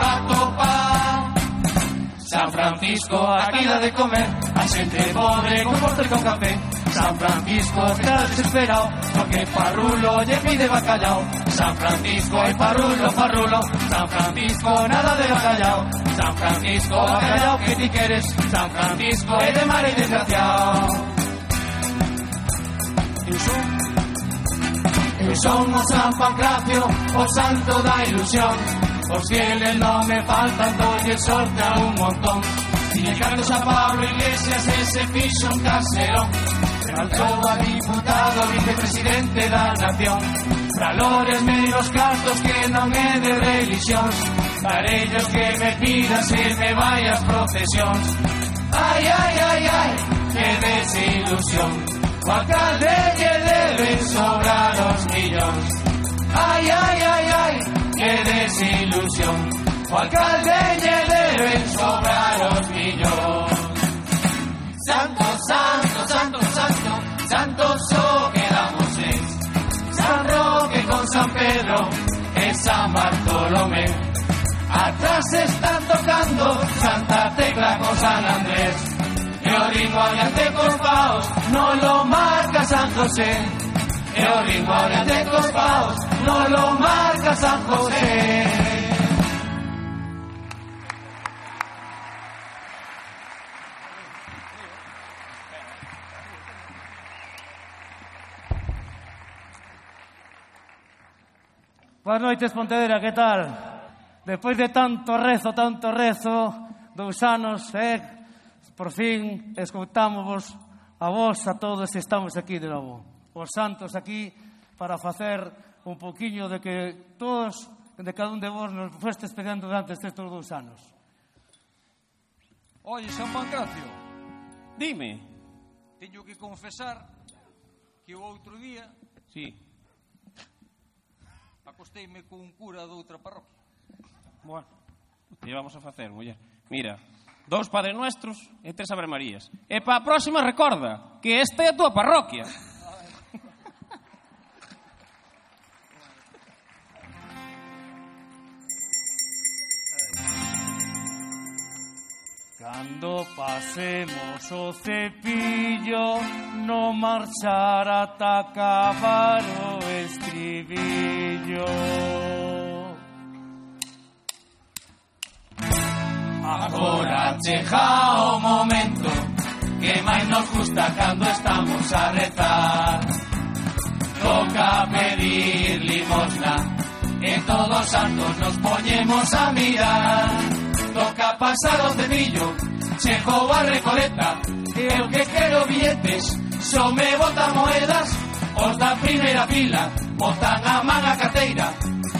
[SPEAKER 8] Francisco, aquí da de comer. A xente pobre con postre con café. San Francisco está desesperado Porque Farrulo lle pide bacalao. San Francisco, ay Farrulo, Farrulo San Francisco, nada de bacalao. San Francisco, bacalao que ti queres San Francisco, é de mar e desgraciado Eu son. Eu son o San Pancracio, o santo da ilusión. Os fieles non me faltan, dolle sorte a un montón Cargos a Pablo Iglesias ese fixo un caserón Alzou a diputado, vicepresidente da nación. Valores menos cartos que non é de religións Parellos que me pidas se me vai as procesións Ai, ai, ai, ai, que desilusión. Alcalde lle deben sobrar os millóns Ai, ai, ai, ai, que desilusión O alcalde deben sobrar os millóns Santo, santo, santo, santo, santo só quedamos es San Roque con San Pedro e San Bartolomé. Atrás están tocando Santa Tecla con San Andrés. E o ritmo adiante cos paos no lo marca San José. E o ritmo adiante cos paos no lo marca San José
[SPEAKER 28] Boas noites, Pontevedra, que tal? Despois de tanto rezo, tanto rezo, dous anos, eh, por fin escoutámovos a vos, a todos, estamos aquí de novo. Os santos aquí para facer un poquinho de que todos, de cada un de vos, nos fuestes pedindo durante estes dous anos.
[SPEAKER 29] Oi, San Pancracio.
[SPEAKER 30] Dime.
[SPEAKER 29] Teño que confesar que o outro día...
[SPEAKER 30] Sí
[SPEAKER 29] acosteime cun cura doutra parroquia.
[SPEAKER 30] Bueno, que vamos a facer, muller. Mira, dous Padre Nuestros e tres Ave Marías. E para a próxima recorda que esta é a tua parroquia.
[SPEAKER 28] Cando pasemos o cepillo No marchar ata acabar o estribillo.
[SPEAKER 8] Agora chega o momento Que máis nos gusta cando estamos a rezar. Toca pedir limosna E todos santos nos poñemos a mirar toca pasados de millo Chego a Recoleta Eu que quero billetes Só me bota moedas Os da primeira fila Botan a man a carteira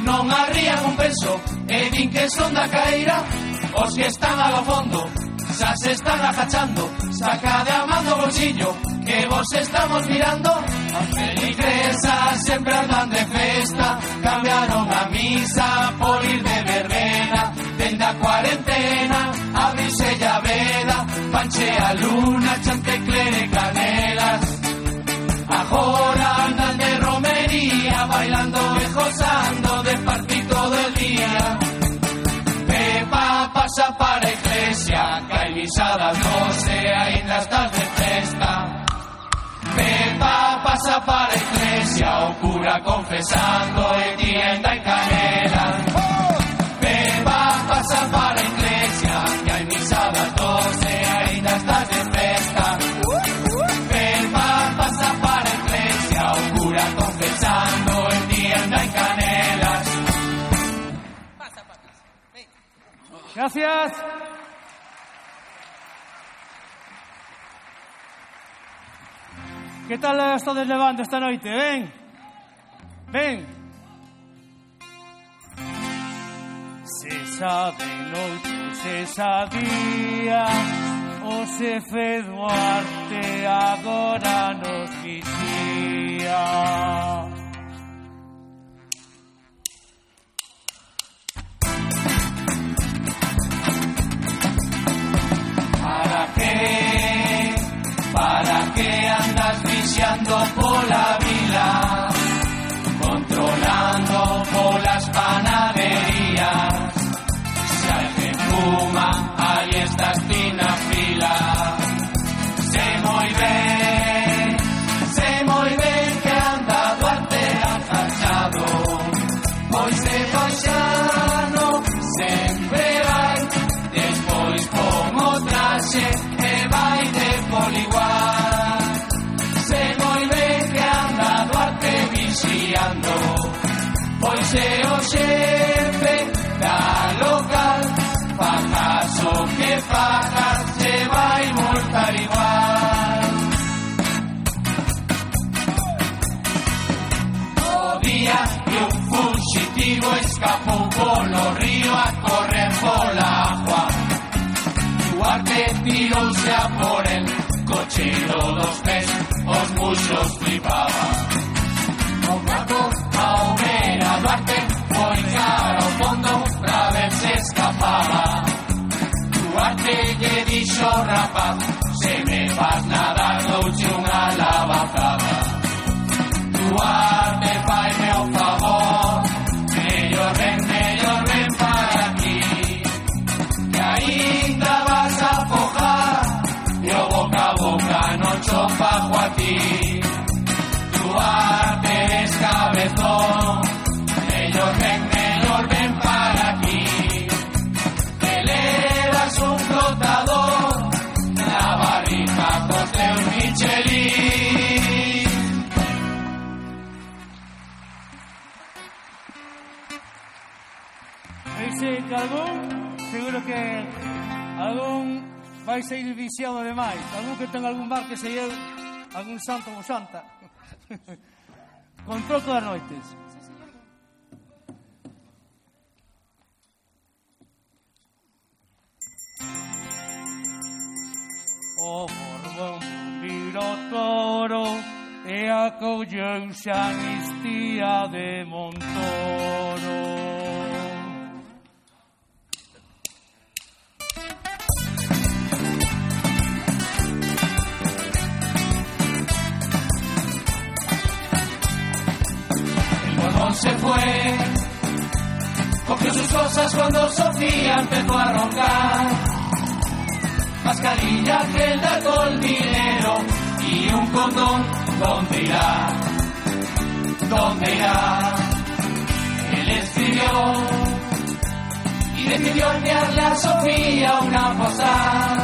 [SPEAKER 8] Non arrían un peso E din que son da caeira Os que están ao fondo Xa se están agachando Saca de a man do bolsillo Que vos estamos mirando As feligresas sempre andan de festa Cambiaron a misa por ir de verbena cuarentena abrise a vela Panche a luna, chanteclere canelas. Agora andan de romería Bailando e gozando de todo el día. Pepa pasa para iglesia Que hai misadas doce ainda estás de festa Pepa pasa para iglesia O cura confesando e ti ainda hai canela
[SPEAKER 28] Gracias. Que tal estades levando esta noite? Ben? Ben? Se sabe noite, se sabía O se fe Duarte agora nos vixía
[SPEAKER 8] ¿Para qué? ¿Para qué andas viciando por la vila? Controlando por las panaderías. Si alguien fuma, Duarte tirouse a por el cochero dos pés Os muxos flipaba. O gato ao ver a Duarte foi cara ao fondo pra ver se escapaba. Duarte dixo rapaz
[SPEAKER 28] algún, seguro que algún vai sair viciado demais. Algún que ten algún bar que se lleve algún santo ou santa. [laughs] Con troco das noites. O Borbón viro toro e acolleuse a amnistía de Montoro.
[SPEAKER 8] Se fue, cogió sus cosas cuando Sofía empezó a roncar. Mascarilla, gel de alcohol, dinero y un condón. ¿Dónde irá? ¿Dónde irá? Él escribió y decidió enviarle a Sofía una postal.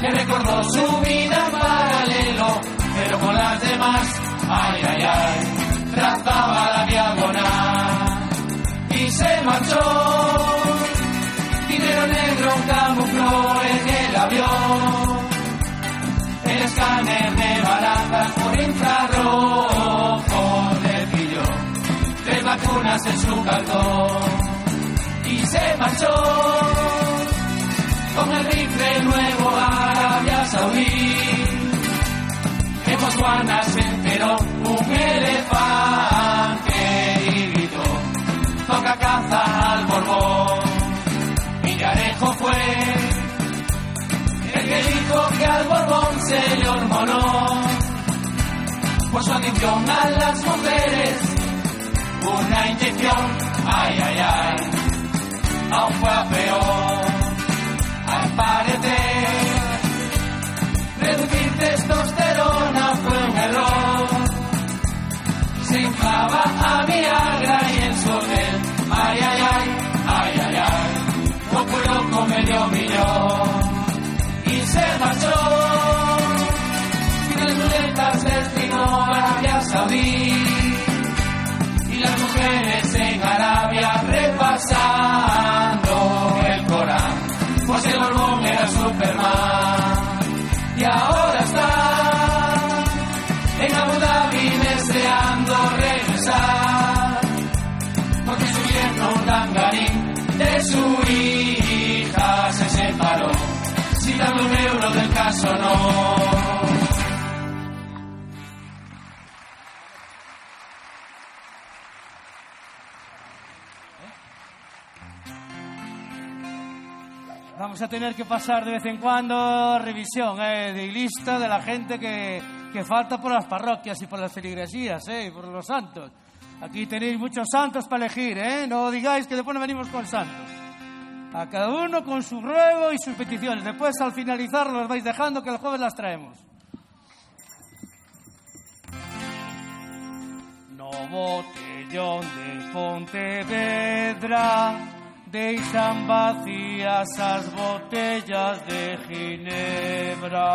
[SPEAKER 8] Le recordó su vida paralelo, pero con las demás, ay, ay, ay, trazaba la diagonal y se marchó. Dinero negro camufló en su cartón y se marchó con el rifle nuevo a Arabia Saudí. En Botswana se enteró un elefante y gritó, toca caza al Borbón. Villarejo fue el que dijo que al Borbón se le hormonó por su adicción a las mujeres. Una inyección, ay, ay, ay, aún fue a peor. Al parecer, reducir testosterona fue un error. Se inflaba a Viagra y en su hotel, ay, ay, ay, ay, ay, ay, poco loco medio millón. Y se marchó, sin las muletas destino a Arabia. Caso no.
[SPEAKER 28] Vamos a tener que pasar de vez en cuando revisión eh, de lista de la gente que, que falta por las parroquias y por las feligresías, eh, y por los santos. Aquí tenéis muchos santos para elegir, ¿eh? No digáis que después no venimos con santos. A cada uno con su ruego y sus peticiones. Después, al finalizar, los vais dejando que el jueves las traemos. No botellón de Pontevedra deixan vacías as botellas de Ginebra.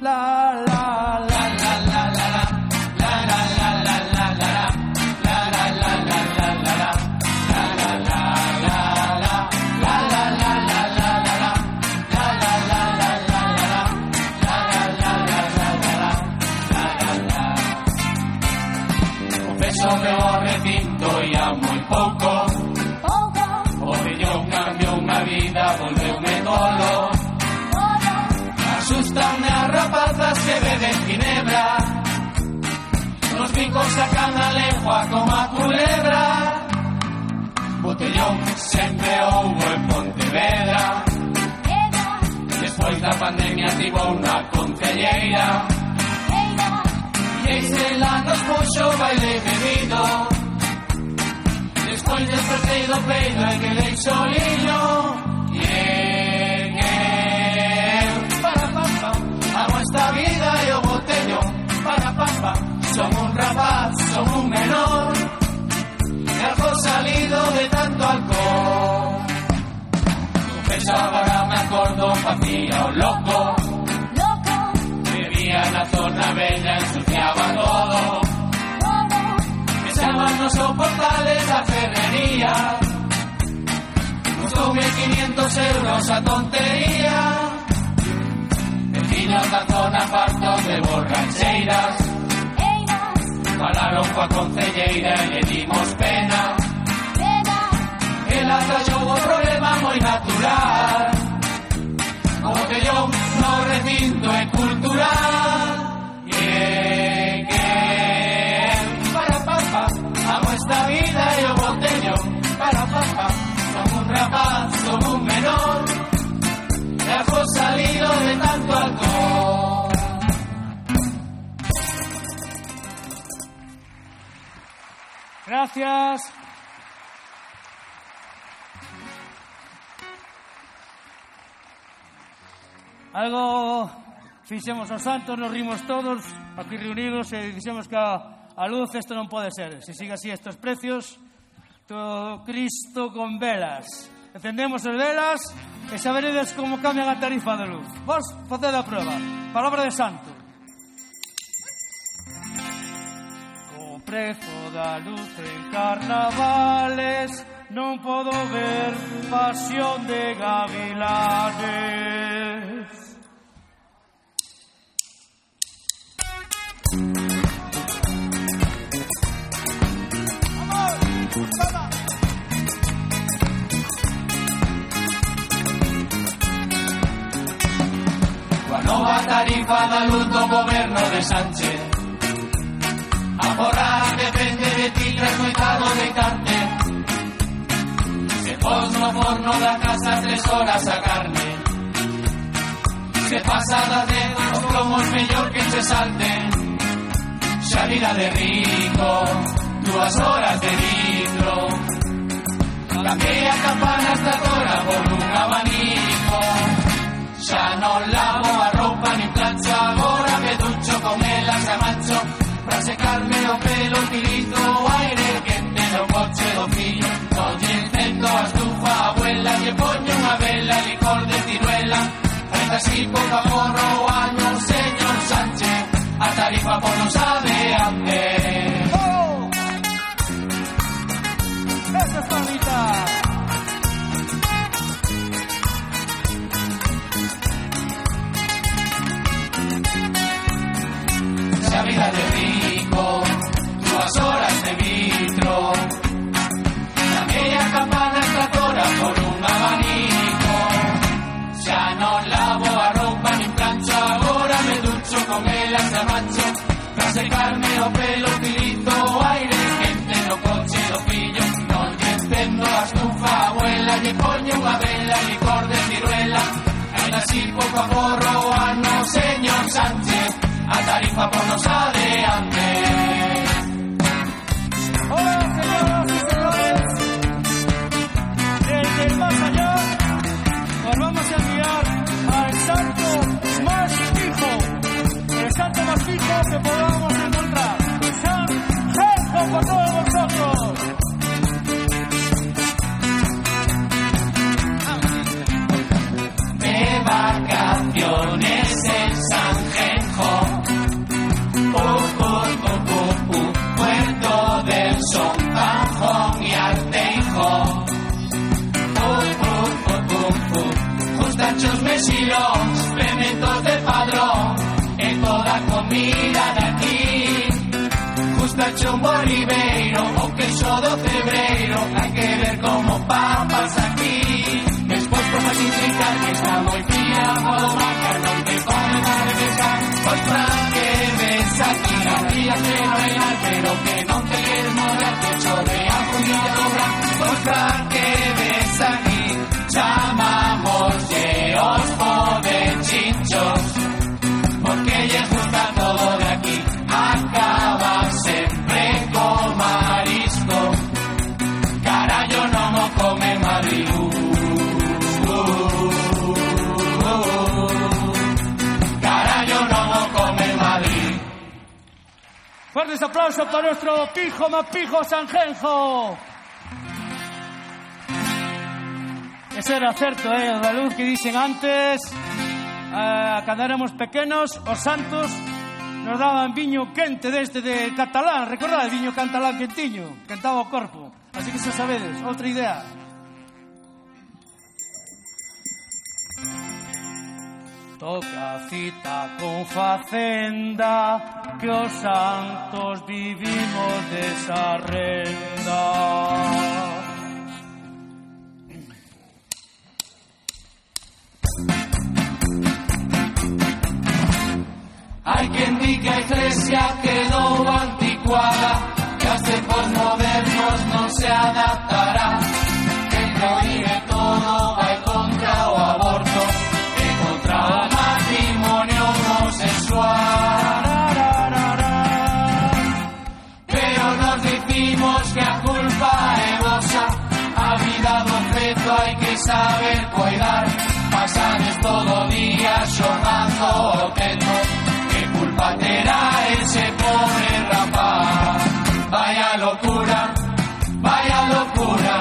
[SPEAKER 28] La la la la la la la
[SPEAKER 8] gustan as rapazas que beben ginebra. Nos picos sacan a lengua como a culebra. Botellón sempre houbo en Pontevedra. Despois da pandemia tivo unha concelleira E Estela nos puxo baile bebido. Despois despertei do peido e quedei soliño Som un rapaz, som un menor, algo salido de tanto alcohol. Pensaba, ahora me acuerdo, vacía o loco. Bebía la zona bella, ensuciaba todo. Pensaban no soportales la ferrería. Costó 1500 euros a tontería. Vecinos la zona partos de borracheras Falaron coa concelleira e lle dimos pena. Ela trayou o problema moi natural. O no recinto é cultural. Yeah, yeah Para pam Amo esta vida e o botellón Para pam Son un rapaz, son un menor. E algo salido de tanto alcohol
[SPEAKER 28] Gracias. Algo fixemos os santos, nos rimos todos aquí reunidos e dixemos que a, a luz isto non pode ser. Se siga así estes precios, todo Cristo con velas. Encendemos as velas e xa veredes como cambian a tarifa de luz. Vos faced a prueba. Palabra de santo. O prezo da luz en carnavales non podo ver pasión de gavilanes.
[SPEAKER 8] Coa nova tarifa da luz do goberno de Sánchez innamorare depende de ti, tres no he dado de carne. Se posno porno da casa tres horas a carne. Se pasa da dedos como es mejor que se salte. Xa vida de rico, dúas horas de litro. Cambia campana esta tora por un abanico. Ya non lavo a así a forro o año Señor Sánchez, a tarifa por non sabe Secarme o pelo filito o aire Quente no coche do fillo Non lle encendo a estufa abuela Lle poño unha vela, licor de ciruela. E así pouco a porro o ano señor Sánchez A tarifa por nos adeante vacaciones en San Genjo. Uh, uh, uh, uh, uh, Puerto del Son, Panjón y Arteijo. Uh, uh, uh, uh, uh. Justachos mesilóns, pementos de padrón, en toda comida de aquí. Justacho Ribeiro, o queso do cebreiro, hai que ver como papas aquí. Como sin trincar que está moi fría Modo maca, non te come para pescar Pois Fran, que aquí que no mar, pero que non te morar Que chove a puñilla do gran Pois Fran, que
[SPEAKER 28] Fuertes aplausos para nuestro pijo más pijo Sanjenjo. Ese era certo, eh, da luz que dicen antes. Eh, cando éramos pequenos, os santos nos daban viño quente deste de catalán. Recordad, viño catalán quentiño, quentaba o corpo. Así que xa sabedes, outra idea. Toca cita con facenda que os santos vivimos desa renda.
[SPEAKER 8] Hai quen di que a iglesia quedou anticuada día xogando o teto Que culpa terá ese pobre rapaz. Vaya locura, vaya locura.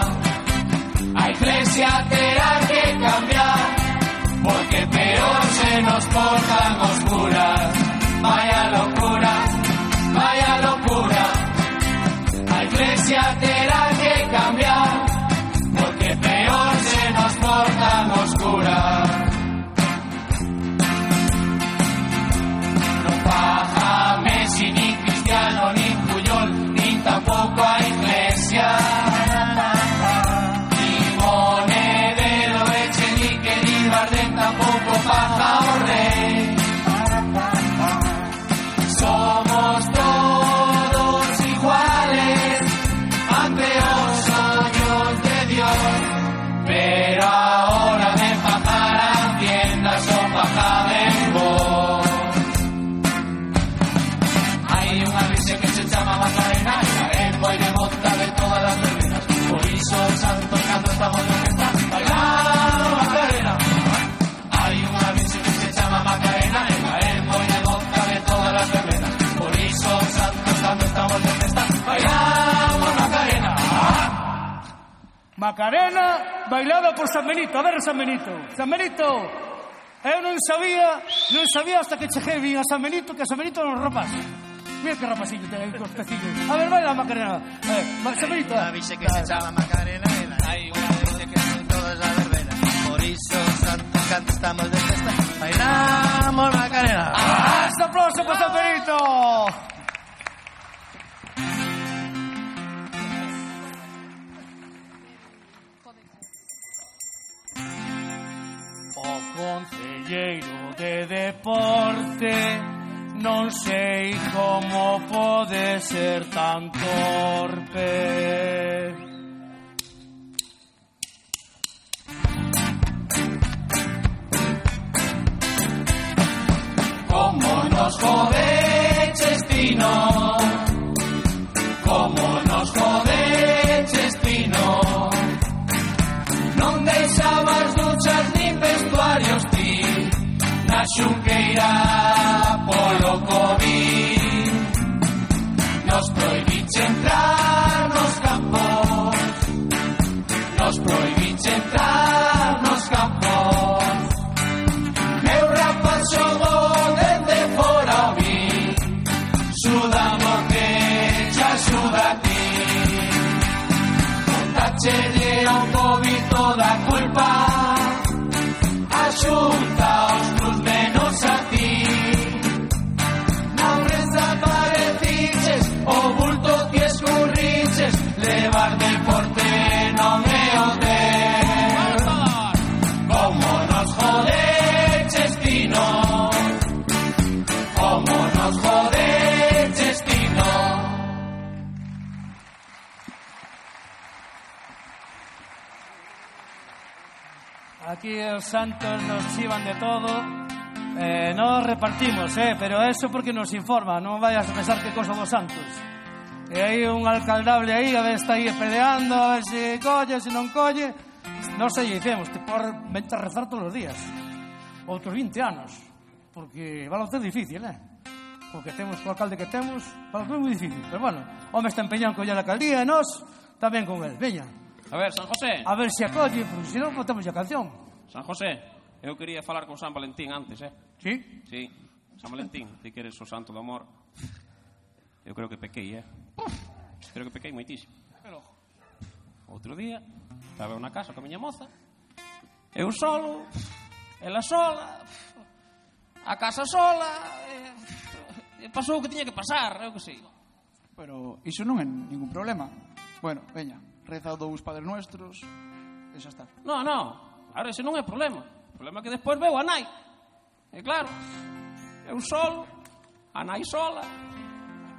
[SPEAKER 8] A iglesia terá que cambiar Porque peor se nos portan oscuras Vaya Macarena
[SPEAKER 28] bailada por San Benito. A ver, San Benito. San Benito, eu non sabía, non sabía hasta que cheguei vin a San Benito que a San Benito non rapas. Mira que rapasillo ten aí cos pecillos. A ver, baila Macarena. Eh, San Benito.
[SPEAKER 27] Unha vixe que se chama Macarena e hai unha vixe que son todas a verbena Por iso, santo canto estamos de festa Bailamos Macarena
[SPEAKER 28] ¡Ah, este aplauso para San Benito! Concelleiro de deporte non sei como pode ser tan torpe.
[SPEAKER 8] Como nos jodeches, Tino. Na
[SPEAKER 28] aquí os santos nos chivan de todo. Eh, no repartimos, eh, pero eso porque nos informa, non vayas a pensar que cosa dos santos. E hai un alcaldable aí, a ver, está aí peleando, a ver se colle, se non colle. Non sei, dicemos, te por vente a rezar todos os días. Outros 20 anos, porque vai ser difícil, eh? Porque temos co alcalde que temos, para ser moi difícil. Pero bueno, home está empeñado en coller a alcaldía e nós tamén con el. Veña.
[SPEAKER 30] A ver, San José.
[SPEAKER 28] A ver se acolle, porque se non botamos a canción.
[SPEAKER 30] San José, eu quería falar con San Valentín antes, eh?
[SPEAKER 28] Sí?
[SPEAKER 30] Sí, San Valentín, ti que eres o santo do amor. Eu creo que pequei, eh? Creo que pequei moitísimo. Pero... Outro día, estaba na casa con a miña moza, eu solo, ela sola, a casa sola, e, e pasou o que tiña que pasar, eu que sei.
[SPEAKER 31] Pero iso non é ningún problema. Bueno, veña, reza dous padres nuestros, e xa está.
[SPEAKER 30] No, no, Claro, ese non é problema. O problema é que despois veu a nai. É claro, eu solo, a nai sola,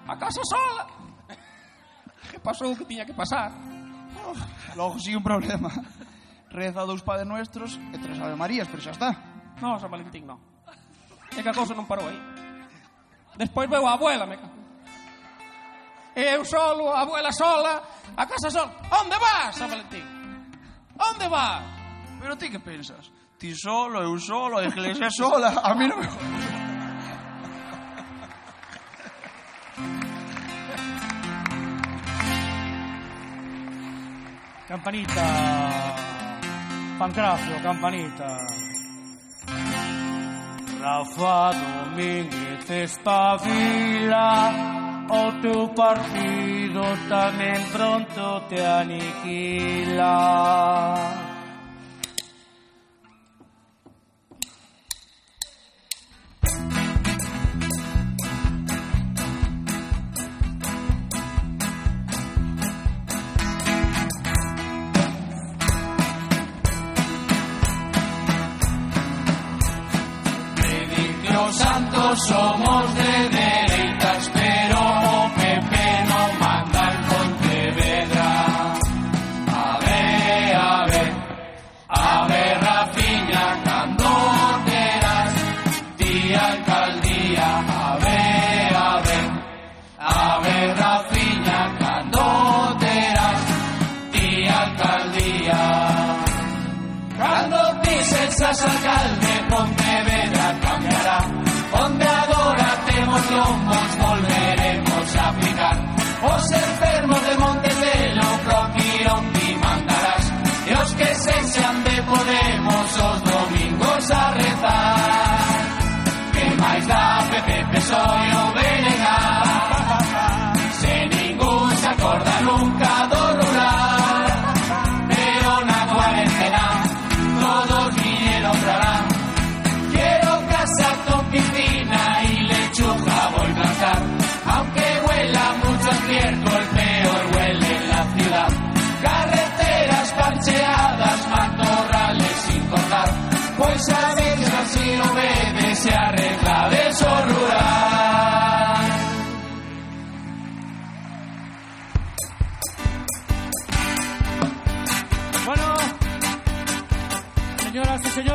[SPEAKER 30] a casa sola. [laughs] Que pasou o que tiña que pasar.
[SPEAKER 31] Logo si un problema. Reza dous padres Nuestros e tres Ave Marías, pero xa está.
[SPEAKER 30] No, San Valentín non. É que a cousa non parou aí. Despois veu a abuela, me cago. Eu solo, a abuela sola, a casa sola. Onde vas, San Valentín? Onde vas?
[SPEAKER 31] Pero ti que pensas? Ti solo, eu solo, a iglesia [laughs] sola. A mí non me... [laughs]
[SPEAKER 28] Campanita. Pancracio, campanita. Rafa Domínguez espabila, o teu partido tamén pronto te aniquila.
[SPEAKER 8] Santos somos de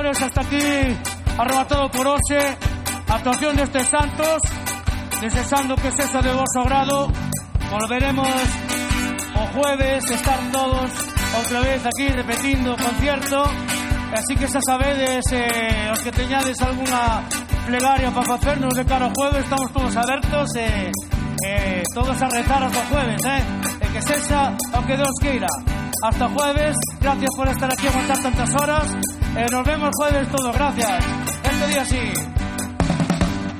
[SPEAKER 5] xoves hasta aquí. Arrebatado por a actuación destes santos. Desexando que sexa de vosso agrado volveremos o jueves estar todos outra vez aquí repetindo concierto. Así que xa sabedes eh, os que teñades algunha plegaria para facernos de cara jueves estamos todos abertos e eh, todos a rezar hasta o jueves eh? e que sexa o que Deus queira hasta jueves gracias por estar aquí a aguantar tantas horas e nos vemos jueves todos gracias este día sí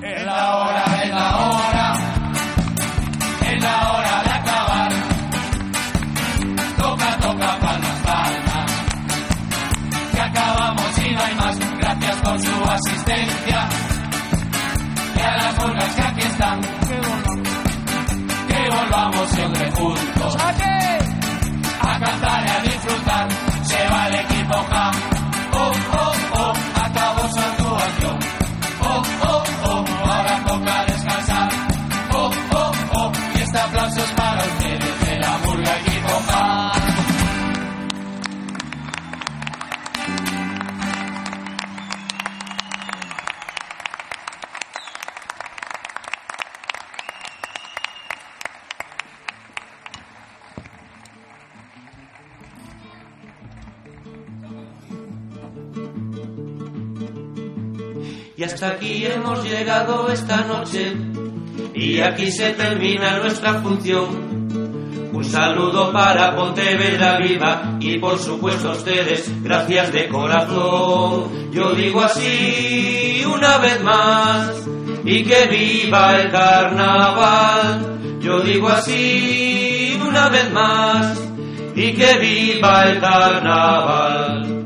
[SPEAKER 8] Es la hora, es la hora, es la hora de acabar. Toca, toca palmas, palmas. Que acabamos y no hay más. Gracias por su asistencia. Y a las murgas que aquí están. Que volvamos siempre juntos. A cantar y a disfrutar. Se va el equipo.
[SPEAKER 1] Aquí hemos llegado esta noche y aquí se termina nuestra función. Un saludo para Pontevedra Viva y por supuesto a ustedes, gracias de corazón. Yo digo así una vez más y que viva el carnaval. Yo digo así una vez más y que viva el carnaval.